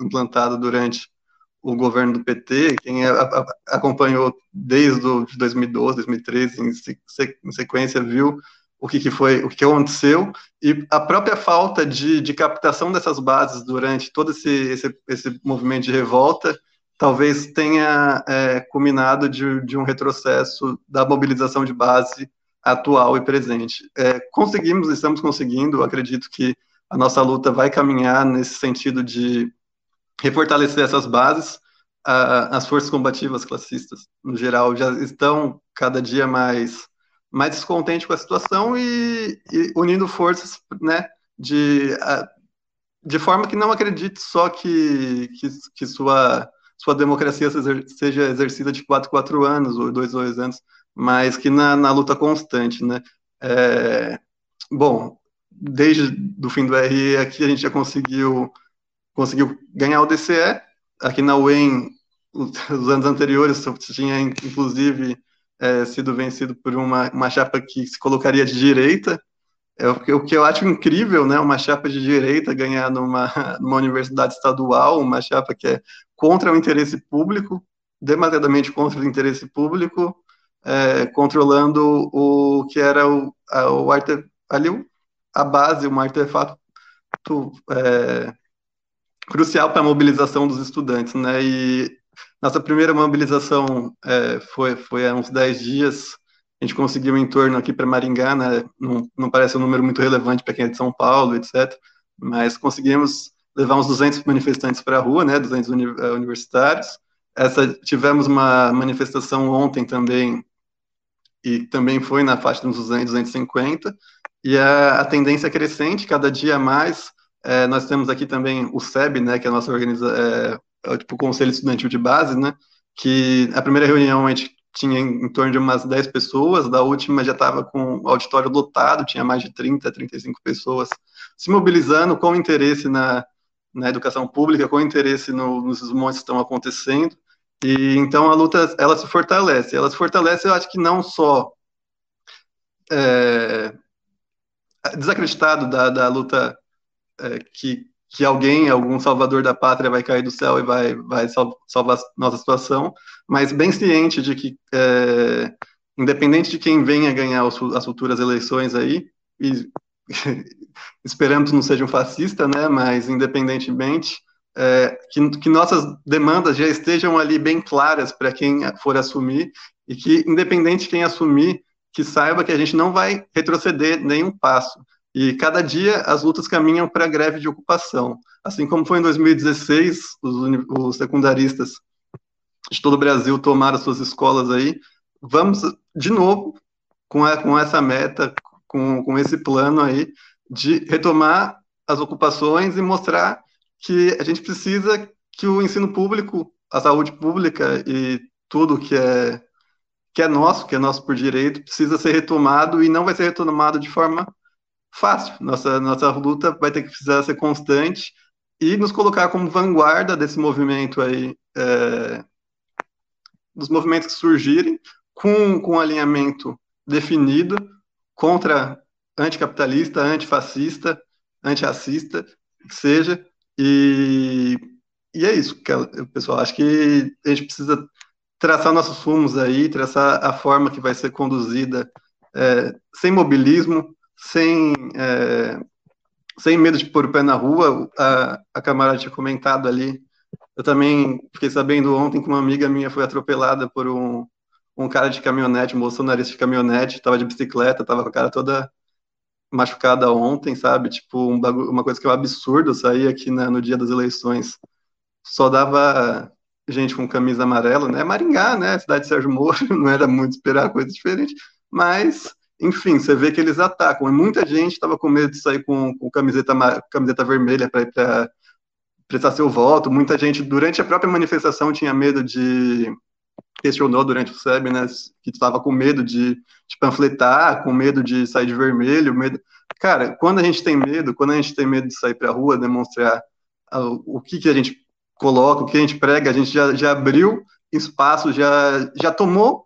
implantada durante o governo do PT, quem acompanhou desde o, de 2012, 2013, em, em sequência, viu o que, que, foi, o que aconteceu e a própria falta de, de captação dessas bases durante todo esse, esse, esse movimento de revolta talvez tenha é, culminado de, de, um retrocesso da mobilização de base atual e presente. É, conseguimos, estamos conseguindo, acredito que a nossa luta vai caminhar nesse sentido de refortalecer essas bases. as forças combativas classistas, no geral, já estão cada dia mais, mais descontentes com a situação e, e unindo forças, né, de, de forma que não acredite só que, que, que sua, sua democracia seja exercida de quatro, quatro anos, ou dois, dois anos, mas que na, na luta constante, né. É, bom, desde o fim do RE aqui a gente já conseguiu conseguiu ganhar o DCE. Aqui na UEM, os anos anteriores, tinha inclusive é, sido vencido por uma, uma chapa que se colocaria de direita. É o, que eu acho incrível, né? Uma chapa de direita ganhar numa, numa universidade estadual, uma chapa que é contra o interesse público, demasiadamente contra o interesse público, é, controlando o que era o, a, o arte, ali a base, um artefato é, crucial para a mobilização dos estudantes, né? E nossa primeira mobilização é, foi, foi há uns 10 dias, a gente conseguiu em torno aqui para Maringá, né? Não, não parece um número muito relevante para quem é de São Paulo, etc. Mas conseguimos levar uns 200 manifestantes para a rua, né? 200 uni eh, universitários. Essa, tivemos uma manifestação ontem também, e também foi na faixa dos 200, 250, e a, a tendência é crescente, cada dia mais, é, nós temos aqui também o SEB, né, que é a nossa organização, é, é, tipo o Conselho Estudantil de Base, né, que a primeira reunião a gente tinha em, em torno de umas 10 pessoas, da última já estava com o auditório lotado, tinha mais de 30, 35 pessoas se mobilizando com interesse na, na educação pública, com interesse no, nos desmontes que estão acontecendo, e então a luta, ela se fortalece, ela se fortalece, eu acho que não só é, desacreditado da, da luta é, que, que alguém, algum salvador da pátria vai cair do céu e vai, vai salvar nossa situação, mas bem ciente de que, é, independente de quem venha ganhar as futuras eleições aí, e esperamos que não seja um fascista, né, mas independentemente, é, que, que, nossas demandas já estejam ali bem claras para quem for assumir, e que, independente de quem assumir, que saiba que a gente não vai retroceder nenhum passo. E cada dia as lutas caminham para a greve de ocupação. Assim como foi em 2016, os, os secundaristas de todo o Brasil tomaram suas escolas aí. Vamos, de novo, com, a, com essa meta, com, com esse plano aí, de retomar as ocupações e mostrar que a gente precisa que o ensino público, a saúde pública e tudo que é que é nosso, que é nosso por direito, precisa ser retomado e não vai ser retomado de forma fácil. Nossa nossa luta vai ter que precisar ser constante e nos colocar como vanguarda desse movimento aí, é, dos movimentos que surgirem, com, com um alinhamento definido contra anticapitalista, antifascista, antirracista, que seja, e, e é isso, pessoal. Acho que a gente precisa traçar nossos rumos aí, traçar a forma que vai ser conduzida, é, sem mobilismo, sem, é, sem medo de pôr o pé na rua. A, a camarada tinha comentado ali. Eu também fiquei sabendo ontem que uma amiga minha foi atropelada por um, um cara de caminhonete, um bolsonarista de caminhonete, estava de bicicleta, estava com a cara toda machucada ontem, sabe? Tipo, um uma coisa que é um absurdo sair aqui na, no dia das eleições. Só dava gente com camisa amarela, né? Maringá, né? Cidade de Sérgio Moro, não era muito esperar coisa diferente, mas, enfim, você vê que eles atacam. E muita gente estava com medo de sair com, com camiseta, camiseta vermelha para prestar seu voto. Muita gente, durante a própria manifestação, tinha medo de questionou durante o SEB, né, que estava com medo de, de, panfletar, com medo de sair de vermelho, medo. Cara, quando a gente tem medo, quando a gente tem medo de sair para a rua, demonstrar o que, que a gente coloca, o que a gente prega, a gente já, já abriu espaço, já, já tomou,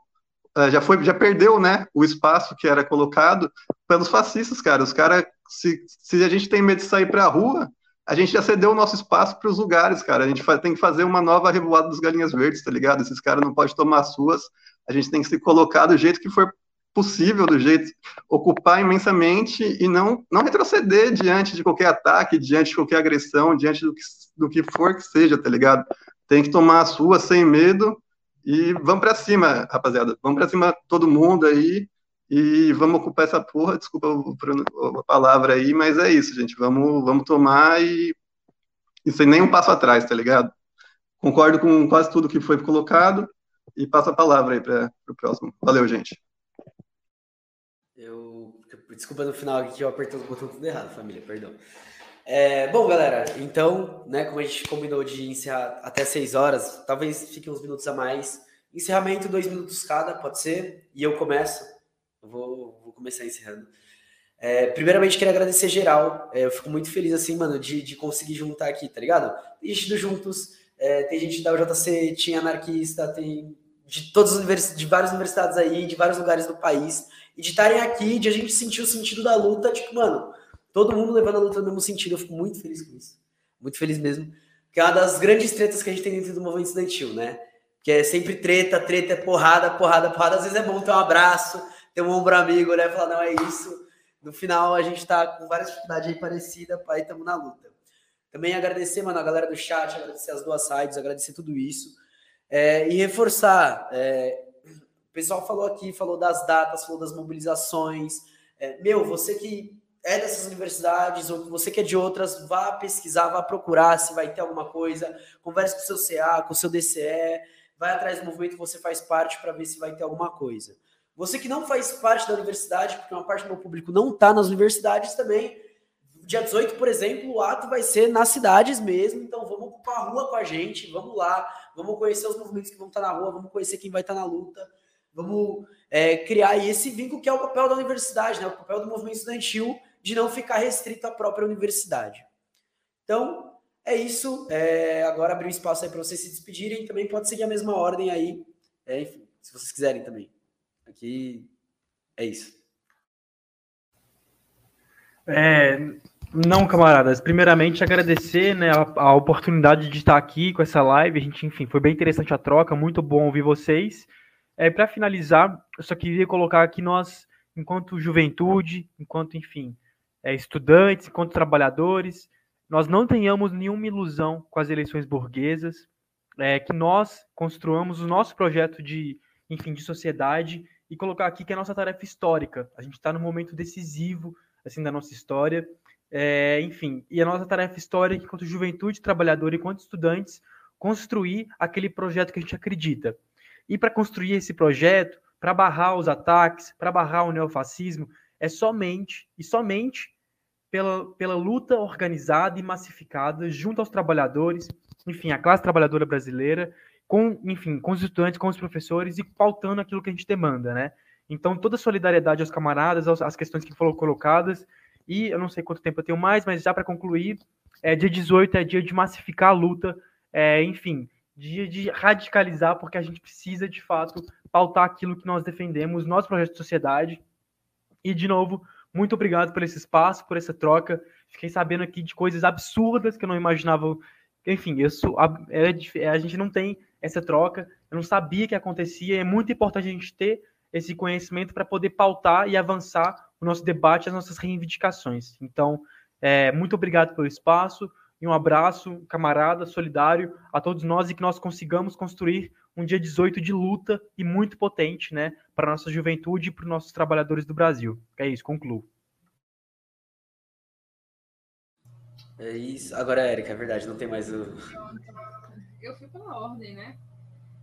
já foi, já perdeu, né, o espaço que era colocado pelos fascistas, cara. Os caras, se, se a gente tem medo de sair para a rua, a gente já cedeu o nosso espaço para os lugares, cara. A gente tem que fazer uma nova revoada dos galinhas verdes, tá ligado? Esses caras não podem tomar as suas. A gente tem que se colocar do jeito que for possível, do jeito ocupar imensamente e não não retroceder diante de qualquer ataque, diante de qualquer agressão, diante do que, do que for que seja, tá ligado? Tem que tomar a sua sem medo e vamos para cima, rapaziada. Vamos para cima todo mundo aí e vamos ocupar essa porra, desculpa a palavra aí, mas é isso, gente. Vamos, vamos tomar e, e sem nenhum passo atrás, tá ligado? Concordo com quase tudo que foi colocado e passo a palavra aí para o próximo. Valeu, gente.
Eu. Desculpa no final aqui que eu apertei o botão tudo errado, família, perdão. É, bom, galera, então, né, como a gente combinou de encerrar até 6 horas, talvez fique uns minutos a mais. Encerramento, dois minutos cada, pode ser? E eu começo. Vou, vou começar encerrando. É, primeiramente, queria agradecer geral. É, eu fico muito feliz, assim, mano, de, de conseguir juntar aqui, tá ligado? Tem gente Juntos, é, tem gente da UJC, tinha anarquista, tem de todas as universidades, de várias universidades aí, de vários lugares do país. E de estarem aqui, de a gente sentir o sentido da luta, tipo, mano, todo mundo levando a luta no mesmo sentido. Eu fico muito feliz com isso. Muito feliz mesmo. Que é uma das grandes tretas que a gente tem dentro do movimento estudantil, né? Que é sempre treta, treta é porrada, porrada, porrada. Às vezes é bom ter um abraço, ter um ombro amigo, né? Falar, não, é isso. No final, a gente tá com várias dificuldades aí parecidas, aí estamos na luta. Também agradecer, mano, a galera do chat, agradecer as duas sites, agradecer tudo isso. É, e reforçar, é, o pessoal falou aqui, falou das datas, falou das mobilizações. É, meu, você que é dessas universidades ou você que é de outras, vá pesquisar, vá procurar se vai ter alguma coisa, converse com o seu CA, com o seu DCE, vai atrás do movimento que você faz parte para ver se vai ter alguma coisa. Você que não faz parte da universidade, porque uma parte do meu público não está nas universidades também, dia 18, por exemplo, o ato vai ser nas cidades mesmo, então vamos ocupar a rua com a gente, vamos lá, vamos conhecer os movimentos que vão estar tá na rua, vamos conhecer quem vai estar tá na luta, vamos é, criar esse vínculo que é o papel da universidade, né, o papel do movimento estudantil de não ficar restrito à própria universidade. Então, é isso. É, agora abrir um espaço aí para vocês se despedirem. Também pode seguir a mesma ordem aí, é, enfim, se vocês quiserem também. Aqui é isso.
É, não, camaradas. Primeiramente, agradecer né, a, a, oportunidade de estar aqui com essa live. A gente, enfim, foi bem interessante a troca, muito bom ouvir vocês. É, Para finalizar, eu só queria colocar aqui nós, enquanto juventude, enquanto, enfim, é, estudantes, enquanto trabalhadores, nós não tenhamos nenhuma ilusão com as eleições burguesas, é, que nós construamos o nosso projeto de, enfim, de sociedade e colocar aqui que é a nossa tarefa histórica. A gente está num momento decisivo assim da nossa história. É, enfim, e a nossa tarefa histórica, enquanto juventude trabalhadora, enquanto estudantes, construir aquele projeto que a gente acredita. E para construir esse projeto, para barrar os ataques, para barrar o neofascismo, é somente e somente pela, pela luta organizada e massificada junto aos trabalhadores, enfim, a classe trabalhadora brasileira, com, enfim, com os estudantes, com os professores e pautando aquilo que a gente demanda, né? Então, toda a solidariedade aos camaradas, às questões que foram colocadas, e eu não sei quanto tempo eu tenho mais, mas já para concluir, é, dia 18 é dia de massificar a luta, é, enfim, dia de radicalizar, porque a gente precisa, de fato, pautar aquilo que nós defendemos, nosso projeto de sociedade. E, de novo, muito obrigado por esse espaço, por essa troca. Fiquei sabendo aqui de coisas absurdas que eu não imaginava. Enfim, isso, é, a gente não tem essa troca, eu não sabia que acontecia. É muito importante a gente ter esse conhecimento para poder pautar e avançar o nosso debate, as nossas reivindicações. Então, é, muito obrigado pelo espaço e um abraço, camarada, solidário a todos nós e que nós consigamos construir um dia 18 de luta e muito potente, né, para a nossa juventude e para os nossos trabalhadores do Brasil. É isso, concluo.
É isso. Agora, Érica, é verdade, não tem mais o.
Eu fui pela ordem, né?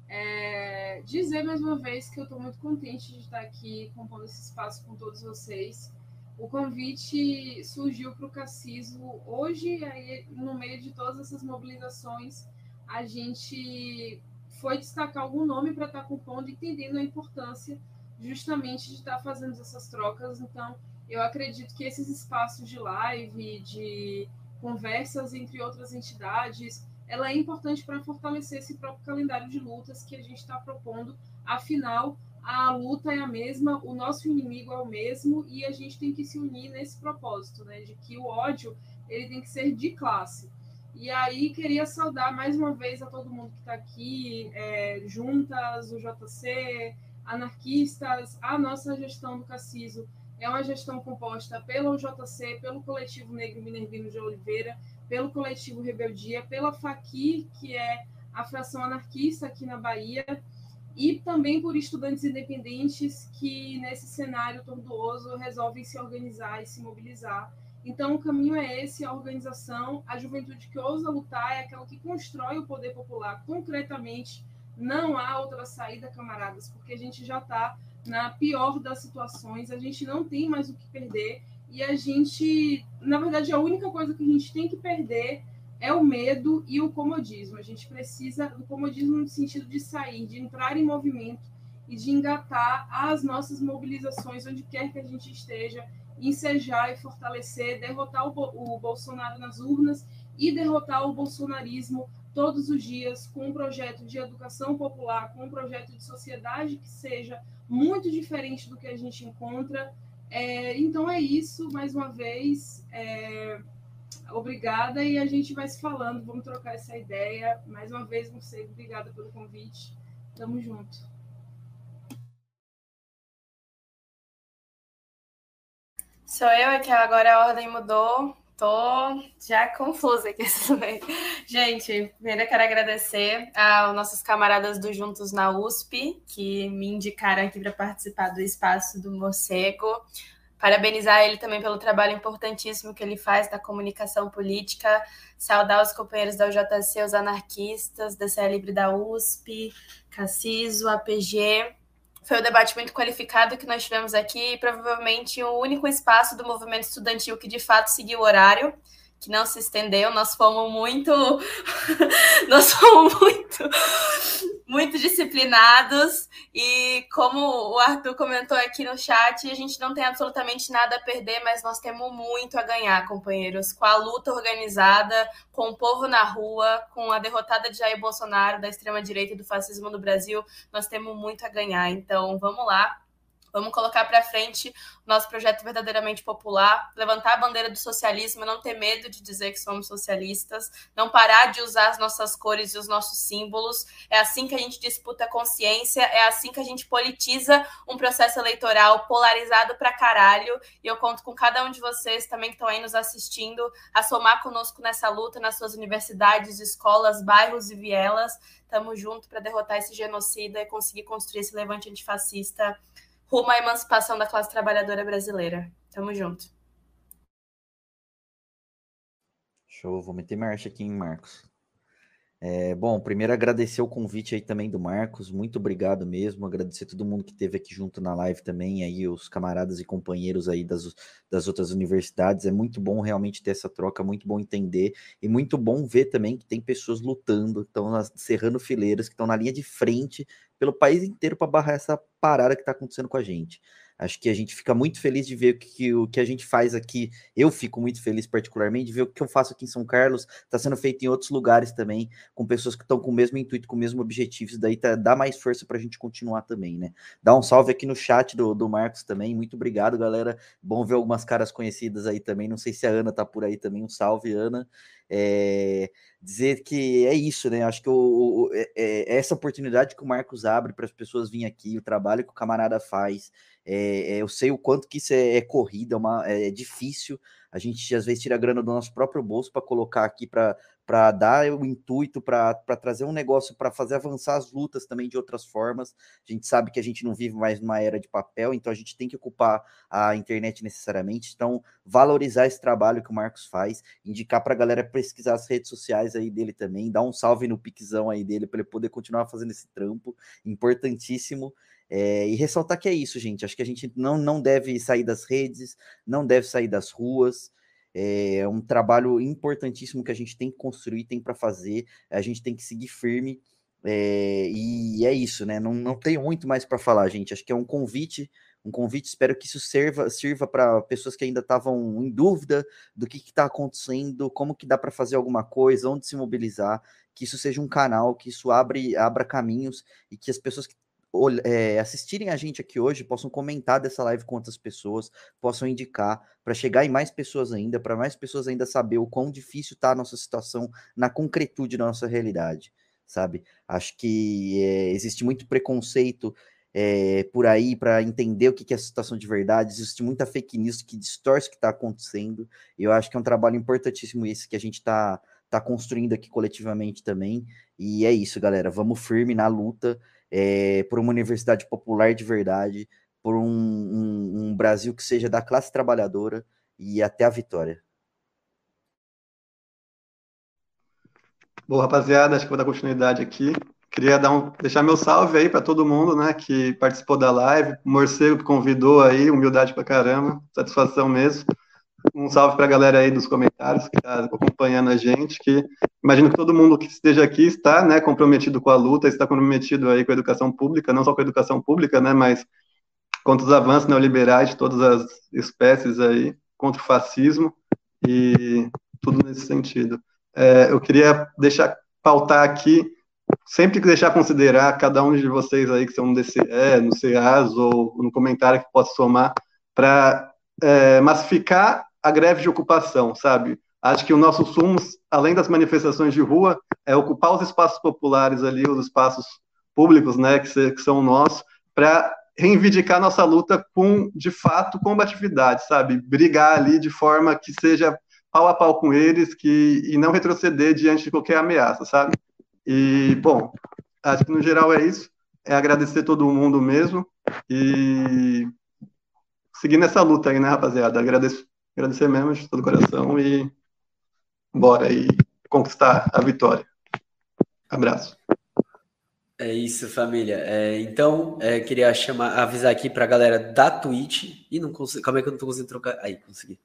É, dizer mais uma vez que eu estou muito contente de estar aqui compondo esse espaço com todos vocês. O convite surgiu para o Cassiso hoje, aí, no meio de todas essas mobilizações, a gente foi destacar algum nome para estar tá compondo, entendendo a importância justamente de estar tá fazendo essas trocas. Então, eu acredito que esses espaços de live, de conversas entre outras entidades, ela é importante para fortalecer esse próprio calendário de lutas que a gente está propondo. Afinal, a luta é a mesma, o nosso inimigo é o mesmo e a gente tem que se unir nesse propósito, né, de que o ódio ele tem que ser de classe. E aí queria saudar mais uma vez a todo mundo que está aqui, é, juntas, o JC, anarquistas, a nossa gestão do Cassiso é uma gestão composta pelo JC, pelo Coletivo Negro Minervino de Oliveira, pelo Coletivo Rebeldia, pela FAQI, que é a fração anarquista aqui na Bahia, e também por estudantes independentes que, nesse cenário tortuoso, resolvem se organizar e se mobilizar. Então, o caminho é esse: a organização, a juventude que ousa lutar é aquela que constrói o poder popular concretamente. Não há outra saída, camaradas, porque a gente já está na pior das situações, a gente não tem mais o que perder e a gente, na verdade, a única coisa que a gente tem que perder é o medo e o comodismo. A gente precisa do comodismo no sentido de sair, de entrar em movimento e de engatar as nossas mobilizações onde quer que a gente esteja, ensejar e fortalecer, derrotar o, o Bolsonaro nas urnas e derrotar o bolsonarismo todos os dias com um projeto de educação popular, com um projeto de sociedade que seja muito diferente do que a gente encontra. É, então é isso, mais uma vez. É, obrigada e a gente vai se falando, vamos trocar essa ideia. Mais uma vez, você, obrigada pelo convite. Tamo junto.
Sou eu, é que agora a ordem mudou. Tô já confusa aqui. Gente, primeiro quero agradecer aos nossos camaradas do Juntos na USP, que me indicaram aqui para participar do espaço do Morcego. Parabenizar ele também pelo trabalho importantíssimo que ele faz na comunicação política, saudar os companheiros da UJC, os anarquistas, DCE Livre da USP, Cassiso, APG. Foi um debate muito qualificado que nós tivemos aqui e provavelmente o único espaço do movimento estudantil que de fato seguiu o horário que não se estendeu, nós fomos muito nós fomos muito muito disciplinados e como o Arthur comentou aqui no chat, a gente não tem absolutamente nada a perder, mas nós temos muito a ganhar, companheiros, com a luta organizada, com o povo na rua, com a derrotada de Jair Bolsonaro, da extrema direita e do fascismo no Brasil, nós temos muito a ganhar. Então, vamos lá, Vamos colocar para frente o nosso projeto verdadeiramente popular, levantar a bandeira do socialismo, não ter medo de dizer que somos socialistas, não parar de usar as nossas cores e os nossos símbolos. É assim que a gente disputa a consciência, é assim que a gente politiza um processo eleitoral polarizado para caralho. E eu conto com cada um de vocês também que estão aí nos assistindo a somar conosco nessa luta nas suas universidades, escolas, bairros e vielas. Tamo junto para derrotar esse genocida e conseguir construir esse levante antifascista rumo à emancipação da classe trabalhadora brasileira. Tamo junto.
Show, vou meter marcha aqui em Marcos. É, bom, primeiro agradecer o convite aí também do Marcos, muito obrigado mesmo, agradecer todo mundo que esteve aqui junto na live também, aí os camaradas e companheiros aí das, das outras universidades, é muito bom realmente ter essa troca, muito bom entender, e muito bom ver também que tem pessoas lutando, estão serrando fileiras, que estão na linha de frente pelo país inteiro para barrar essa parada que está acontecendo com a gente. Acho que a gente fica muito feliz de ver o que, o que a gente faz aqui. Eu fico muito feliz, particularmente, de ver o que eu faço aqui em São Carlos, está sendo feito em outros lugares também, com pessoas que estão com o mesmo intuito, com o mesmo objetivo. Isso daí tá, dá mais força para a gente continuar também, né? Dá um salve aqui no chat do, do Marcos também. Muito obrigado, galera. Bom ver algumas caras conhecidas aí também. Não sei se a Ana tá por aí também. Um salve, Ana. É, dizer que é isso, né? Acho que o, o, é, é essa oportunidade que o Marcos abre para as pessoas virem aqui, o trabalho que o camarada faz. É, é, eu sei o quanto que isso é, é corrida, é, uma, é difícil. A gente às vezes tira grana do nosso próprio bolso para colocar aqui para dar o intuito, para trazer um negócio para fazer avançar as lutas também de outras formas. A gente sabe que a gente não vive mais numa era de papel, então a gente tem que ocupar a internet necessariamente. Então, valorizar esse trabalho que o Marcos faz, indicar para a galera pesquisar as redes sociais aí dele também, dar um salve no piquezão aí dele para ele poder continuar fazendo esse trampo importantíssimo. É, e ressaltar que é isso, gente. Acho que a gente não, não deve sair das redes, não deve sair das ruas. É um trabalho importantíssimo que a gente tem que construir, tem para fazer. A gente tem que seguir firme. É, e é isso, né? Não, não tenho muito mais para falar, gente. Acho que é um convite, um convite. Espero que isso sirva, sirva para pessoas que ainda estavam em dúvida do que está acontecendo, como que dá para fazer alguma coisa, onde se mobilizar. Que isso seja um canal, que isso abre, abra caminhos e que as pessoas que é, assistirem a gente aqui hoje possam comentar dessa live com outras pessoas, possam indicar para chegar em mais pessoas ainda, para mais pessoas ainda saber o quão difícil está a nossa situação na concretude da nossa realidade, sabe? Acho que é, existe muito preconceito é, por aí para entender o que, que é a situação de verdade, existe muita fake news que distorce o que está acontecendo, e eu acho que é um trabalho importantíssimo esse que a gente está tá construindo aqui coletivamente também, e é isso, galera, vamos firme na luta, é, por uma universidade popular de verdade, por um, um, um Brasil que seja da classe trabalhadora e até a vitória.
Bom, rapaziada, acho que vou dar continuidade aqui. Queria dar um, deixar meu salve aí para todo mundo, né, que participou da live. O Morcego que convidou aí, humildade pra caramba, satisfação mesmo. Um salve para a galera aí dos comentários que está acompanhando a gente, que imagino que todo mundo que esteja aqui está, né, comprometido com a luta, está comprometido aí com a educação pública, não só com a educação pública, né, mas contra os avanços neoliberais de todas as espécies aí, contra o fascismo e tudo nesse sentido. É, eu queria deixar pautar aqui, sempre que deixar considerar cada um de vocês aí que são no DCE, no CEAS ou no comentário que possa somar, para é, massificar a greve de ocupação, sabe? Acho que o nosso sumo, além das manifestações de rua, é ocupar os espaços populares ali, os espaços públicos, né, que, que são nossos, para reivindicar nossa luta com, de fato, combatividade, sabe? Brigar ali de forma que seja pau a pau com eles que, e não retroceder diante de qualquer ameaça, sabe? E, bom, acho que no geral é isso. É agradecer todo mundo mesmo e seguir nessa luta aí, né, rapaziada? Agradeço agradecer mesmo de todo o coração e bora aí conquistar a vitória. Abraço.
É isso, família. É, então, é, queria chamar, avisar aqui para a galera da Twitch. E não consigo. Calma aí que eu não estou conseguindo trocar. Aí, consegui.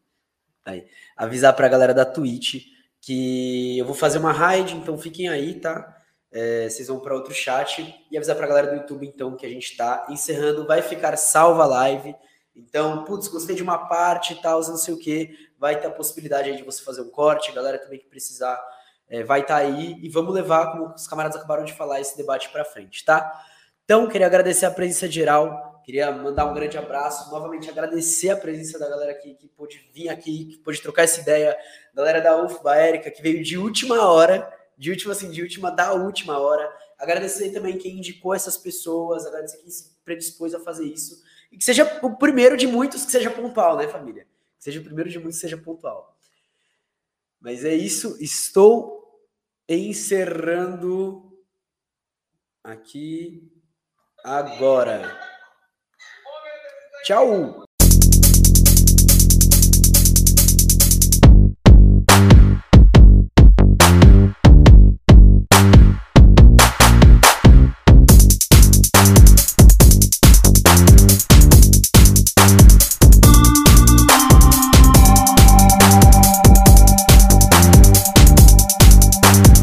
Aí. Avisar para a galera da Twitch que eu vou fazer uma raid, então fiquem aí, tá? É, vocês vão para outro chat e avisar para a galera do YouTube, então, que a gente está encerrando. Vai ficar salva a live. Então, putz, gostei de uma parte e tal, não sei o que, vai ter a possibilidade aí de você fazer um corte, galera também que precisar é, vai estar tá aí. E vamos levar, como os camaradas acabaram de falar, esse debate para frente, tá? Então, queria agradecer a presença geral, queria mandar um grande abraço, novamente agradecer a presença da galera aqui que pôde vir aqui, que pôde trocar essa ideia, galera da UFBA, Érica, que veio de última hora, de última assim, de última, da última hora, agradecer também quem indicou essas pessoas, agradecer quem se predispôs a fazer isso, e que seja o primeiro de muitos que seja pontual, né, família? Que seja o primeiro de muitos que seja pontual. Mas é isso, estou encerrando aqui agora. Tchau!